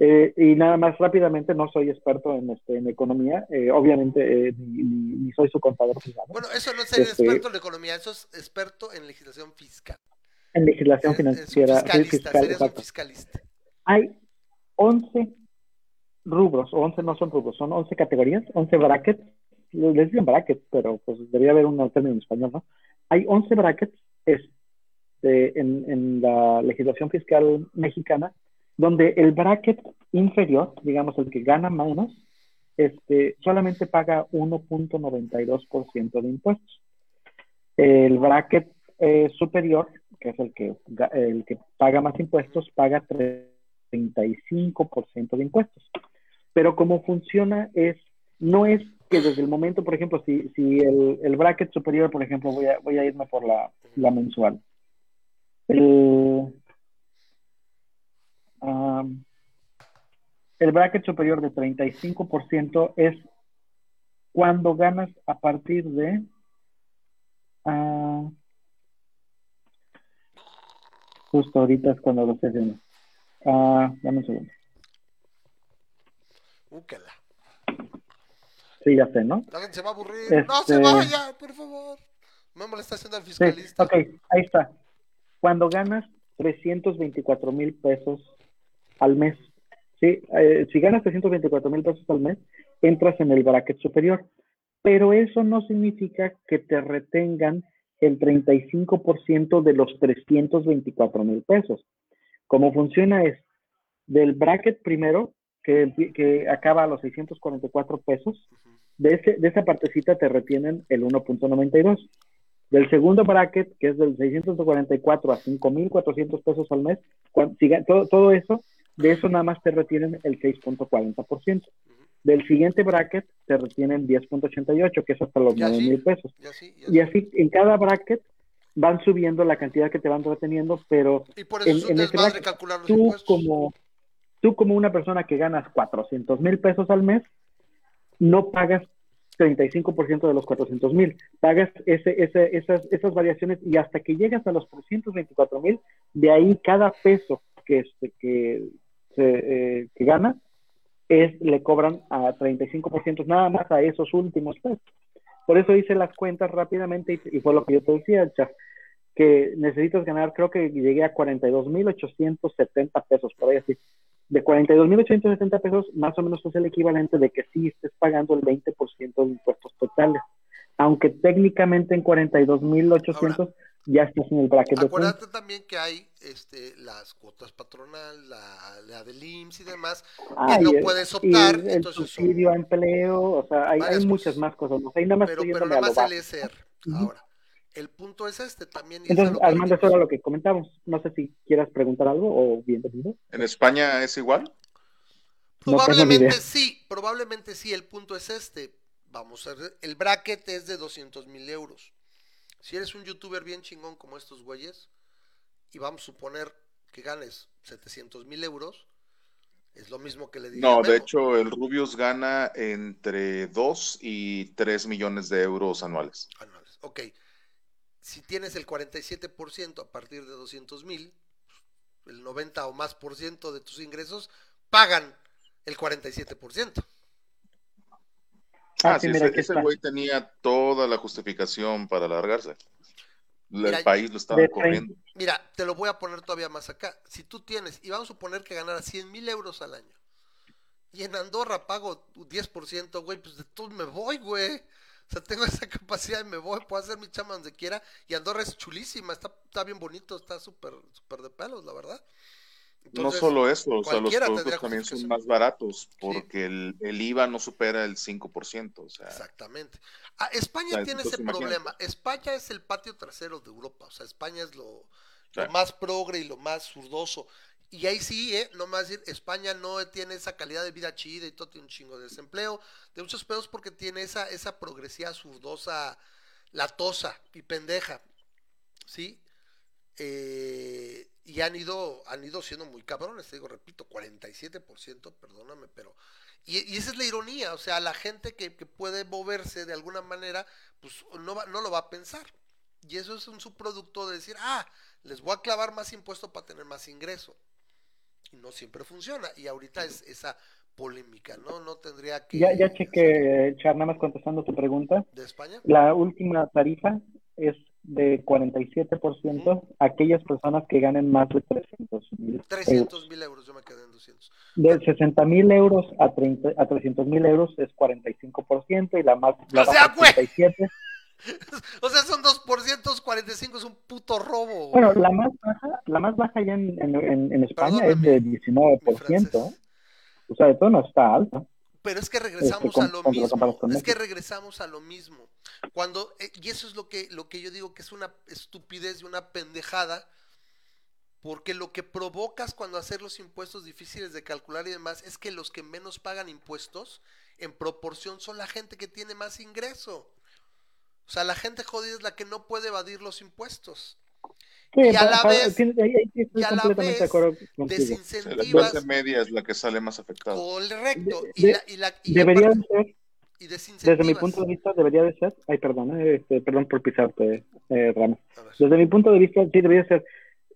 Eh, y nada más rápidamente, no soy experto en, este, en economía, eh, obviamente eh, ni, ni- ni soy su contador privado. Bueno, eso no es ser Este- experto en economía, eso es experto en legislación fiscal. En legislación Es- es financiera, sí, fiscalista, fiscal, serías un exacto. fiscalista. Hay 11 rubros, o 11 no son rubros, son 11 categorías, 11 brackets, les dicen brackets, pero pues debería haber un término en español, ¿no? Hay 11 brackets este, en, en la legislación fiscal mexicana, donde el bracket inferior, digamos el que gana menos, este, solamente paga 1.92% de impuestos. El bracket eh, superior, que es el que, el que paga más impuestos, paga 35% de impuestos. Pero como funciona es, no es que desde el momento, por ejemplo, si, si el, el bracket superior, por ejemplo, voy a, voy a irme por la, la mensual. El, el bracket superior de 35% es cuando ganas a partir de ah, justo ahorita es cuando lo estoy haciendo. Ah, dame un segundo. Úquela. Sí, ya sé, ¿no? La gente se va a aburrir. Este- No se vaya, por favor. Me molesta haciendo al Sí, fiscalista. ok, ahí está. Cuando ganas 324 mil pesos al mes, sí, eh, si ganas 324 mil pesos al mes, entras en el bracket superior. Pero eso no significa que te retengan el 35% de los 324 mil pesos. Como funciona es, del bracket primero, que, que acaba a los 644 pesos, de, ese, de esa partecita te retienen el 1.92. Del segundo bracket, que es del 644 a 5.400 pesos al mes, cuan- si ga- todo, todo eso, de eso nada más te retienen el 6.40%. Ujú. Del siguiente bracket te retienen 10.88, que es hasta los Y así. 9 mil pesos. Y así, y Y así. así en cada bracket van subiendo la cantidad que te van reteniendo, pero Y por eso en- es un en ese desmadre bracket, calcular los tú impuestos. como, tú como una persona que ganas 400 mil pesos al mes, no pagas 35% de los 400 mil, pagas ese, ese, esas, esas variaciones y hasta que llegas a los 324 mil, de ahí cada peso que, este, que, eh, que gana, es, le cobran a 35% nada más a esos últimos pesos. Por eso hice las cuentas rápidamente y, fue lo que yo te decía, que necesitas ganar, creo que llegué a 42.870 pesos, por ahí así. De 42.870 pesos, más o menos es el equivalente de que sí estés pagando el 20% de impuestos totales. Aunque técnicamente en 42.800 ya estás en el bracket de Acuérdate también que hay este, las cuotas patronal, la, la del IMSS y demás, Ah, que no y el- puedes optar, el, el entonces subsidio a empleo, o sea, hay, hay muchas más cosas. O sea, ahí nada más pero, estoy pero nada más el básico. ESR. Ahora, el punto es este también. es Entonces, que Armando, eso era lo que comentamos. No sé si quieras preguntar algo o bienvenido. ¿En España es igual? No Probablemente idea. sí, probablemente sí, el punto es este. Vamos a ver, el bracket es de 200 mil euros. Si eres un youtuber bien chingón como estos güeyes, y vamos a suponer que ganes 700 mil euros, Es lo mismo que le dije. No, de hecho, el Rubius gana entre 2 y 3 millones de euros anuales. anuales. Ok. Si tienes el 47% a partir de 200 mil, el 90 o más por ciento de tus ingresos pagan el 47%. Ah, Ah, sí, mira, ese, ese güey tenía toda la justificación para largarse. El Mira, país lo estaba corriendo. Mira, te lo voy a poner todavía más acá. Si tú tienes, y vamos a suponer que ganara 100 mil euros al año, y en Andorra pago 10%, güey, pues de todo me voy, güey. O sea, tengo esa capacidad y me voy, puedo hacer mi chamba donde quiera. Y Andorra es chulísima, está, está bien bonito, está súper súper de pelos, la verdad. No solo eso, o sea, los productos también son más baratos porque el, el IVA no supera el 5%. O sea, Exactamente. Ah, España O sea, tiene ese imagínate. problema. España es el patio trasero de Europa. O sea, España es lo más progre y lo más zurdoso. Y ahí sí, ¿eh? No más decir, España no tiene esa calidad de vida chida y todo tiene un chingo de desempleo, de muchos pedos porque tiene esa, esa progresía zurdosa, latosa y pendeja. ¿Sí? Eh, y han ido, han ido siendo muy cabrones, te digo, repito, 47%, perdóname, pero... Y, y esa es la ironía, o sea, la gente que, que puede moverse de alguna manera, pues no, va- no lo va a pensar. Y eso es un subproducto de decir, ah, les voy a clavar más impuesto para tener más ingreso. Y no siempre funciona. Y ahorita es esa polémica, ¿no? No tendría que... Ya, ya chequé, Char, nada más contestando tu pregunta. ¿De España? La última tarifa es de 47% aquellas personas que ganen más de 300 mil euros. 300 mil euros, yo me quedé en 200. De 60 mil euros a, 30, a 300 mil euros es 45% y la más la O sea, baja güey. 37. O sea, son 2%, 45 es un puto robo. Bueno, la más baja, la más baja ya en, en, en- en España Perdóname, es de mi 19%. francés. O sea, de todo no está alta. Pero es que regresamos Este, a lo mismo. con Es que regresamos a lo mismo. Cuando eh, y eso es lo que lo que yo digo que es una estupidez y una pendejada, porque lo que provocas cuando hacer los impuestos difíciles de calcular y demás es que los que menos pagan impuestos en proporción son la gente que tiene más ingreso. O sea, la gente jodida es la que no puede evadir los impuestos. Sí, Y a la vez- tiene- ahí- ahí sí estoy y a la vez Desincentivas. clase media es la que sale más afectada. Correcto. De- Y la, y la, y Debería aparte- ser, y desde mi punto de vista, debería de ser, ay, perdón, eh, este, perdón por pisarte, eh, Ramos. Desde mi punto de vista, sí debería ser.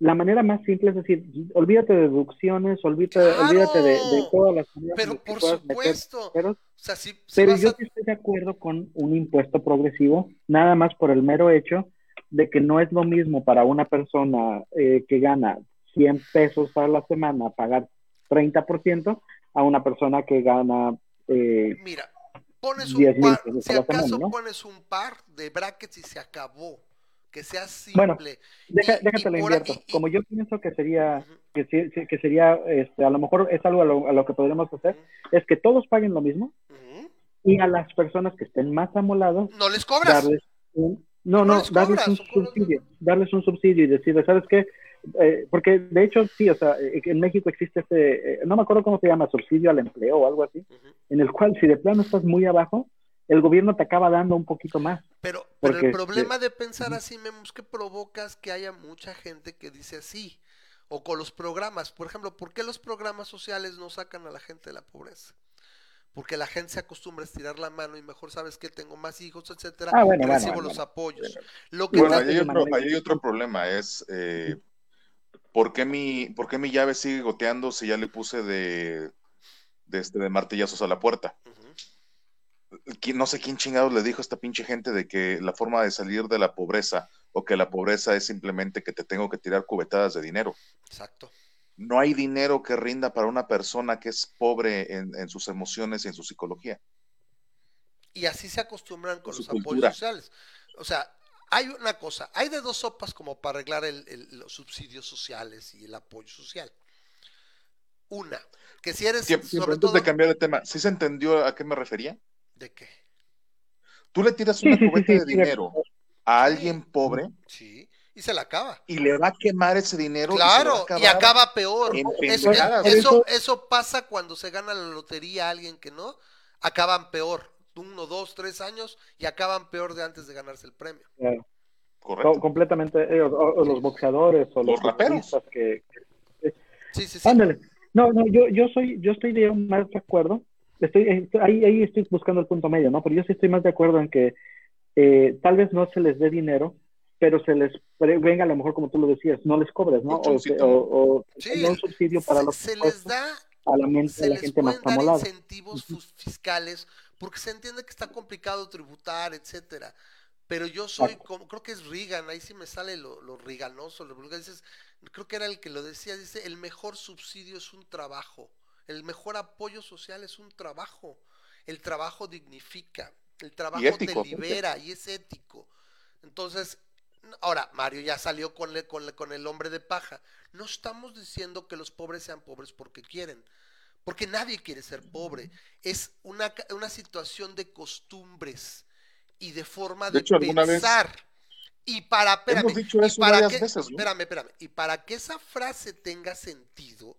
La manera más simple es decir, olvídate de deducciones, olvídate, ¡Claro! olvídate de, de todas las maneras Pero por meter supuesto. ceros, O sea, si, si Pero yo a- sí estoy de acuerdo con un impuesto progresivo, nada más por el mero hecho de que no es lo mismo para una persona eh, que gana 100 pesos a la semana pagar 30% a una persona que gana... eh, Mira, pones 10 un par, si acaso semana, ¿no? pones un par de brackets y se acabó. Que sea Bueno, simple. deja- Y- déjate y lo invierto. ahí- y- Como yo pienso que sería, Ujú, que, sí- sí- que sería, este, a lo mejor es algo a lo, a lo que podríamos hacer, es que todos paguen lo mismo ujú. y a las personas que estén más amoladas No les cobras. darles un, no, No no, les darles cobras, un subsidio, darles un subsidio y decirles, ¿sabes qué? Eh, porque de hecho, sí, o sea, eh, en México existe este, eh, no me acuerdo cómo se llama, subsidio al empleo o algo así, en el cual si de plano estás muy abajo, el gobierno te acaba dando un poquito más. Pero, pero el problema de pensar así, Memo, es que provocas que haya mucha gente que dice así. O con los programas. Por ejemplo, ¿por qué los programas sociales no sacan a la gente de la pobreza? Porque la gente se acostumbra a estirar la mano y mejor sabes que tengo más hijos, etcétera, Ah, bueno, y bueno, recibo bueno, los bueno. apoyos. Lo que Bueno, ahí hay, otro, ahí hay otro problema, es eh, ¿por, qué mi, ¿por qué mi llave sigue goteando si ya le puse de, de, este, de martillazos a la puerta? Ujú. ¿Quién- No sé quién chingados le dijo a esta pinche gente de que la forma de salir de la pobreza o que la pobreza es simplemente que te tengo que tirar cubetadas de dinero. Exacto. No hay dinero que rinda para una persona que es pobre en, en sus emociones y en su psicología. Y así se acostumbran con Con los apoyos sociales. O sea, hay una cosa, hay de dos sopas como para arreglar el- el- los subsidios sociales y el apoyo social. Una, que si eres, Siempre, sobre antes todo, de cambiar de tema, ¿sí se entendió a qué me refería? ¿de qué? Tú le tiras una cubeta de dinero a alguien pobre Sí, y se la acaba. y le va a quemar ese dinero. Claro, y, acaba peor. eso, eso pasa cuando se gana la lotería a alguien que no, acaban peor. Uno, dos, tres años y acaban peor de antes de ganarse el premio. Eh, Correcto. co- completamente, eh, o, o los boxeadores o los, Los raperos. que, Sí, sí, sí. ándale, No, no, yo, yo soy, yo estoy de más de acuerdo. Estoy, estoy- ahí, ahí estoy buscando el punto medio, ¿no? Pero yo sí estoy más de acuerdo en que eh, tal vez no se les dé dinero, pero se les pre- venga a lo mejor como tú lo decías, no les cobres, ¿no? O, choncito. o, o Sí, tenga un subsidio para se, los se les da a la mente se de la les gente más pueden dar amolada. incentivos fiscales porque se entiende que está complicado tributar, etcétera. Pero yo soy, como, creo que es Reagan, ahí sí me sale lo, lo riganoso, lo dices, creo que era el que lo decía, dice, el mejor subsidio es un trabajo, el mejor apoyo social es un trabajo, el trabajo dignifica, el trabajo ético, te libera y es ético. Entonces, ahora, Mario ya salió con el, con, el- con el hombre de paja. No estamos diciendo que los pobres sean pobres porque quieren, porque nadie quiere ser pobre. Es una, ca- una situación de costumbres y de forma De de, hecho, alguna vez- pensar. Y para, espérame, Hemos dicho y eso para varias que, veces, ¿no? espérame, espérame, y para que esa frase tenga sentido,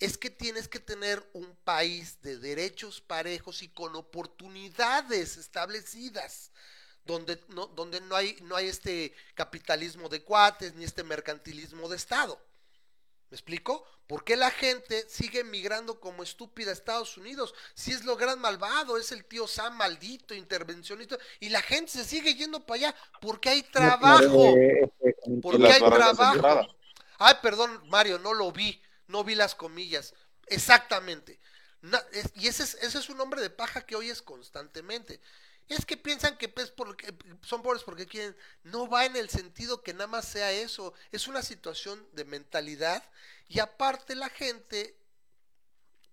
es que tienes que tener un país de derechos parejos y con oportunidades establecidas, donde no, donde no hay, no hay este capitalismo de cuates ni este mercantilismo de Estado. ¿Me explico? ¿Por qué la gente sigue migrando como estúpida a Estados Unidos? Si es lo gran malvado, es el tío Sam maldito, intervencionista, y la gente se sigue yendo para allá porque hay trabajo. Eh, este, Y Porque hay trabajo. Ay, perdón, Mario, no lo vi, no vi las comillas. Exactamente. Es- y ese es, ese es un hombre de paja que oyes constantemente. Es que piensan que pues, porque, son pobres porque quieren. No va en el sentido que nada más sea eso. Es una situación de mentalidad. Y aparte la gente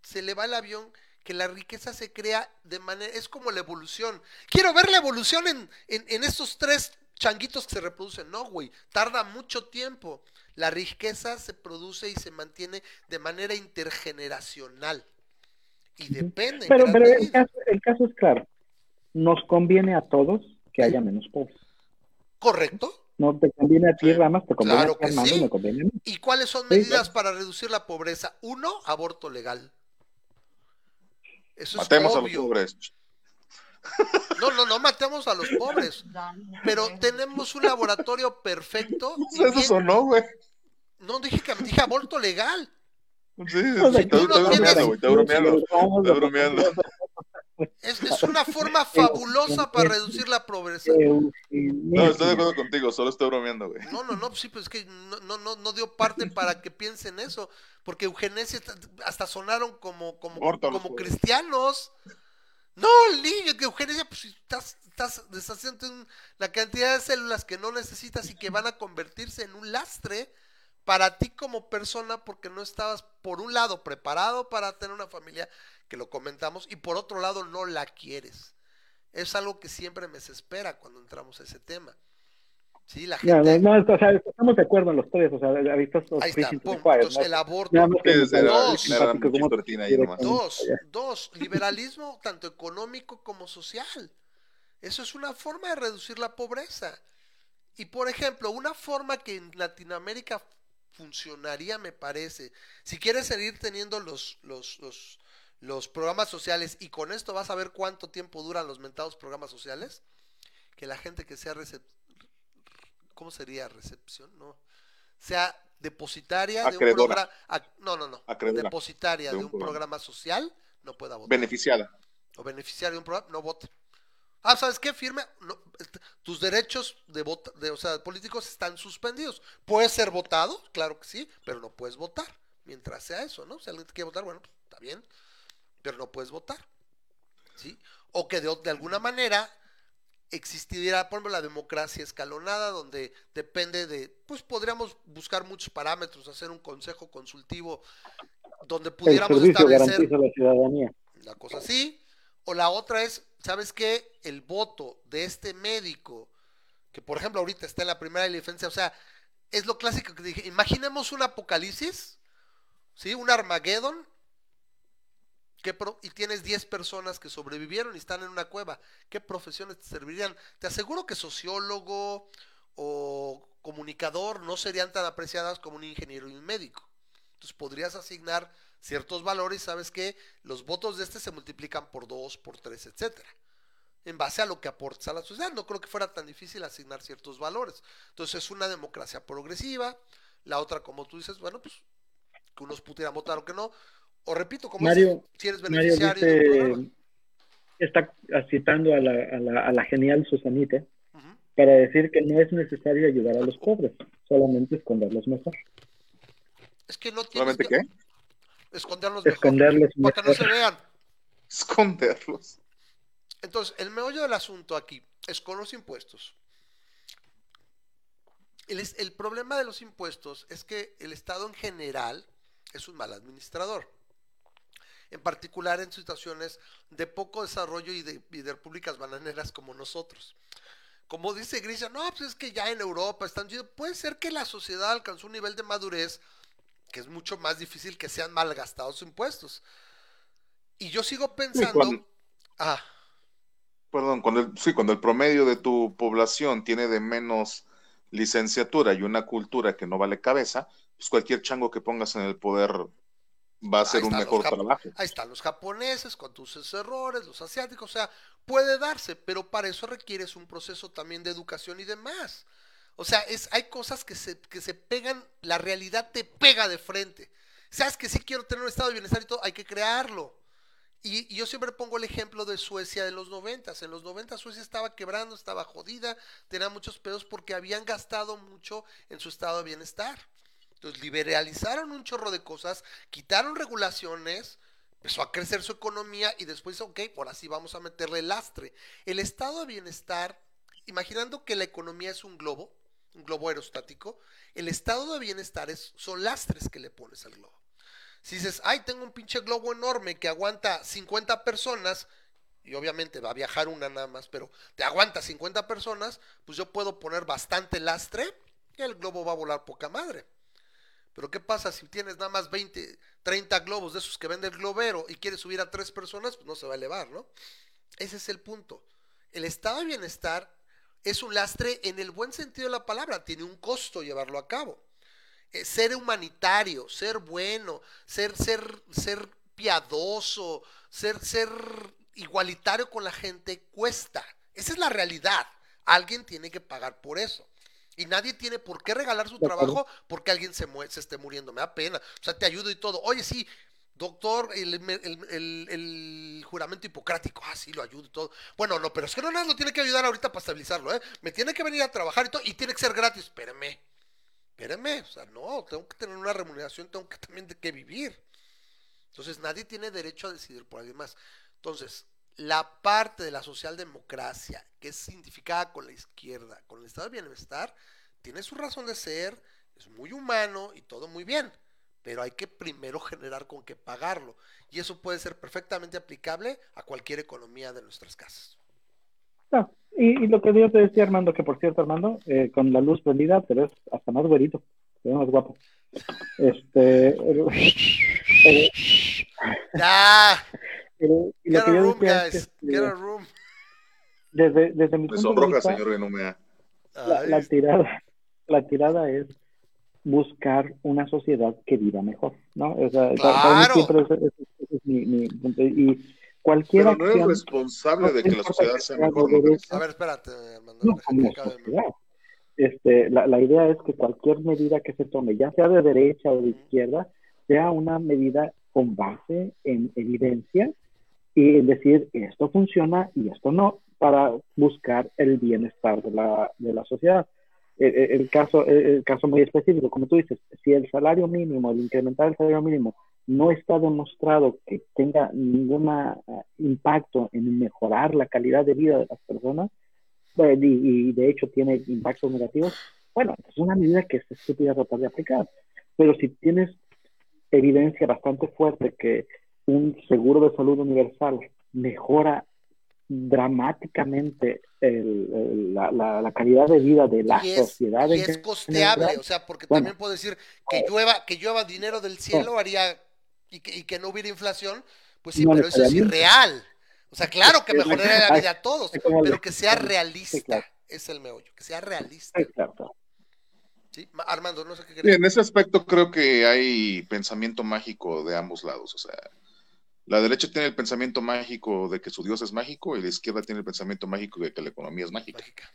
se le va el avión que la riqueza se crea de manera, es como la evolución. Quiero ver la evolución en, en, en estos tres changuitos que se reproducen. No, güey, tarda mucho tiempo. La riqueza se produce y se mantiene de manera intergeneracional. Y depende. en Pero, pero el, medida. caso, el caso es claro. Nos conviene a todos que haya menos pobres. ¿Correcto? No te conviene a ti, Sí. Ramas, te conviene Claro a ti, que Armando, sí. me conviene a mí. ¿Y cuáles son Sí, medidas para reducir la pobreza? Uno, aborto legal. Eso Matemos es a los pobres. No, no, no matemos a los pobres. Pero tenemos un laboratorio perfecto. y Eso bien- sonó, güey. No dije que dije aborto legal. Sí, sí, tú está, bromeando, güey, está bromeando. Está bromeando. Es, es una forma fabulosa para reducir la pobreza. No, estoy de acuerdo contigo, solo estoy bromeando, güey. No, no, no, sí, pues es que no, no, no, no dio parte para que piensen eso, porque eugenesia hasta sonaron como, como, como pues. cristianos. No, el niño, que eugenesia, pues estás, estás deshaciendo la cantidad de células que no necesitas y que van a convertirse en un lastre para ti como persona, porque no estabas, por un lado, preparado para tener una familia, que lo comentamos, y por otro lado, no la quieres. Es algo que siempre me desespera cuando entramos a ese tema. Sí, la gente... no, no, o sea, estamos de acuerdo en los tres, o sea, Ahí three está, pum. Entonces, ¿no? el aborto. Dos. ahí. Dos, allá. dos, liberalismo tanto económico como social. Eso es una forma de reducir la pobreza. Y por ejemplo, una forma que en Latinoamérica funcionaría, me parece, si quieres seguir teniendo los, los, los, los programas sociales, y con esto vas a ver cuánto tiempo duran los mentados programas sociales, que la gente que sea recep- ¿cómo sería recepción? No, sea depositaria de un programa, no, no, no, depositaria de de un programa. programa social, no pueda votar. Beneficiada. o beneficiario de un programa, no vote. Ah, ¿sabes qué? Firme, no, tus derechos de vota, de, o sea, políticos están suspendidos. Puedes ser votado, claro que sí, pero no puedes votar. Mientras sea eso, ¿no? Si alguien te quiere votar, bueno, pues, está bien, pero no puedes votar. ¿Sí? O que de, de alguna manera existiera, por ejemplo, la democracia escalonada, donde depende de, pues podríamos buscar muchos parámetros, hacer un consejo consultivo donde El pudiéramos servicio establecer la ciudadanía. una cosa así. O la otra es, ¿sabes qué? El voto de este médico, que por ejemplo ahorita está en la primera defensa, o sea, es lo clásico que dije, imaginemos un apocalipsis, ¿sí? Un Armageddon, ¿qué pro- y tienes 10 personas que sobrevivieron y están en una cueva, ¿qué profesiones te servirían? Te aseguro que sociólogo o comunicador no serían tan apreciadas como un ingeniero y un médico. Entonces podrías asignar ciertos valores, sabes que los votos de este se multiplican por dos, por tres, etcétera. En base a lo que aportas a la sociedad, no creo que fuera tan difícil asignar ciertos valores. Entonces es una democracia progresiva, la otra, como tú dices, bueno, pues que unos pudieran votar o que no, O repito, como Mario, si eres Mario beneficiario dice, programa. está citando a la, a, la, a la genial Susanita para decir que no es necesario ayudar a los pobres, solamente esconderlos mejor. Es que no tienes ¿Solamente que qué? esconderlos mejor. Esconderlos Para que no se mejor. vean. Esconderlos. Entonces, el meollo del asunto aquí es con los impuestos. El, es- el problema de los impuestos es que el Estado en general es un mal administrador. En particular en situaciones de poco desarrollo y de, y de repúblicas bananeras como nosotros. Como dice Grisha, no, pues es que ya en Europa están. Puede ser que la sociedad alcanzó un nivel de madurez que es mucho más difícil que sean mal gastados impuestos. Y yo sigo pensando. cuando- Ah, Perdón, cuando el, sí, cuando el promedio de tu población tiene de menos licenciatura y una cultura que no vale cabeza, pues cualquier chango que pongas en el poder va a Ahí un mejor trabajo. Ahí están los japoneses con tus errores, los asiáticos, o sea, puede darse, pero para eso requieres un proceso también de educación y demás. O sea, es, hay cosas que se, que se pegan, la realidad te pega de frente. Sabes que sí quiero tener un estado de bienestar y todo, hay que crearlo. Y, y yo siempre pongo el ejemplo de Suecia de los noventas. En los 90 Suecia estaba quebrando, estaba jodida, tenía muchos pedos porque habían gastado mucho en su estado de bienestar. Entonces liberalizaron un chorro de cosas, quitaron regulaciones, empezó a crecer su economía y después, ok, ahora sí vamos a meterle lastre. El estado de bienestar, imaginando que la economía es un globo, un globo aerostático, el estado de bienestar es, son lastres que le pones al globo. Si dices, ay, tengo un pinche globo enorme que aguanta 50 personas, y obviamente va a viajar una nada más, pero te aguanta 50 personas, pues yo puedo poner bastante lastre y el globo va a volar poca madre. Pero ¿qué pasa si tienes nada más 20, 30 globos de esos que vende el globero y quieres subir a tres personas? Pues no se va a elevar, ¿no? Ese es el punto. El estado de bienestar es un lastre en el buen sentido de la palabra, tiene un costo llevarlo a cabo. Eh, ser humanitario, ser bueno, ser, ser, ser piadoso, ser, ser igualitario con la gente cuesta. Esa es la realidad. Alguien tiene que pagar por eso. Y nadie tiene por qué regalar su trabajo porque alguien se, se esté muriendo. Me da pena. O sea, te ayudo y todo. Oye, sí, doctor, el, el- el- el juramento hipocrático. Ah, sí, lo ayudo y todo. Bueno, no, pero es que no nada lo tiene que ayudar ahorita para estabilizarlo, ¿eh? Me tiene que venir a trabajar y todo. Y tiene que ser gratis. Espérame. Espérame. O sea, no, tengo que tener una remuneración, tengo que también de qué vivir. Entonces, nadie tiene derecho a decidir por alguien más. Entonces, la parte de la socialdemocracia que es identificada con la izquierda, con el estado de bienestar, tiene su razón de ser, es muy humano y todo muy bien, pero hay que primero generar con qué pagarlo. Y eso puede ser perfectamente aplicable a cualquier economía de nuestras casas. No, y, y lo que yo te decía, Armando, que por cierto, Armando, eh, con la luz prendida, pero es hasta más güerito, se ve más guapo. Este, ¡Ya! Pero- y lo que yo room, es que, este, room. desde, desde mi punto de sonroja, vista, señor Benumea. la, Ay, la tirada, la tirada es buscar una sociedad que viva mejor, ¿no? O sea, para- para mí Claro. siempre ese- ese es mi, mi. Y cualquier Pero no acción, responsable de que la sociedad sea mejor, A ver, espérate, Armando. no como sociedad. Este, la, la idea es que cualquier medida que se tome, ya sea de derecha o de izquierda, sea una medida con base en evidencia y decir esto funciona y esto no, para buscar el bienestar de la, de la sociedad. El, el- el caso, el, el caso muy específico, como tú dices, si el salario mínimo, el incrementar el salario mínimo, no está demostrado que tenga ningún impacto en mejorar la calidad de vida de las personas, eh, y, y de hecho tiene impactos negativos, bueno, es una medida que es estúpida tratar de aplicar. Pero si tienes evidencia bastante fuerte que un seguro de salud universal mejora dramáticamente el- el- la, la- la calidad de vida de la y es, sociedad. y es general, costeable, o sea, porque Bueno. también puedo decir que llueva, que llueva dinero del cielo haría y que, y que no hubiera inflación, pues sí, No pero eso es irreal. O sea, claro que mejoraría la vida a todos, pero que sea sí, realista, claro. es el meollo, que sea realista. Exacto. Armando, no sé qué Sí, querías. en ese aspecto creo que hay pensamiento mágico de ambos lados. O sea, la derecha tiene el pensamiento mágico de que su Dios es mágico y la izquierda tiene el pensamiento mágico de que la economía es mágica Mágica.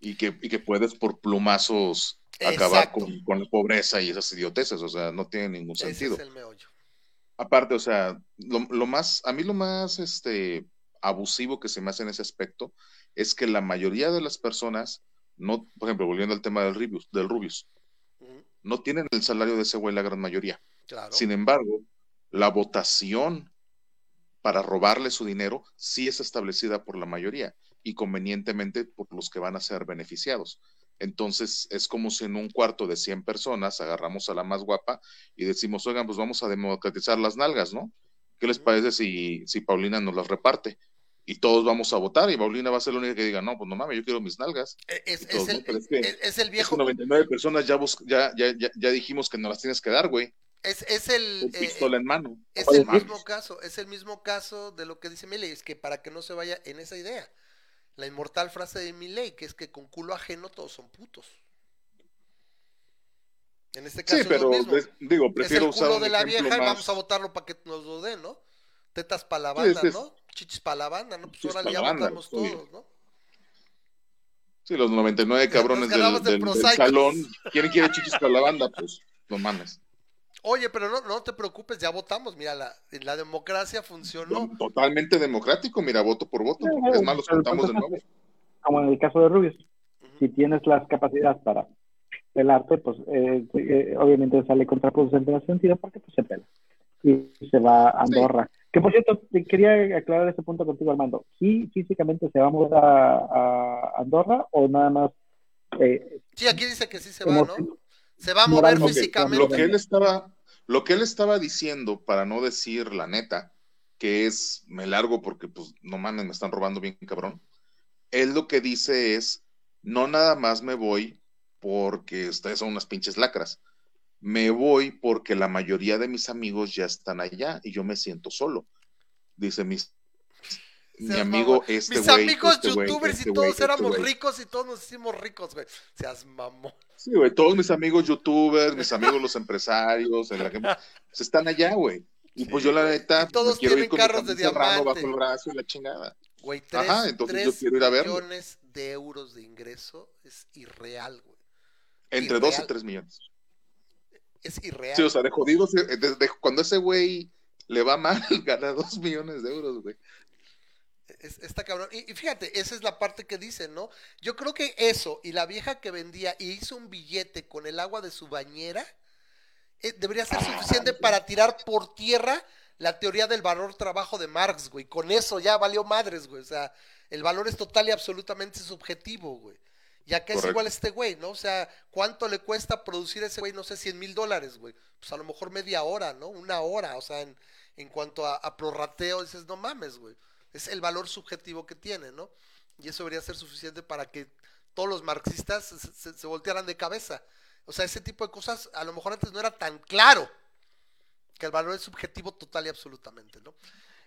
y que, y que puedes por plumazos acabar con, con la pobreza y esas idioteces. O sea, no tiene ningún Ese sentido. es el meollo. Aparte, o sea, lo, lo más, a mí lo más este, abusivo que se me hace en ese aspecto es que la mayoría de las personas, no, por ejemplo, volviendo al tema del Rubius, del Rubius, no tienen el salario de ese güey la gran mayoría. Claro. Sin embargo, la votación para robarle su dinero sí es establecida por la mayoría y convenientemente por los que van a ser beneficiados. Entonces, es como si en un cuarto de 100 personas agarramos a la más guapa y decimos, oigan, pues vamos a democratizar las nalgas, ¿no? ¿Qué les parece si, si Paulina nos las reparte? Y todos vamos a votar y Paulina va a ser la única que diga, no, pues no mames, yo quiero mis nalgas. E- Es, el, Pero es que- es- es el Es viejo. que 99 personas ya, ya, ya, ya dijimos que no las tienes que dar, güey. Es, es el. Con eh, pistola en mano. Es el mismo caso, es el mismo caso de lo que dice Milley, es que para que no se vaya en esa idea. La inmortal frase de Milley, que es que con culo ajeno todos son putos. En este caso Sí, es pero lo mismo. digo, es prefiero el usar culo un de la vieja y vamos a votarlo para que nos lo den, ¿no? Tetas para la banda, Sí, es- ¿no? Chichis para la banda, ¿no? Pues ahora ya votamos todos, ¿no? Sí, los 99 cabrones del, del- del salón. ¿Quién quiere chichis para la banda? Pues no mames. Oye, pero no, no te preocupes, ya votamos. Mira, la, la democracia funcionó. Totalmente democrático, mira, voto por voto. Es más, los contamos de entonces- nuevo. Como en el caso de Rubius, si tienes las capacidades para pelarte, pues eh, eh, obviamente sale contraproducente en el sentido porque pues, se pela y se va a Andorra. Que por cierto, te quería aclarar ese punto contigo, Armando. ¿Sí físicamente se va a mudar a, a Andorra o nada más? Eh, Sí, aquí dice que sí se va, ¿no? Se va a mover físicamente. Lo que él estaba, lo que él estaba diciendo, para no decir la neta, que es me largo porque pues no mames, me están robando bien cabrón. Él lo que dice es, no nada más me voy porque ustedes son unas pinches lacras. Me voy porque la mayoría de mis amigos ya están allá y yo me siento solo. Dice mis mi amigo mamón. este Mis amigos este youtubers este y güey, todos este éramos ricos y todos nos hicimos ricos, güey. Seas mamón. Sí, güey, todos mis amigos youtubers, mis amigos los empresarios, en la que pues, están allá, güey. Y pues yo la neta Y todos quiero tienen ir con carros de diamante. bajo el brazo y la chingada. Güey, tres, Ajá, entonces yo tres quiero ir a verlo. millones de euros de ingreso es irreal, güey. Entre Irreal. 2 y 3 millones. Es irreal. Sí, o sea, de jodidos, eh, desde cuando ese güey le va mal, gana 2 millones de euros, güey. Es- está cabrón. Y, y fíjate, esa es la parte que dicen, ¿no? Yo creo que eso y la vieja que vendía y hizo un billete con el agua de su bañera eh, debería ser suficiente para tirar por tierra la teoría del valor trabajo de Marx, güey. Con eso ya valió madres, güey. O sea, el valor es total y absolutamente subjetivo, güey. Ya que es igual este güey, ¿no? O sea, ¿cuánto le cuesta producir ese güey? No sé, 100 mil dólares, güey. Pues a lo mejor media hora, ¿no? Una hora, o sea, en, en cuanto a, a prorrateo, dices, no mames, güey. Es el valor subjetivo que tiene, ¿no? Y eso debería ser suficiente para que todos los marxistas se, se- se voltearan de cabeza. O sea, ese tipo de cosas a lo mejor antes no era tan claro que el valor es subjetivo total y absolutamente, ¿no?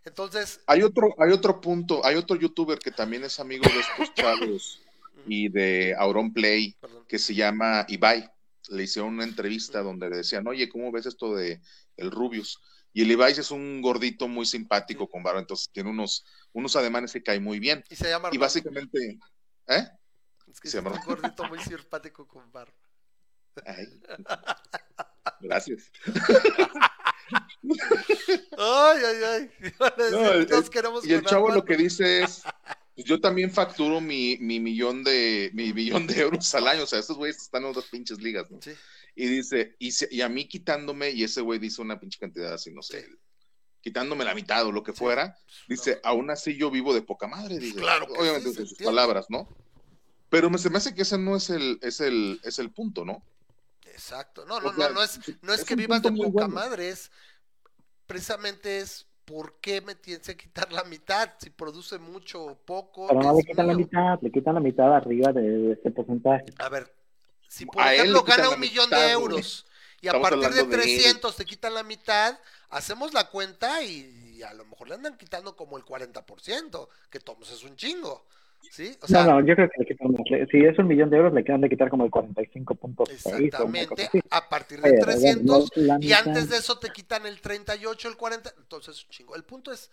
Entonces, Hay otro, hay otro punto, hay otro youtuber que también es amigo de estos chavos y de Auron Play, perdón. que se llama Ibai. Le hicieron una entrevista donde le decían, oye, ¿cómo ves esto de el Rubius? Y el Ibai es un gordito muy simpático con barba, entonces tiene unos, unos ademanes que cae muy bien. Y se llama Y básicamente, ¿eh? Es que se es un llama- gordito muy simpático con barba. Ay, gracias. Ay, ay, ay. No, el- todos Y el chavo lo que dice es, pues yo también facturo mi, mi millón de mi millón de euros al año, o sea, estos güeyes están en otras pinches ligas, ¿no? Sí. Y dice, y, se- y a mí quitándome, y ese güey dice una pinche cantidad así, no sé, quitándome la mitad o lo que Sí. fuera, dice, aún así yo vivo de poca madre, dice, Claro que obviamente sí, sus palabras, ¿no? Pero me, se me hace que ese no es el, es el, es el punto, ¿no? Exacto. No, no, O sea, no, no es, no es es que vivas de poca bueno. madre, es precisamente es por qué me tienes que quitar la mitad, si produce mucho o poco. Pero no le quitan la mitad, le quitan la mitad arriba de, de este porcentaje. A ver, si por A ejemplo gana un millón mitad, de güey. euros y a Estamos partir de hablando de él. 300 te quitan la mitad, hacemos la cuenta y, a lo mejor le andan quitando como el 40%, que todos es un chingo. ¿Sí? O sea, no, no, yo creo que le quitan Si es un millón de euros, le quedan de quitar como el 45.6 o una cosa exactamente, a partir de Pero, 300 no, la y antes de eso te quitan el 38, el 40, entonces un chingo. El punto es,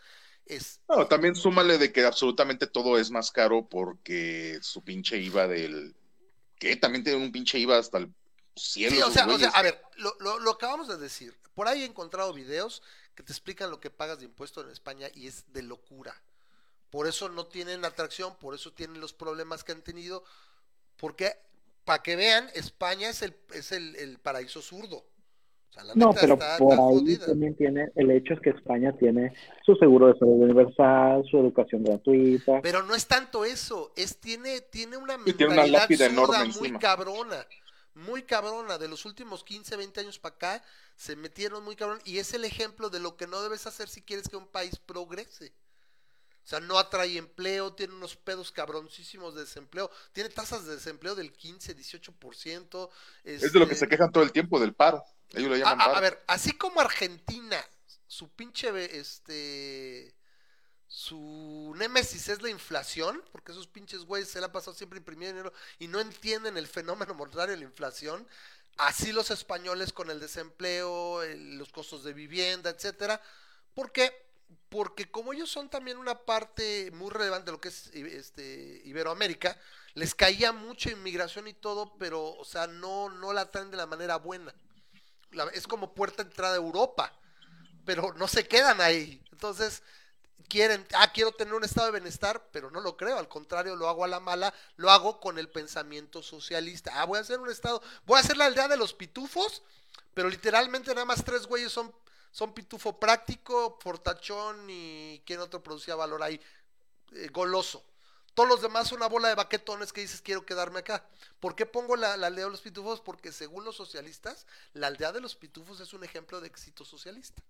es No, también súmale de que absolutamente todo es más caro porque su pinche IVA del... que también tiene un pinche IVA hasta el cielos. Sí, o sea, o sea, güeyes. a ver, lo, lo, lo acabamos de decir. Por ahí he encontrado videos que te explican lo que pagas de impuesto en España y es de locura. Por eso no tienen atracción, por eso tienen los problemas que han tenido. Porque, para que vean, España es el, es el, el paraíso zurdo. Sea, la No, neta pero está- por está ahí jodida. también tiene, el hecho es que España tiene su seguro de salud universal, su educación gratuita. Pero no es tanto eso, es tiene, tiene una Y tiene una mentalidad lápida zurda enorme muy encima. cabrona, muy cabrona. De los últimos 15, 20 años para acá, se metieron muy cabrón. Y es el ejemplo de lo que no debes hacer si quieres que un país progrese. O sea, no atrae empleo, tiene unos pedos cabroncísimos de desempleo, tiene tasas de desempleo del 15, 18%. Es de lo que este, se quejan todo el tiempo, del paro. Ellos lo a, llaman a- paro. a ver, así como Argentina, su pinche, este, su némesis es la inflación, porque esos pinches güeyes se la han pasado siempre imprimiendo dinero y no entienden el fenómeno monetario de la inflación. Así los españoles con el desempleo, el- los costos de vivienda, etcétera. ¿Por qué? Porque como ellos son también una parte muy relevante de lo que es este, Iberoamérica, les caía mucha inmigración y todo, pero, o sea, no, no la traen de la manera buena es como puerta de entrada a Europa, pero no se quedan ahí. Entonces, quieren, ah, quiero tener un estado de bienestar, pero no lo creo, al contrario, lo hago a la mala, lo hago con el pensamiento socialista. Ah, voy a hacer un estado, voy a hacer la aldea de los pitufos, pero literalmente nada más tres güeyes son, son pitufo práctico, fortachón y quién otro producía valor ahí, Eh, goloso. Todos los demás son una bola de baquetones que dices quiero quedarme acá. ¿Por qué pongo la, la aldea de los pitufos? Porque según los socialistas, la aldea de los pitufos es un ejemplo de éxito socialista.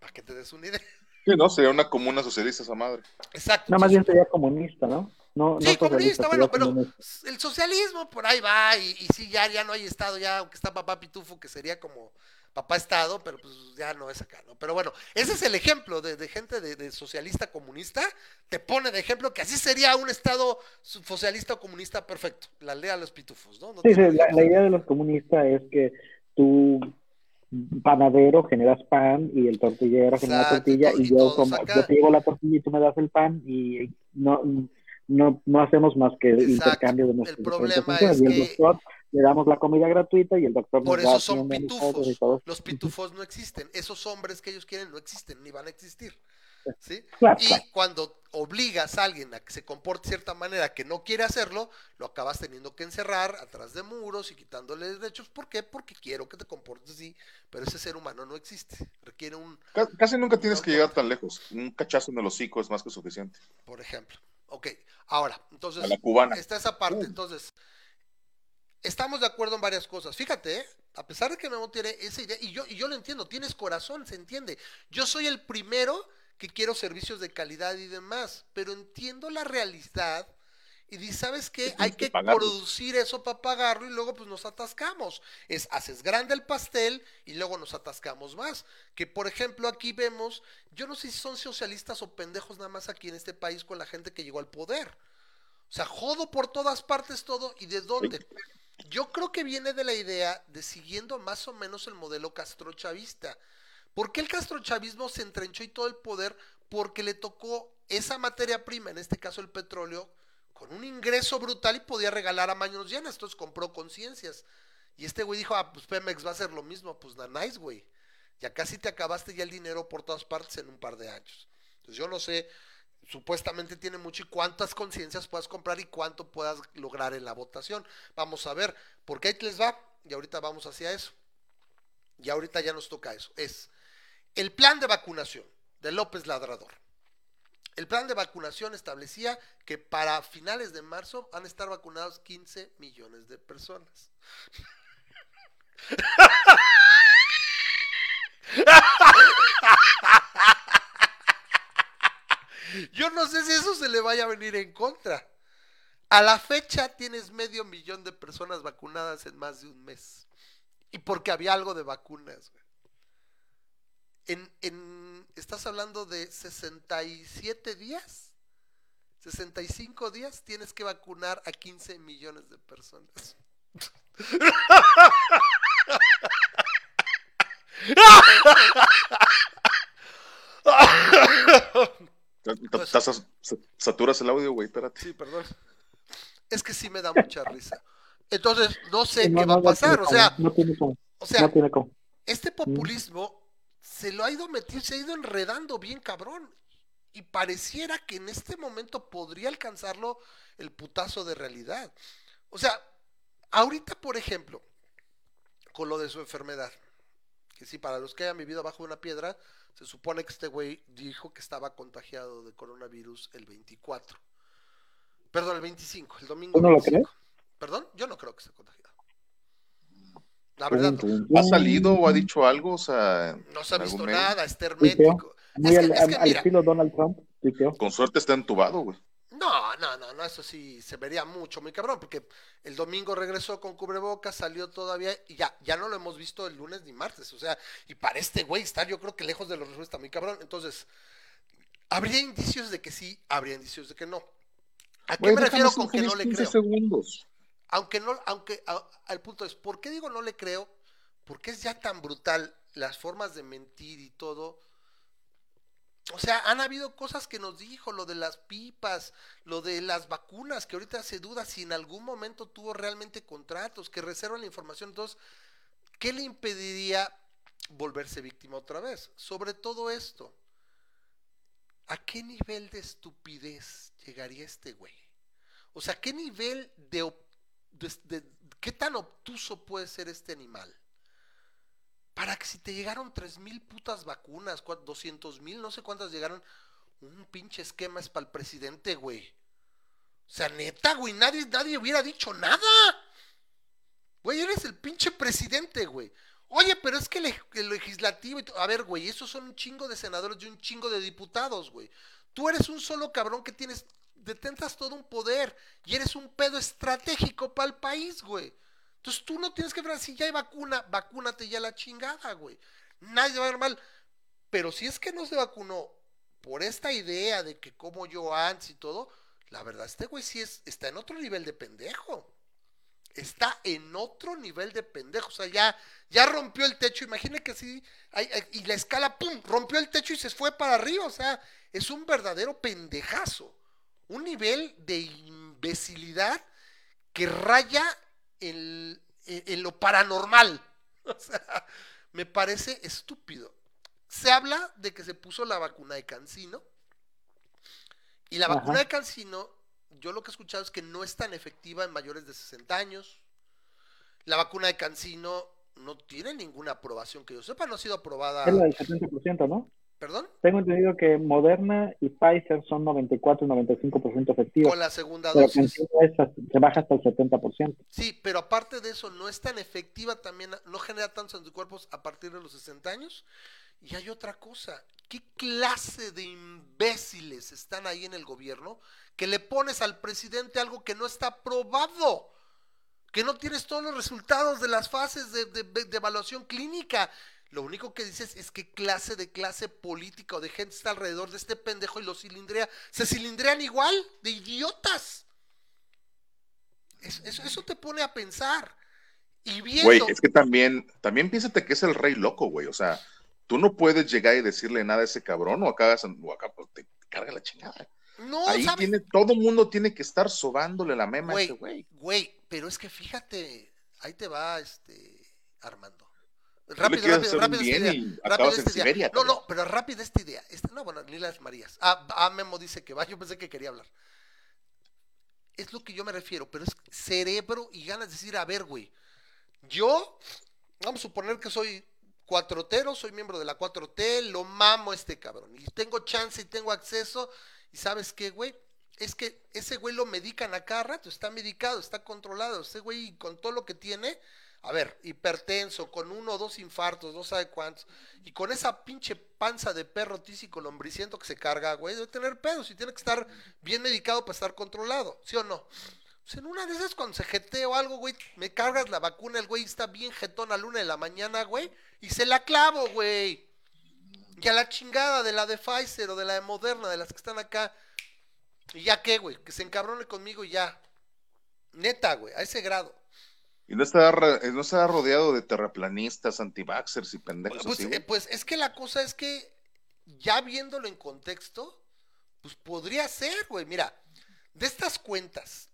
Para que te des una idea. Sí, ¿no? Sería una comuna socialista esa madre. Exacto. No, más bien sería comunista, ¿no? No, Sí, no comunista, bueno, pero comunista. el socialismo por ahí va y, y sí, ya, ya no hay Estado, ya aunque está papá Pitufo, que sería como papá Estado, pero pues ya no es acá, ¿no? Pero bueno, ese es el ejemplo de, de gente de, de socialista comunista, te pone de ejemplo que así sería un Estado so- socialista o comunista perfecto, la aldea de los Pitufos, ¿no? No Sí, sí, la, la idea de los comunistas es que tú, panadero, generas pan y el tortillero genera Exacto, tortilla y y yo como yo te llevo la tortilla y tú me das el pan y no no, no hacemos más que Exacto. intercambio de El nuestras problema es y el que- doctor le damos la comida gratuita y el doctor Por nos da eso son pitufos. y todo. Los pitufos no existen. Esos hombres que ellos quieren no existen ni van a existir. ¿Sí? Claro, Y claro. cuando obligas a alguien a que se comporte de cierta manera que no quiere hacerlo, lo acabas teniendo que encerrar atrás de muros y quitándole derechos. ¿Por qué? Porque quiero que te comportes así, pero ese ser humano no existe. Requiere un, Ca- Casi nunca tienes que llegar tan lejos. Un cachazo en el hocico es más que suficiente. por ejemplo. Ok, ahora, entonces, A la cubana. está esa parte. Uh. Entonces, estamos de acuerdo en varias cosas. Fíjate, ¿eh? a pesar de que Memo tiene esa idea, y yo, y yo lo entiendo, tienes corazón, se entiende. Yo soy el primero que quiero servicios de calidad y demás, pero entiendo la realidad y di, ¿sabes qué? Hay que producir eso para pagarlo y luego pues nos atascamos. Es, haces grande el pastel y luego nos atascamos más. Que por ejemplo aquí vemos, yo no sé si son socialistas o pendejos nada más aquí en este país con la gente que llegó al poder. O sea, jodo por todas partes todo y de dónde. Yo creo que viene de la idea de siguiendo más o menos el modelo castrochavista. ¿Por qué el castrochavismo se entrenchó y todo el poder? Porque le tocó esa materia prima, en este caso el petróleo, con un ingreso brutal y podía regalar a manos llenas. Entonces compró conciencias. Y este güey dijo, ah, pues Pemex va a hacer lo mismo. Pues nice, güey. Ya casi te acabaste ya el dinero por todas partes en un par de años. Entonces yo no sé, supuestamente tiene mucho y cuántas conciencias puedas comprar y cuánto puedas lograr en la votación. Vamos a ver, porque ahí les va, y ahorita vamos hacia eso. Y ahorita ya nos toca eso. Es el plan de vacunación de López Ladrador. El plan de vacunación establecía que para finales de marzo van a estar vacunados 15 millones de personas. Yo no sé si eso se le vaya a venir en contra. A la fecha tienes medio millón de personas vacunadas en más de un mes. Y porque había algo de vacunas. En, en, estás hablando de 67 días, 65 días, tienes que vacunar a 15 millones de personas. Sa- Saturas el audio, güey, espérate. Sí, perdón. Es que sí me da mucha risa. Entonces, no sé No, qué no, va a pasar. tiene O sea, no tiene cómo, o sea, no tiene cómo. este populismo se lo ha ido metiendo, se ha ido enredando bien cabrón. Y pareciera que en este momento podría alcanzarlo el putazo de realidad. O sea, ahorita, por ejemplo, con lo de su enfermedad, que sí, para los que hayan vivido abajo de una piedra, se supone que este güey dijo que estaba contagiado de coronavirus el 24. Perdón, el 25, el domingo. ¿Tú no lo 25. Perdón, yo no creo que esté contagiado. La verdad, no. Tum, ¿Ha tum. salido o ha dicho algo? O sea, No se ha visto nada, está hermético. Muy Es que- al, es que al mira, estilo Donald Trump. Con suerte está entubado, güey. No, no, no, no, eso sí se vería mucho, muy cabrón, porque el domingo regresó con cubrebocas, salió todavía y ya, ya no lo hemos visto el lunes ni martes, o sea, y para este güey estar yo creo que lejos de los resultados está muy cabrón, entonces, habría indicios de que sí, habría indicios de que no. ¿A qué me refiero con que no le 15 creo? segundos. Aunque no, aunque a- al punto es, ¿por qué digo no le creo? Porque es ya tan brutal las formas de mentir y todo. O sea, han habido cosas que nos dijo, lo de las pipas, lo de las vacunas, que ahorita se duda si en algún momento tuvo realmente contratos, que reservan la información. Entonces, ¿qué le impediría volverse víctima otra vez? Sobre todo esto, ¿a qué nivel de estupidez llegaría este güey? O sea, ¿qué nivel de, qué tan obtuso puede ser este animal? Para que si te llegaron tres mil putas vacunas, cua- 200 mil, no sé cuántas llegaron, un pinche esquema es para el presidente, güey. O sea, neta, güey, nadie, nadie hubiera dicho nada. Güey, eres el pinche presidente, güey. Oye, pero es que el, legislativo, y a ver, güey, esos son un chingo de senadores y un chingo de diputados, güey. Tú eres un solo cabrón que tienes, detentas todo un poder y eres un pedo estratégico para el país, güey. Entonces tú no tienes que ver si ya hay vacuna, vacúnate ya la chingada, güey. Nadie va a ver mal. Pero si es que no se vacunó por esta idea de que como yo antes y todo, la verdad, este güey sí es, está en otro nivel de pendejo. Está en otro nivel de pendejo. O sea, ya, ya rompió el techo. Imagine que sí. y la escala, ¡pum! Rompió el techo y se fue para arriba. O sea, es un verdadero pendejazo. Un nivel de imbecilidad que raya en, en- en lo paranormal. O sea, me parece estúpido. Se habla de que se puso la vacuna de Cancino. Y la Ajá. vacuna de Cancino, yo lo que he escuchado es que no es tan efectiva en mayores de 60 años. La vacuna de Cancino no tiene ninguna aprobación que yo sepa, no ha sido aprobada. Es la del 70%, ¿no? ¿Perdón? Tengo entendido que Moderna y Pfizer son 94 y 95% efectivos. Con la segunda dosis. Se baja hasta el 70%. Sí, pero aparte de eso, no es tan efectiva también, no genera tantos anticuerpos a partir de los 60 años. Y hay otra cosa, ¿qué clase de imbéciles están ahí en el gobierno que le pones al presidente algo que no está aprobado? Que no tienes todos los resultados de las fases de, de- de evaluación clínica. Lo único que dices es qué clase de clase política o de gente está alrededor de este pendejo y lo cilindrea. Se cilindrean igual, de idiotas. Eso, eso, eso te pone a pensar. Y viendo. Güey, es que también, también piénsate que es el rey loco, güey. O sea, tú no puedes llegar y decirle nada a ese cabrón o acá, o acá pues, te carga la chingada. no, Ahí ¿sabes? tiene, todo mundo tiene que estar sobándole la mema a ese güey. güey, pero es que fíjate, ahí te va este Armando. Rápido, rápido, rápido esta idea. rápido esta idea. Siberia, No, no, pero rápido esta idea. Este, no, bueno, ni las Marías. Ah, ah, Memo dice que va, yo pensé que quería hablar. Es lo que yo me refiero, pero es cerebro y ganas de decir, a ver, güey, yo, vamos a suponer que soy cuatrotero, soy miembro de la 4T, lo mamo a este cabrón, y tengo chance y tengo acceso, y sabes qué, güey, es que ese güey lo medican a cada rato, está medicado, está controlado, ese güey con todo lo que tiene, a ver, hipertenso, con uno o dos infartos, no sabe cuántos, y con esa pinche panza de perro tísico lombriciento que se carga, güey, debe tener pedos y tiene que estar bien medicado para estar controlado, ¿sí o no? Pues en una de esas cuando se jetea o algo, güey, me cargas la vacuna, el güey está bien jetón a la de la mañana, güey, y se la clavo, güey. Y a la chingada de la de Pfizer o de la de Moderna, de las que están acá. Y ya qué, güey, que se encabrone conmigo y ya. Neta, güey, a ese grado. Y no está, re- no está rodeado de terraplanistas, antivaxers y pendejos Pues, así, eh, pues es que la cosa es que, ya viéndolo en contexto, pues podría ser, güey. Mira, de estas cuentas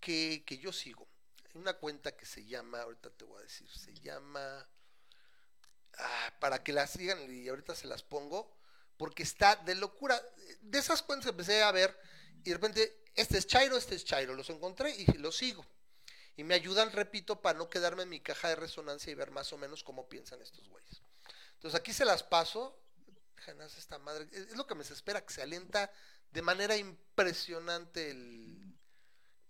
que, que yo sigo, una cuenta que se llama, ahorita te voy a decir, se llama, ah, para que la sigan y ahorita se las pongo, porque está de locura. De esas cuentas empecé a ver y de repente, este es Chairo, este es Chairo, los encontré y los sigo. Y me ayudan, repito, para no quedarme en mi caja de resonancia y ver más o menos cómo piensan estos güeyes. Entonces aquí se las paso. Déjenme esta madre. Es lo que me espera, que se alienta de manera impresionante el,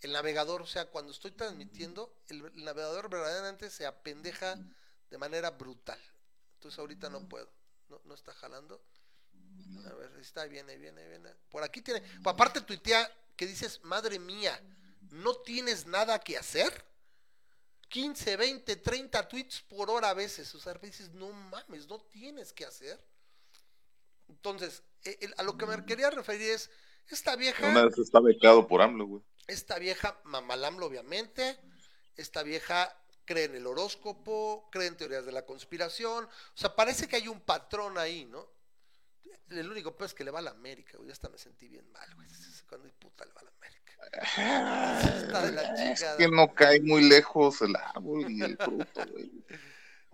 el navegador. O sea, cuando estoy transmitiendo, el, el navegador verdaderamente se apendeja de manera brutal. Entonces ahorita no puedo. No, no está jalando. A ver, está, viene, viene, viene. Por aquí tiene. Pues aparte tuitea que dices, madre mía, ¿no tienes nada que hacer? 15, 20, 30 tweets por hora a veces. O sea, dices, no mames, no tienes que hacer. Entonces, eh, el- a lo que me quería referir es, esta vieja, Una vez está becado por AMLO, güey. esta vieja, mamalamlo obviamente, esta vieja cree en el horóscopo, cree en teorías de la conspiración, o sea, parece que hay un patrón ahí, ¿no? El único pues es que le va a la América, güey, ya hasta me sentí bien mal, güey, cuando puta le va a la América. Está de la Es chingada. que no cae muy lejos el árbol y el fruto, güey.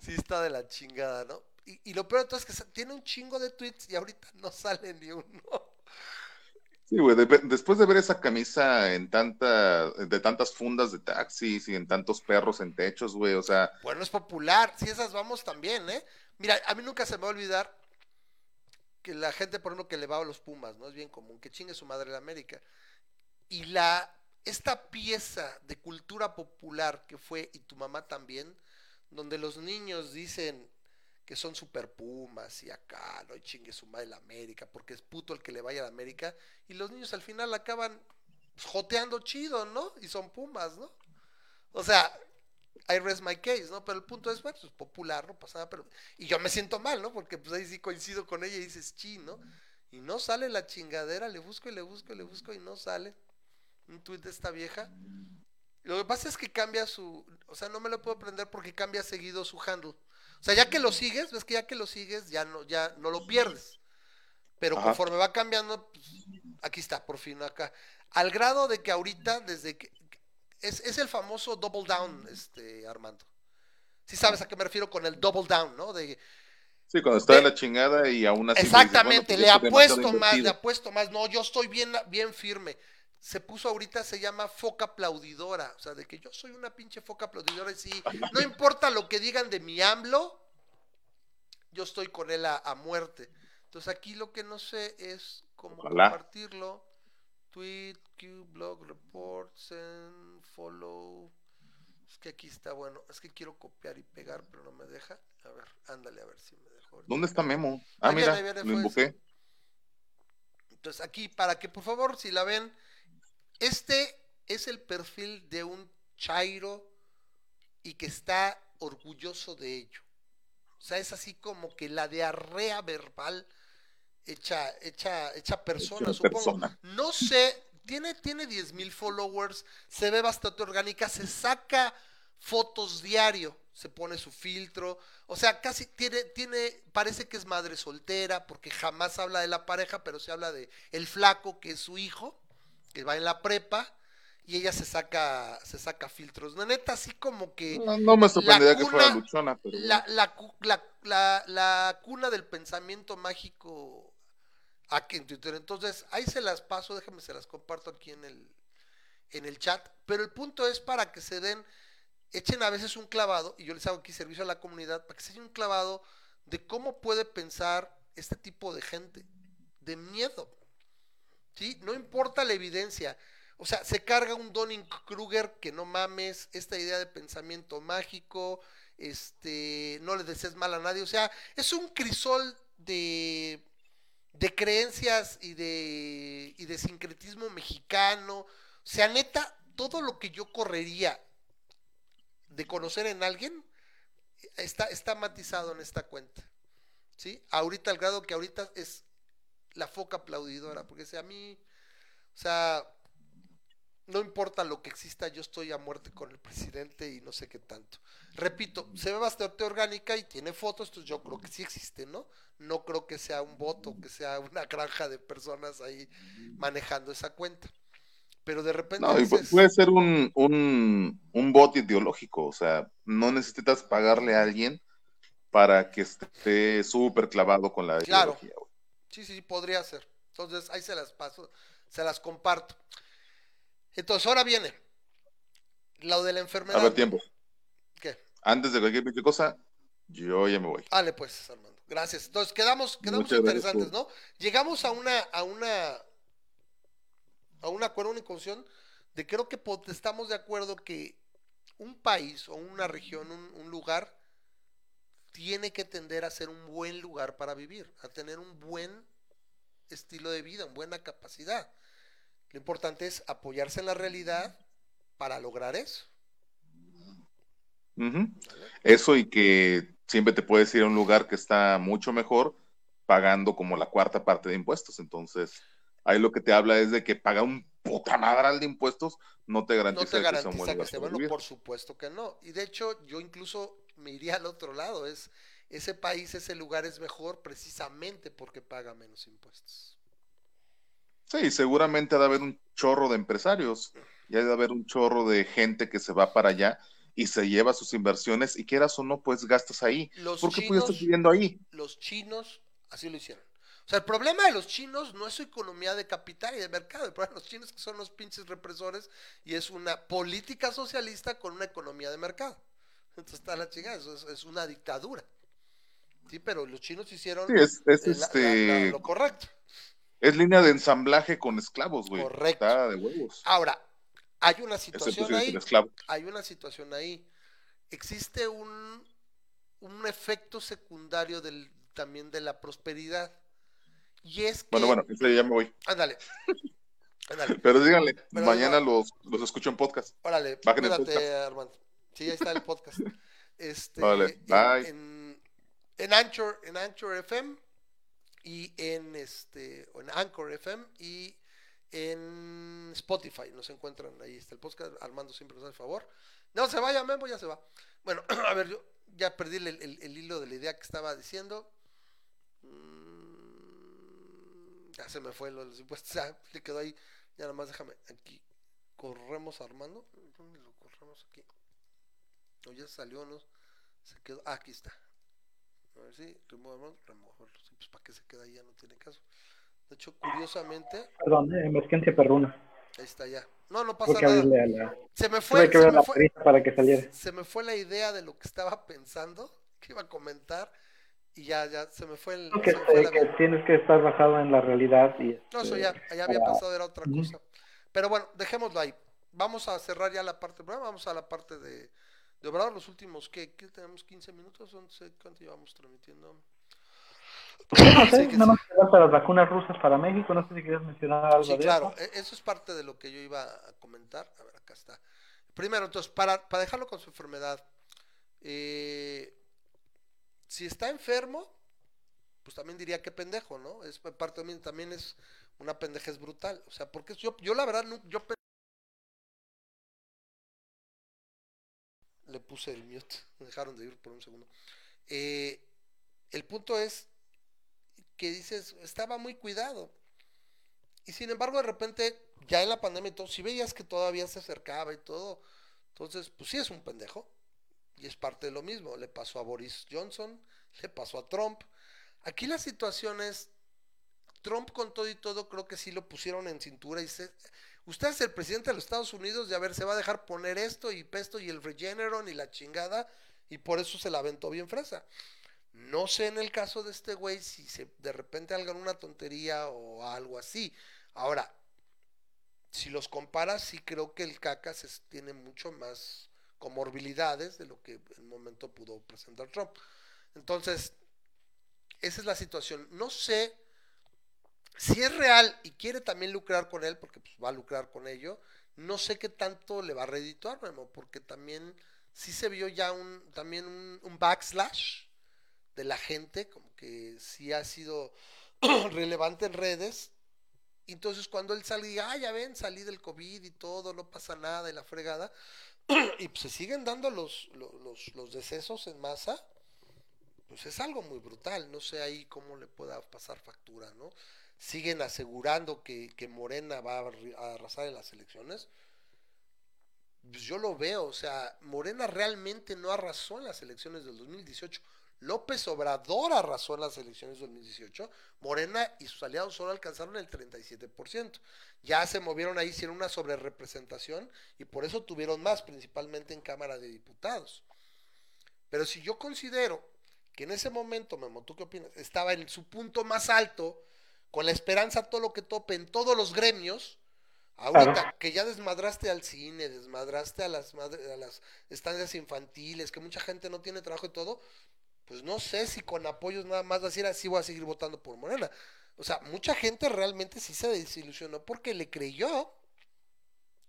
Sí, está de la chingada, ¿no? Y, y lo peor de todo es que tiene un chingo de tweets y ahorita no sale ni uno. Sí, güey, de- después de ver esa camisa en tanta, de tantas fundas de taxis y en tantos perros en techos, güey, o sea, Bueno, es popular, si esas vamos también, ¿eh? Mira, a mí nunca se me va a olvidar que la gente, por ejemplo, que le va a los Pumas, ¿no? Es bien común, que chingue su madre la América. Y la, esta pieza de cultura popular que fue, y tu mamá también, donde los niños dicen que son super Pumas y acá, no y chingue su madre la América, porque es puto el que le vaya a la América, y los niños al final acaban pues, joteando chido, ¿no? Y son Pumas, ¿no? O sea, I rest my case, ¿no? Pero el punto es, bueno, es popular, no pasa nada, pero... Y yo me siento mal, ¿no? Porque pues ahí sí coincido con ella y dices, chi, ¿no? Y no sale la chingadera, le busco y le busco y le busco y no sale un tuit de esta vieja. Lo que pasa es que cambia su... O sea, no me lo puedo aprender porque cambia seguido su handle. O sea, ya que lo sigues, ves que ya que lo sigues, ya no, ya no lo pierdes. Pero Ajá. conforme va cambiando, pues, aquí está, por fin acá. Al grado de que ahorita, desde que... Es, es el famoso double down, este, Armando. Si sabes a qué me refiero con el double down, ¿no? De, sí, cuando está de la chingada y aún así. dices, Exactamente, bueno, pues le apuesto más, le apuesto más. No, yo estoy bien, bien firme. Se puso ahorita, se llama foca aplaudidora. O sea, de que yo soy una pinche foca aplaudidora y sí, no importa lo que digan de mi AMLO, yo estoy con él a, a muerte. Entonces aquí lo que no sé es cómo Ojalá. compartirlo. Tweet, Q, blog, reports, follow. Es que aquí está bueno. Es que quiero copiar y pegar, pero no me deja. A ver, ándale, a ver si me dejó. ¿Dónde está Memo? Ah, Ahí viene, mira, ahí viene, lo invoqué. Entonces aquí, para que por favor, si la ven, este es el perfil de un Chairo y que está orgulloso de ello. O sea, es así como que la diarrea verbal hecha, hecha, hecha persona, Hecha supongo. persona. No sé, tiene, tiene 10 mil followers, se ve bastante orgánica, se saca fotos diario, se pone su filtro, o sea, casi tiene, tiene, parece que es madre soltera, porque jamás habla de la pareja, pero se habla de el flaco, que es su hijo, que va en la prepa, y ella se saca, se saca filtros. La neta, así como que No, no me sorprendería que fuera luchona, pero. la, la, la, la- la cuna del pensamiento mágico aquí en Twitter. Entonces, ahí se las paso, déjenme se las comparto aquí en el, en el chat. Pero el punto es para que se den, echen a veces un clavado, y yo les hago aquí servicio a la comunidad, para que se echen un clavado de cómo puede pensar este tipo de gente, de miedo. ¿Sí? No importa la evidencia. O sea, se carga un Donning-Kruger que no mames, esta idea de pensamiento mágico, este, no le desees mal a nadie. O sea, es un crisol de, de creencias y de, y de sincretismo mexicano. O sea, neta, todo lo que yo correría de conocer en alguien está, está matizado en esta cuenta. ¿Sí? Ahorita al grado que ahorita es la foca aplaudidora, porque si a mí, o sea, no importa lo que exista, yo estoy a muerte con el presidente y no sé qué tanto. Repito, se ve bastante orgánica y tiene fotos, entonces yo creo que sí existe, ¿no? No creo que sea un voto, que sea una granja de personas ahí manejando esa cuenta. Pero de repente No, dices, puede ser un, un, un bot ideológico, o sea, no necesitas pagarle a alguien para que esté súper clavado con la Claro. ideología. Sí, sí, sí, podría ser. Entonces, ahí se las paso, se las comparto. Entonces, ahora viene lo de la enfermedad. A ver, tiempo. ¿Qué? Antes de cualquier cosa, yo ya me voy. Dale, pues, Armando. Gracias. Entonces, quedamos, quedamos Muchas interesantes, ¿no? Llegamos a una, a una, a un acuerdo, una conclusión de creo que estamos de acuerdo que un país o una región, un, un lugar, tiene que tender a ser un buen lugar para vivir, a tener un buen estilo de vida, una buena capacidad. Lo importante es apoyarse en la realidad para lograr eso. Eso y que siempre te puedes ir a un lugar que está mucho mejor pagando como la cuarta parte de impuestos. Entonces, ahí lo que te habla es de que paga un puta madral de impuestos no te No garantiza, te que sea un buen que esté bueno, por supuesto que no. Y de hecho, yo incluso me iría al otro lado, es ese país, ese lugar es mejor precisamente porque paga menos impuestos. Sí, seguramente ha de haber un chorro de empresarios y ha de haber un chorro de gente que se va para allá y se lleva sus inversiones y quieras o no, pues gastas ahí. Los ¿Por qué chinos, estar viviendo ahí? los chinos así lo hicieron. O sea, el problema de los chinos no es su economía de capital y de mercado. El problema de los chinos es que son los pinches represores y es una política socialista con una economía de mercado. Entonces está la chingada, eso es, es una dictadura. Sí, pero los chinos hicieron Sí, es, es la- la- este la- lo correcto. es línea de ensamblaje con esclavos, güey. Correcto. Está de huevos. Ahora, hay una Excepto situación ahí. hay una situación ahí. Existe un, un efecto secundario del, también de la prosperidad. Y es que. Bueno, bueno, ya me voy. Ándale. Ándale. Pero díganle, Pero mañana no. los, los escucho en podcast. Órale. Bajen el Cuídate, podcast. Armando. Sí, ahí está el podcast. Este, Vale, bye. En, en Anchor, en Anchor FM y en este, en Anchor FM y en Spotify. Nos encuentran ahí está el podcast. Armando siempre nos hace favor. No se vaya, Memo, ya se va. Bueno, a ver, yo ya perdí el, el- el hilo de la idea que estaba diciendo. Mm, Ya se me fue lo de los impuestos. Ya le quedó ahí. Ya nada más déjame aquí. Corremos Armando. ¿Dónde lo corremos aquí? No, ya salió, ¿no? Se quedó. Ah, aquí está. A ver si removemos, removerlo. Sí, pues para qué se queda ahí, ya no tiene caso. De hecho, curiosamente, Perdón, eh, emergencia perruna. ahí está ya. No, no pasa que nada. la... Se me fue, que se me fue, para que saliera. se me fue la idea de lo que estaba pensando, que iba a comentar, y ya, ya, se me fue el. Que, se me fue la que tienes que estar basado en la realidad y No, eso este, ya, ya había para- pasado, era otra cosa. Pero bueno, dejémoslo ahí. Vamos a cerrar ya la parte del programa, vamos a la parte de, de Obrador, los últimos, ¿qué? ¿Qué tenemos? ¿15 minutos? No sé cuánto llevamos transmitiendo. No sé, Sí, nada más para las vacunas rusas para México, no sé si querías mencionar algo Sí, de claro, eso. e- eso es parte de lo que yo iba a comentar. A ver, acá está. Primero, entonces, para, para dejarlo con su enfermedad, eh, si está enfermo, pues también diría que pendejo, ¿no? Es parte también, también es una pendejez brutal. O sea, porque yo, yo la verdad, yo le puse el mute, dejaron de ir por un segundo. Eh, el punto es que dices, estaba muy cuidado. Y sin embargo, de repente, ya en la pandemia y todo, si veías que todavía se acercaba y todo, entonces, pues sí es un pendejo. Y es parte de lo mismo. Le pasó a Boris Johnson, le pasó a Trump. Aquí la situación es, Trump con todo y todo, creo que sí lo pusieron en cintura y se... Usted es el presidente de los Estados Unidos y a ver, se va a dejar poner esto y pesto y el Regeneron y la chingada y por eso se la aventó bien fresa. No sé en el caso de este güey si se, de repente hagan una tontería o algo así. Ahora, si los comparas, sí creo que el Cacas tiene mucho más comorbilidades de lo que en el momento pudo presentar Trump. Entonces, esa es la situación. No sé si es real y quiere también lucrar con él, porque pues, va a lucrar con ello. No sé qué tanto le va a redituar, Memo, porque también sí se vio ya un, también un, backslash de la gente, como que sí ha sido relevante en redes. Entonces cuando él sale y ah, ya ven, salí del COVID y todo, no pasa nada y la fregada, y pues se siguen dando los, los, los, los decesos en masa, pues es algo muy brutal, no sé ahí cómo le pueda pasar factura, ¿no? Siguen asegurando que, que Morena va a arrasar en las elecciones, pues yo lo veo, o sea, Morena realmente no arrasó en las elecciones del 2018. López Obrador arrasó en las elecciones del 2018. Morena y sus aliados solo alcanzaron el 37%. Ya se movieron ahí, hicieron una sobrerepresentación y por eso tuvieron más, principalmente en Cámara de Diputados. Pero si yo considero que en ese momento, Memo, ¿tú qué opinas? Estaba en su punto más alto, con la esperanza todo lo que tope en todos los gremios, ahorita Claro. que ya desmadraste al cine, desmadraste a las, madre- a las estancias infantiles, que mucha gente no tiene trabajo y todo, pues no sé si con apoyos nada más decir así voy a seguir votando por Morena. O sea, mucha gente realmente sí se desilusionó porque le creyó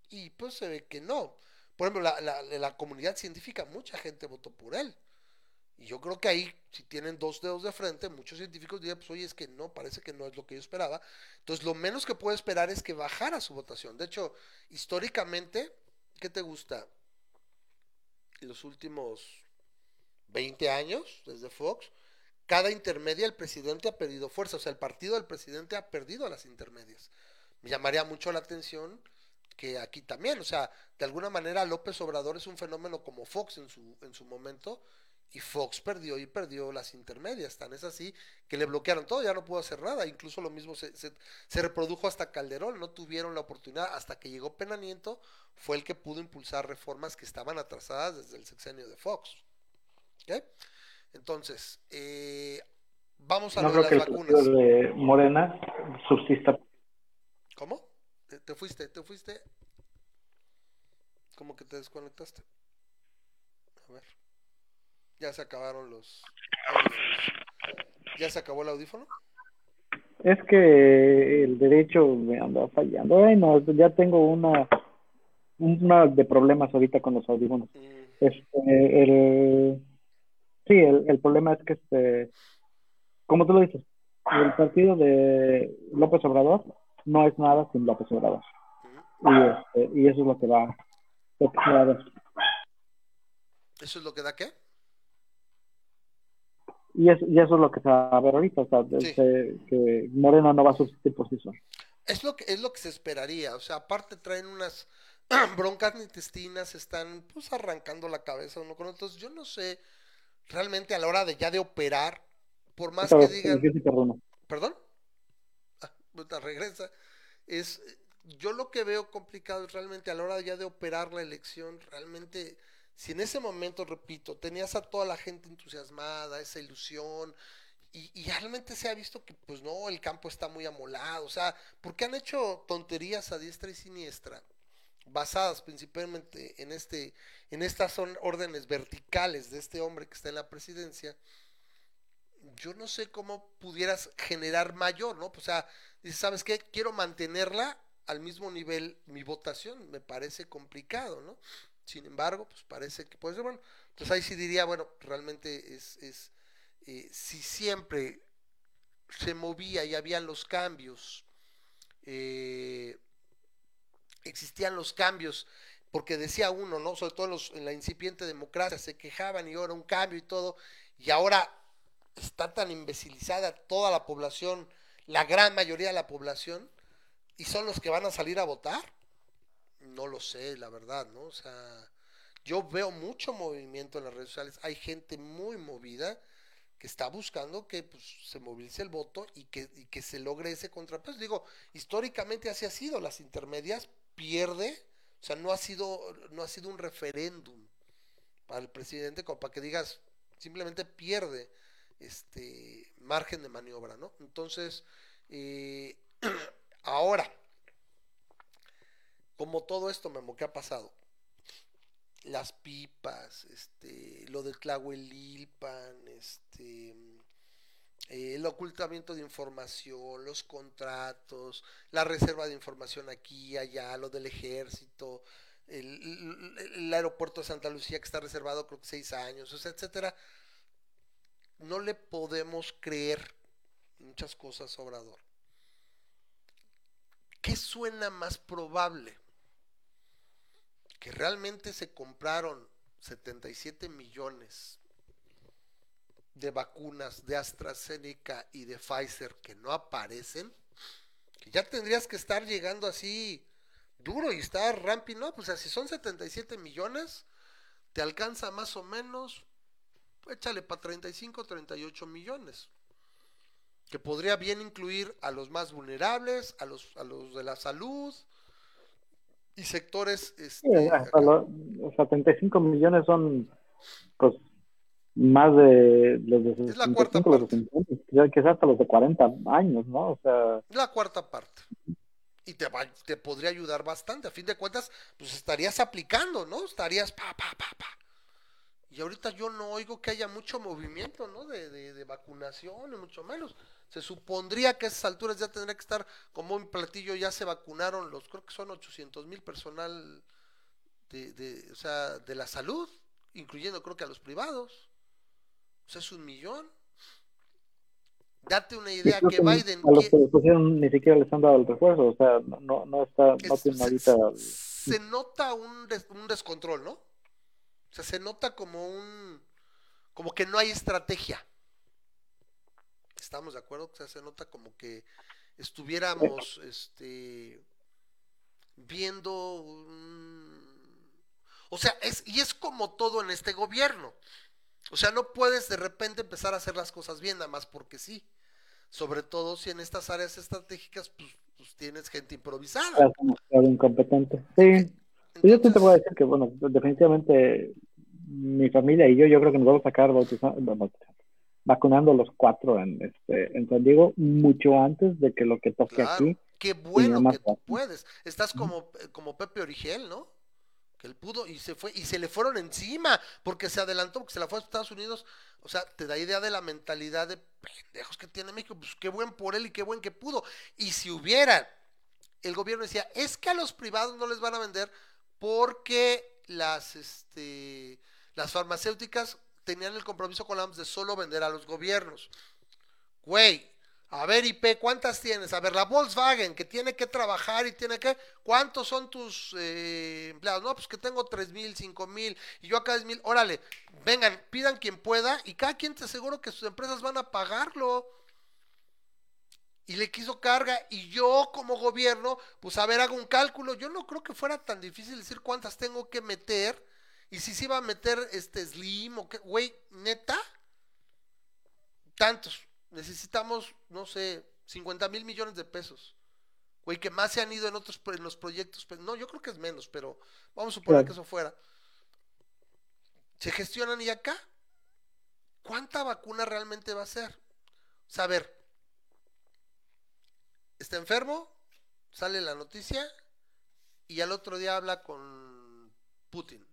y pues se ve que no. Por ejemplo, la, la, la comunidad científica, mucha gente votó por él. Y yo creo que ahí, si tienen dos dedos de frente, muchos científicos dirían, pues oye, es que no, parece que no es lo que yo esperaba. Entonces, lo menos que puedo esperar es que bajara su votación. De hecho, históricamente, ¿qué te gusta? Los últimos 20 años, desde Fox, cada intermedia el presidente ha perdido fuerza. O sea, el partido del presidente ha perdido las intermedias. Me llamaría mucho la atención que aquí también, o sea, de alguna manera López Obrador es un fenómeno como Fox en su, en su momento, y Fox perdió y perdió las intermedias, tan es así que le bloquearon todo, ya no pudo hacer nada, incluso lo mismo se, se, se reprodujo hasta Calderón, no tuvieron la oportunidad, hasta que llegó Pena Nieto, fue el que pudo impulsar reformas que estaban atrasadas desde el sexenio de Fox. Entonces, eh, vamos a No creo las el vacunas. partido de Morena subsista. ¿Cómo? ¿Te, te fuiste? ¿Te fuiste? ¿Cómo que te desconectaste? A ver. Ya se acabaron los. ¿Ya se acabó el audífono? Es que el derecho me anda fallando. Ay, no, ya tengo una, una de problemas ahorita con los audífonos. Mm, Este, el, sí, el, el problema es que, este, como tú lo dices, el partido de López Obrador no es nada sin López Obrador. mm. Y, este, y eso es lo que va, lo que va a ver. ¿Eso es lo que da qué? Y, es, y eso es lo que se va a ver ahorita, o sea, Sí. este, que Morena no va a subsistir por sí solo. Es lo que es lo que se esperaría, o sea, aparte traen unas broncas intestinas, están pues arrancando la cabeza uno con otro. Entonces, yo no sé realmente a la hora de ya de operar, por más que digan, ¿qué se perdona? ¿Perdón? Ah, regresa. Es, yo lo que veo complicado es realmente a la hora ya de operar la elección, realmente, si en ese momento, repito, tenías a toda la gente entusiasmada, esa ilusión, y, realmente se ha visto que, pues no, el campo está muy amolado, o sea, porque han hecho tonterías a diestra y siniestra, basadas principalmente en este, en estas órdenes verticales de este hombre que está en la presidencia, yo no sé cómo pudieras generar mayor, ¿no? O sea, dices, ¿sabes qué? Quiero mantenerla al mismo nivel mi votación, me parece complicado, ¿no? Sin embargo, pues parece que puede ser bueno. Entonces ahí sí diría, bueno, realmente es, es eh, si siempre se movía y habían los cambios, eh, existían los cambios, porque decía uno, ¿no? Sobre todo los, en la incipiente democracia, se quejaban y ahora un cambio y todo, y ahora está tan imbecilizada toda la población, la gran mayoría de la población, y son los que van a salir a votar. No lo sé, la verdad, ¿no? O sea, yo veo mucho movimiento en las redes sociales, hay gente muy movida que está buscando que pues, se movilice el voto y que, y que se logre ese contrapeso. Digo, históricamente así ha sido, las intermedias pierde, o sea, no ha sido, no ha sido un referéndum para el presidente como para que digas, simplemente pierde este margen de maniobra, ¿no? Entonces, eh, ahora, como todo esto, Memo, ¿qué ha pasado? Las pipas, este, lo del Tlahuelilpan, este, eh, el ocultamiento de información, los contratos, la reserva de información aquí allá, lo del ejército, el, aeropuerto de Santa Lucía que está reservado creo que seis años, o etcétera no le podemos creer muchas cosas Obrador. ¿Qué suena más probable? Que realmente se compraron 77 millones de vacunas de AstraZeneca y de Pfizer que no aparecen, que ya tendrías que estar llegando así duro y estar ramping up. O sea, si son 77 millones, te alcanza más o menos, échale para 35, 38 millones. Que podría bien incluir a los más vulnerables, a los, a los de la salud y sectores. Sí, Este, hasta acá. los, o sea, 35 millones son, pues, más de los de Es la cuarta 65, los de parte. 50, quizás- hasta los de 40 años, ¿no? O sea, la cuarta parte. Y te, va- te podría ayudar bastante. A fin de cuentas, pues estarías aplicando, ¿no? Estarías pa, pa, pa, pa. Y ahorita yo no oigo que haya mucho movimiento, ¿no? De, de, de vacunación, ni mucho menos. Se supondría que a esas alturas ya tendría que estar como un platillo, ya se vacunaron los, creo que son 800 mil personal de, de, o sea, de la salud, incluyendo creo que a los privados. O sea, es un millón. Date una idea que que Biden a los que les pusieron ni siquiera les han dado el refuerzo, o sea, no, no, no está, no es- tienen se, ahorita... se nota un, des- un descontrol, ¿no? O sea, se nota como un, como que no hay estrategia. ¿Estamos de acuerdo? O sea, se nota como que estuviéramos, este, viendo, o sea, es y es como todo en este gobierno. O sea, no puedes de repente empezar a hacer las cosas bien, nada más porque sí. Sobre todo si en estas áreas estratégicas, pues, pues tienes gente improvisada. demasiado incompetente. Sí, Pues yo te voy a Entonces, decir que, bueno, definitivamente mi familia y yo, yo creo que nos vamos a sacar bautizando, vacunando los cuatro en, este, en San Diego mucho antes de que lo que toque Claro, aquí. qué bueno que tú puedes. Estás como, eh, como Pepe Origel, ¿no? Que él pudo y se fue y se le fueron encima porque se adelantó, porque se la fue a Estados Unidos. O sea, te da idea de la mentalidad de pendejos que tiene México. Pues qué buen por él y qué buen que pudo. Y si hubiera, el gobierno decía, es que a los privados no les van a vender porque las, este, las farmacéuticas tenían el compromiso con la OMS de solo vender a los gobiernos. Güey, a ver, IP, ¿cuántas tienes? A ver, la Volkswagen, que tiene que trabajar y tiene que... ¿Cuántos son tus eh, empleados? No, pues que tengo tres mil, cinco mil, y yo acá es mil. Órale, vengan, pidan quien pueda, y cada quien te aseguro que sus empresas van a pagarlo. Y le quiso carga, y yo como gobierno, pues a ver, hago un cálculo. Yo no creo que fuera tan difícil decir cuántas tengo que meter, y si se iba a meter este Slim o qué, güey, neta, tantos. Necesitamos, no sé, 50 mil millones de pesos. Güey, que más se han ido en otros en los proyectos. pues, no, yo creo que es menos, pero vamos a suponer Claro. que eso fuera. Se gestionan y acá. ¿Cuánta vacuna realmente va a ser? Saber. Está enfermo, sale la noticia y al otro día habla con Putin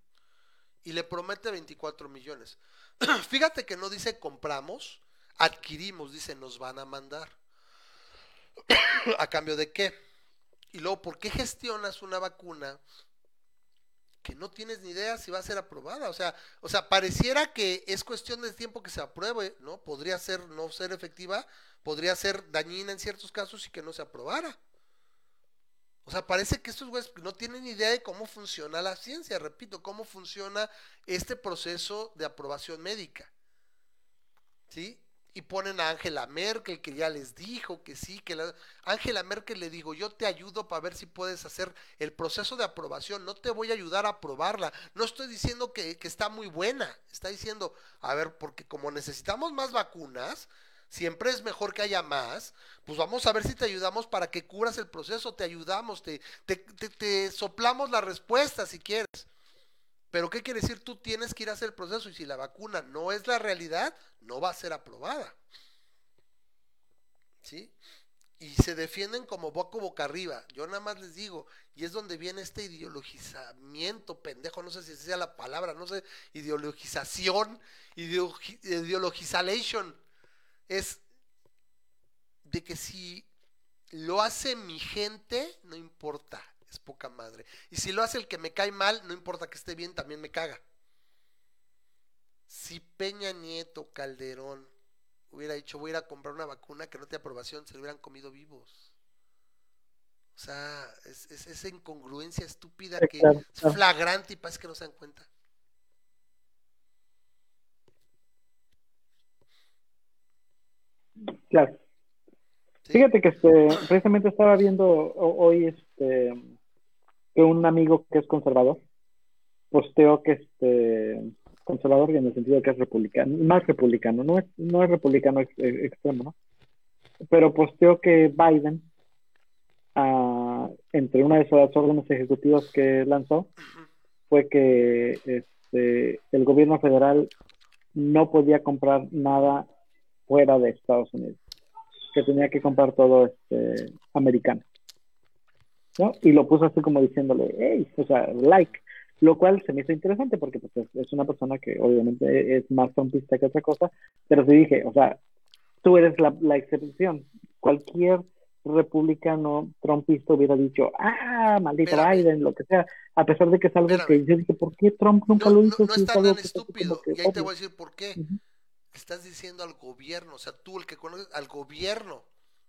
y le promete 24 millones. Fíjate que no dice compramos, adquirimos, dice nos van a mandar. ¿A cambio de qué? Y luego, ¿por qué gestionas una vacuna que no tienes ni idea si va a ser aprobada? O sea, o sea, pareciera que es cuestión de tiempo que se apruebe, ¿no? Podría ser no ser efectiva, podría ser dañina en ciertos casos y que no se aprobara. O sea, parece que estos güeyes no tienen idea de cómo funciona la ciencia, repito, cómo funciona este proceso de aprobación médica. ¿Sí? Y ponen a Angela Merkel, que ya les dijo que sí, que la... Angela Merkel le digo, yo te ayudo para ver si puedes hacer el proceso de aprobación, no te voy a ayudar a aprobarla. No estoy diciendo que, que está muy buena, está diciendo, a ver, porque como necesitamos más vacunas, siempre es mejor que haya más, pues vamos a ver si te ayudamos para que cubras el proceso, te ayudamos, te, te, te, soplamos la respuesta si quieres. Pero ¿qué quiere decir? Tú tienes que ir a hacer el proceso y si la vacuna no es la realidad, no va a ser aprobada. ¿Sí? Y se defienden como boca boca arriba. Yo nada más les digo, y es donde viene este ideologizamiento, pendejo, no sé si sea la palabra, no sé, ideologización, ideologi ideologization. Es de que si lo hace mi gente, no importa, es poca madre. Y si lo hace el que me cae mal, no importa que esté bien, también me caga. Si Peña Nieto, Calderón, hubiera dicho voy a ir a comprar una vacuna que no tiene aprobación, se lo hubieran comido vivos. O sea, es, es esa incongruencia estúpida que es flagrante y parece que no se dan cuenta. Claro. Sí. Fíjate que este, precisamente estaba viendo ho- hoy este, que un amigo que es conservador posteó que este conservador en el sentido de que es republicano, más republicano, no es, no es republicano ex- extremo, ¿no? Pero posteó que Biden, ah, entre una de sus órdenes ejecutivas que lanzó, fue que este, el gobierno federal no podía comprar nada fuera de Estados Unidos, que tenía que comprar todo este, americano. ¿no? Y lo puso así como diciéndole, hey, o sea, like, lo cual se me hizo interesante porque pues, es, es una persona que obviamente es más trompista que otra cosa, pero sí dije, o sea, tú eres la, la excepción. Cualquier republicano trompista hubiera dicho, ah, maldito Espérame. Biden, lo que sea, a pesar de que es algo que yo dije, ¿por qué Trump nunca No, lo no, hizo? no si es tan, estúpido. que Y ahí te voy a decir por qué. Ujú. Estás diciendo al gobierno, o sea, tú el que conoces al gobierno.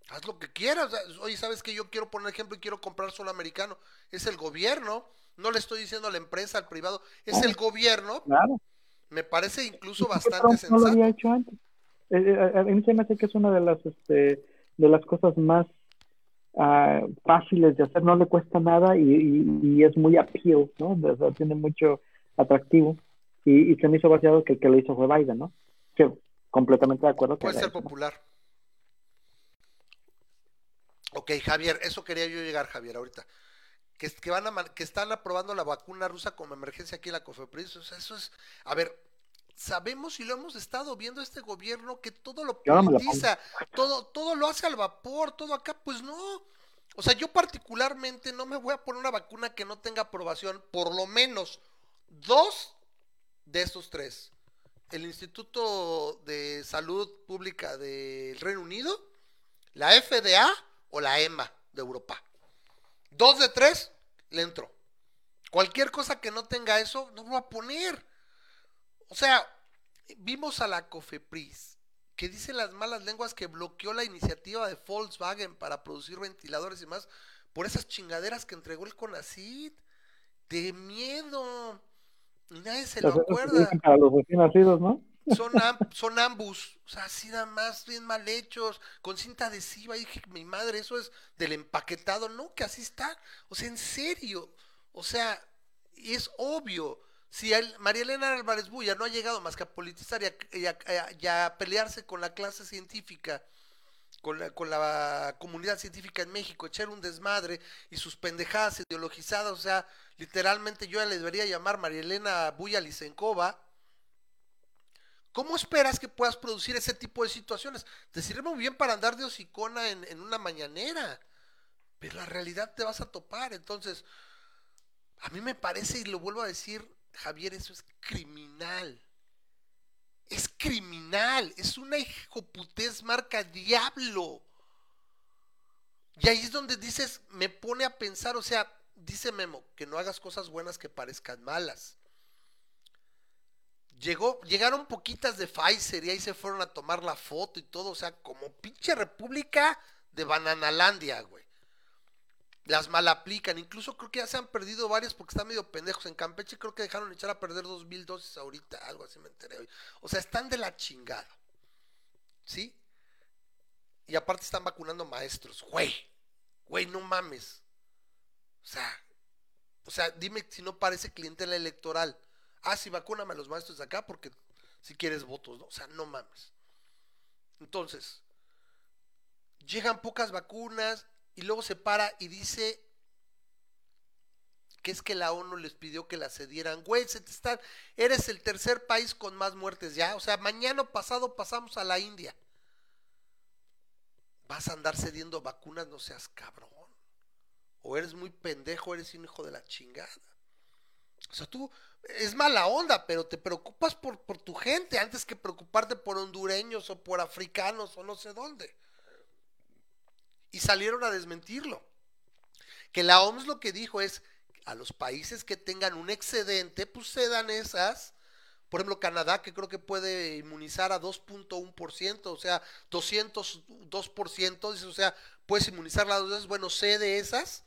Haz lo que quieras. oye, ¿sabes que Yo quiero poner ejemplo y quiero comprar solo americano. Es el gobierno. No le estoy diciendo a la empresa, al privado. Es el gobierno. Claro. Me parece incluso ¿Por qué bastante Trump no lo había sensato. hecho antes? Eh, eh, a mí se me hace que es una de las este, de las cosas más ah, fáciles de hacer, no le cuesta nada y, y- y es muy appeal, ¿no? O sea, tiene mucho atractivo y, y se me hizo vaciado que el que lo hizo fue Biden, ¿no? Que completamente de acuerdo Puede ser popular. Ok, Javier, eso quería yo llegar, Javier, ahorita. Que, que van a que están aprobando la vacuna rusa como emergencia aquí en la COFEPRIS. O sea, eso es. A ver, sabemos y lo hemos estado viendo este gobierno que todo lo no politiza, todo, todo lo hace al vapor, todo acá, pues no. O sea, yo particularmente no me voy a poner una vacuna que no tenga aprobación, por lo menos dos de estos tres. El Instituto de Salud Pública del Reino Unido, la FDA o la EMA de Europa. Dos de tres, le entro. Cualquier cosa que no tenga eso, no voy a poner. O sea, vimos a la COFEPRIS, que dice las malas lenguas que bloqueó la iniciativa de Volkswagen para producir ventiladores y más por esas chingaderas que entregó el CONACID. De miedo. Nadie se lo acuerda para los recién nacidos, ¿no? son, am- son ambos, o sea, así nada más, bien mal hechos, con cinta adhesiva. Y dije, mi madre, eso es del empaquetado. No, que así está. O sea, en serio. O sea, y es obvio. Si el- María Elena Álvarez Bulla no ha llegado más que a politizar a- y a- y a pelearse con la clase científica, con la, con la comunidad científica en México, echar un desmadre y sus pendejadas ideologizadas, o sea, literalmente yo le debería llamar María Elena Bulla Licencova. ¿Cómo esperas que puedas producir ese tipo de situaciones? Te sirve muy bien para andar de hocicona en, en una mañanera, pero la realidad te vas a topar. Entonces, a mí me parece, y lo vuelvo a decir, Javier, eso es criminal. Es criminal, es una hijoputez marca diablo. Y ahí es donde dices, me pone a pensar, o sea, dice Memo, que no hagas cosas buenas que parezcan malas. Llegó, llegaron poquitas de Pfizer y ahí se fueron a tomar la foto y todo, o sea, como pinche república de Bananalandia, güey. Las mal aplican, incluso creo que ya se han perdido varias porque están medio pendejos. En Campeche creo que dejaron echar a perder dos mil dosis ahorita, algo así me enteré hoy. O sea, están de la chingada. ¿Sí? Y aparte están vacunando maestros, güey. Güey, no mames. O sea, o sea, dime si no parece clientela electoral. Ah, sí, vacúname a los maestros de acá porque si quieres votos, ¿no? O sea, no mames. Entonces, llegan pocas vacunas y luego se para y dice que es que la ONU les pidió que las cedieran. Güey, se te eres el tercer país con más muertes ya. O sea, mañana pasado pasamos a la India. Vas a andar cediendo vacunas, no seas cabrón. O eres muy pendejo, eres un hijo de la chingada. O sea, tú es mala onda, pero te preocupas por, por tu gente antes que preocuparte por hondureños o por africanos o no sé dónde. Y salieron a desmentirlo. Que la OMS lo que dijo es, a los países que tengan un excedente, pues se dan esas. Por ejemplo, Canadá, que creo que puede inmunizar a 2.1%, o sea, 202%, dice, o sea, puedes inmunizar las dos veces, bueno, sé de esas,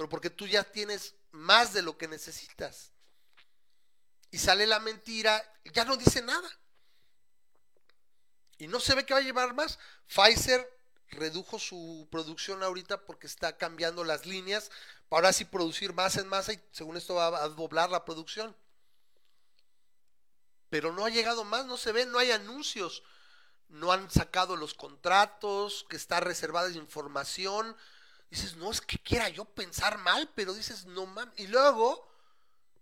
pero porque tú ya tienes más de lo que necesitas. Y sale la mentira, ya no dice nada. Y no se ve que va a llevar más. Pfizer redujo su producción ahorita porque está cambiando las líneas para ahora sí producir más en masa y según esto va a doblar la producción. Pero no ha llegado más, no se ve, no hay anuncios, no han sacado los contratos, que está reservada información. Dices, no es que quiera yo pensar mal, pero dices, no mames. Y luego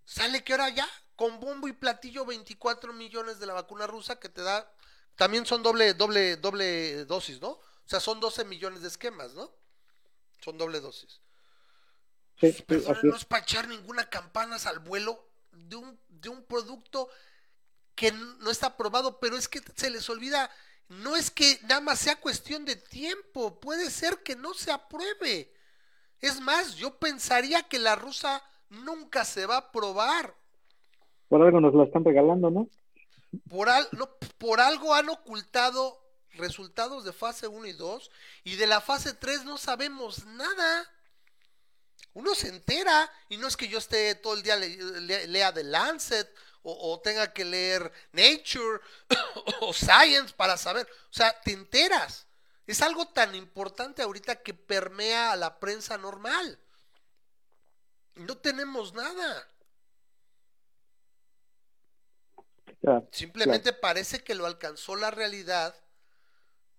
sale que ahora ya, con bombo y platillo, 24 millones de la vacuna rusa que te da, también son doble, doble, doble dosis, ¿no? O sea, son 12 millones de esquemas, ¿no? Son doble dosis. Sí, sí, Perdón, así no es. para echar ninguna campanas al vuelo de un, de un producto que no está aprobado, pero es que se les olvida, no es que nada más sea cuestión de tiempo, puede ser que no se apruebe. Es más, yo pensaría que la rusa nunca se va a aprobar. Por algo nos la están regalando, ¿no? Por, al- no, por algo han ocultado resultados de fase 1 y 2 y de la fase 3 no sabemos nada. Uno se entera y no es que yo esté todo el día le- le- lea The Lancet o, o tenga que leer Nature o Science para saber. O sea, te enteras. Es algo tan importante ahorita que permea a la prensa normal. No tenemos nada. Claro, Simplemente parece que lo alcanzó la realidad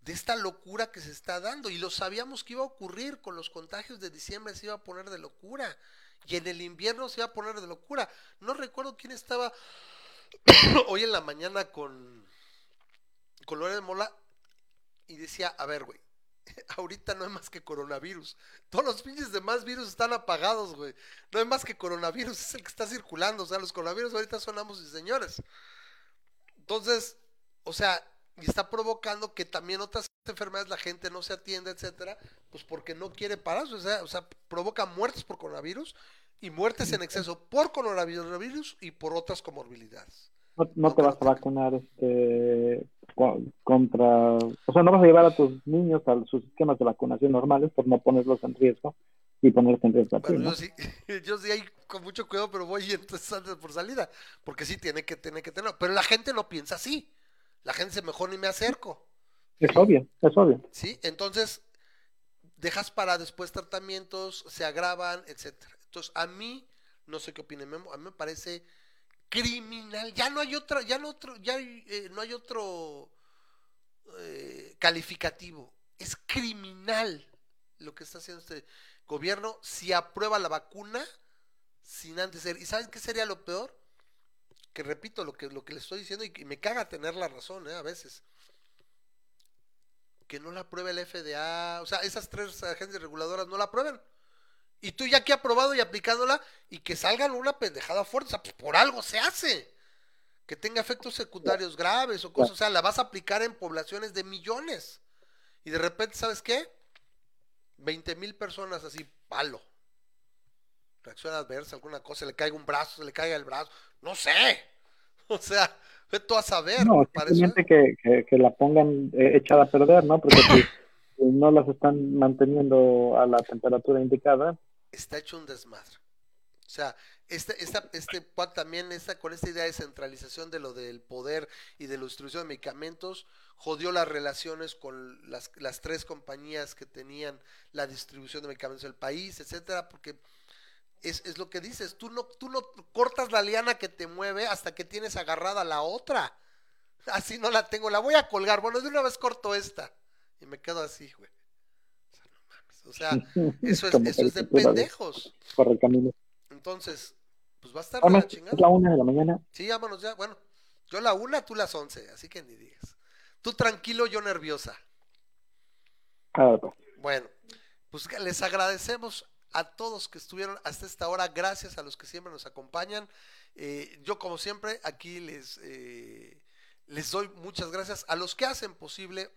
de esta locura que se está dando. Y lo sabíamos que iba a ocurrir con los contagios de diciembre, se iba a poner de locura. Y en el invierno se iba a poner de locura. No recuerdo quién estaba hoy en la mañana con, con Lorena Mola y decía, a ver, güey, ahorita no hay más que coronavirus. Todos los pinches demás virus están apagados, güey. No hay más que coronavirus, es el que está circulando. O sea, los coronavirus ahorita son amos y señores. Entonces, o sea, y está provocando que también otras enfermedades la gente no se atienda, etcétera, pues porque no quiere pararse, o sea, o sea, provoca muertes por coronavirus y muertes en exceso por coronavirus y por otras comorbilidades. no, no te vas a vacunar este co- contra, o sea, no vas a llevar a tus niños a sus esquemas de vacunación normales por no ponerlos en riesgo y ponerte en riesgo a ti, Bueno, ¿no? yo sí, yo sí ahí con mucho cuidado, pero voy entonces antes por salida, porque sí tiene que tiene que tenerlo, pero la gente no piensa así. La gente dice, mejor ni me acerco. Es obvio, es obvio. ¿sí? Entonces, dejas para después tratamientos, se agravan, etcétera. Entonces, a mí, no sé qué opine Memo, a mí me parece criminal. Ya no hay otra, ya no otro, ya hay, eh, no hay otro eh, calificativo. Es criminal lo que está haciendo este gobierno si aprueba la vacuna sin antes ser. ¿Y saben qué sería lo peor? Que repito lo que, lo que le estoy diciendo y, me caga tener la razón, ¿eh? A veces que no la apruebe el FDA, o sea, esas tres agencias reguladoras no la aprueben. Y tú ya aquí aprobado y aplicándola y que salgan una pendejada fuerte, o sea, pues por algo se hace. Que tenga efectos secundarios graves o cosas, o sea, la vas a aplicar en poblaciones de millones. Y de repente, ¿sabes qué? 20 mil personas así, palo. Reacción adversa, alguna cosa, le caiga un brazo, se le caiga el brazo, no sé. O sea, ve tú a saber. No, simplemente que, que, que la pongan eh, echada a perder, ¿no? Porque si, si no las están manteniendo a la temperatura indicada, está hecho un desmadre. O sea, este, esta, este también esta, con esta idea de centralización de lo del poder y de la distribución de medicamentos, jodió las relaciones con las, las tres compañías que tenían la distribución de medicamentos del país, etcétera, porque es, es lo que dices, tú no, tú no cortas la liana que te mueve hasta que tienes agarrada la otra. Así no la tengo, la voy a colgar. Bueno, de una vez corto esta. Y me quedo así, güey. O sea, no mames. O sea, eso es, eso es de pendejos. por el camino. Entonces, pues va a estar de Además, la es la una de la mañana. Sí, vámonos ya. Bueno, yo la una, tú las once, así que ni digas. Tú tranquilo, yo nerviosa. Ah, pues, Bueno, pues les agradecemos a todos que estuvieron hasta esta hora. Gracias a los que siempre nos acompañan. Eh, yo, como siempre, aquí les, eh, les doy muchas gracias a los que hacen posible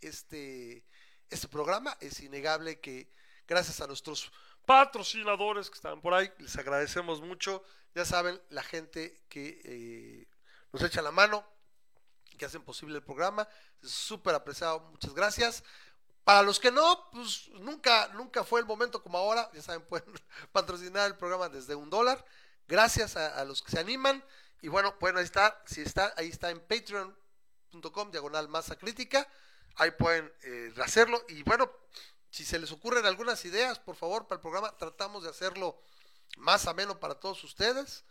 este, este programa. Es innegable que gracias a nuestros patrocinadores que están por ahí, les agradecemos mucho. Ya saben, la gente que eh, nos echa la mano, que hacen posible el programa. Súper apreciado, muchas gracias. Para los que no, pues nunca, nunca fue el momento como ahora. Ya saben, pueden patrocinar el programa desde un dólar. Gracias a, los que se animan. Y bueno, ahí está. Si está, ahí está en patreon.com, diagonal masa crítica. ahí pueden eh, hacerlo. Y bueno, si se les ocurren algunas ideas, por favor, para el programa, tratamos de hacerlo más ameno para todos ustedes.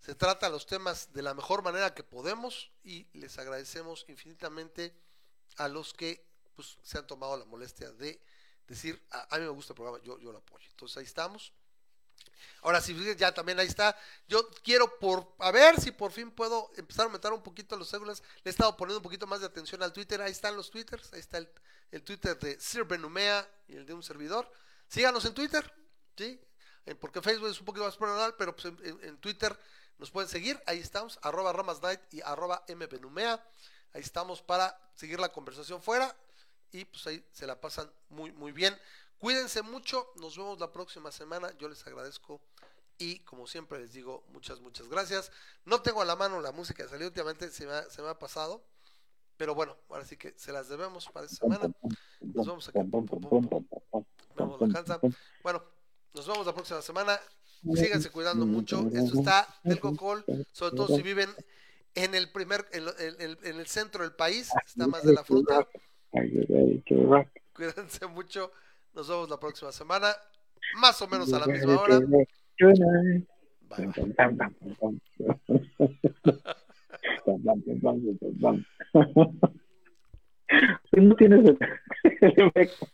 Se trata los temas de la mejor manera que podemos y les agradecemos infinitamente a los que pues, se han tomado la molestia de decir, a, a mí me gusta el programa, yo, yo lo apoyo. Entonces ahí estamos. Ahora sí, ya también ahí está. Yo quiero por a ver si por fin puedo empezar a aumentar un poquito los células. Le he estado poniendo un poquito más de atención al Twitter. Ahí están los Twitters. Ahí está el, el Twitter de Sir Benumea y el de un servidor. Síganos en Twitter, ¿sí? Eh, Porque Facebook es un poquito más personal, pero pues en- en Twitter nos pueden seguir. Ahí estamos, arroba ramasnight y arroba mbenumea. Ahí estamos para seguir la conversación fuera. Y pues ahí se la pasan muy, muy bien. Cuídense mucho, nos vemos la próxima semana. Yo les agradezco y como siempre les digo, muchas, muchas gracias. No tengo a la mano la música que salió últimamente, se me ha, se me ha pasado. Pero bueno, ahora sí que se las debemos para esta semana. Nos vemos pum. Vemos la cansa. Bueno, nos vemos la próxima semana. Síganse cuidando mucho. Esto está del cocol, sobre todo si viven en el primer, en- en- en el centro del país, está más de la fruta. Cuídense mucho. Nos vemos la próxima semana, más o menos a la misma hora. Bye, no tienes el efecto.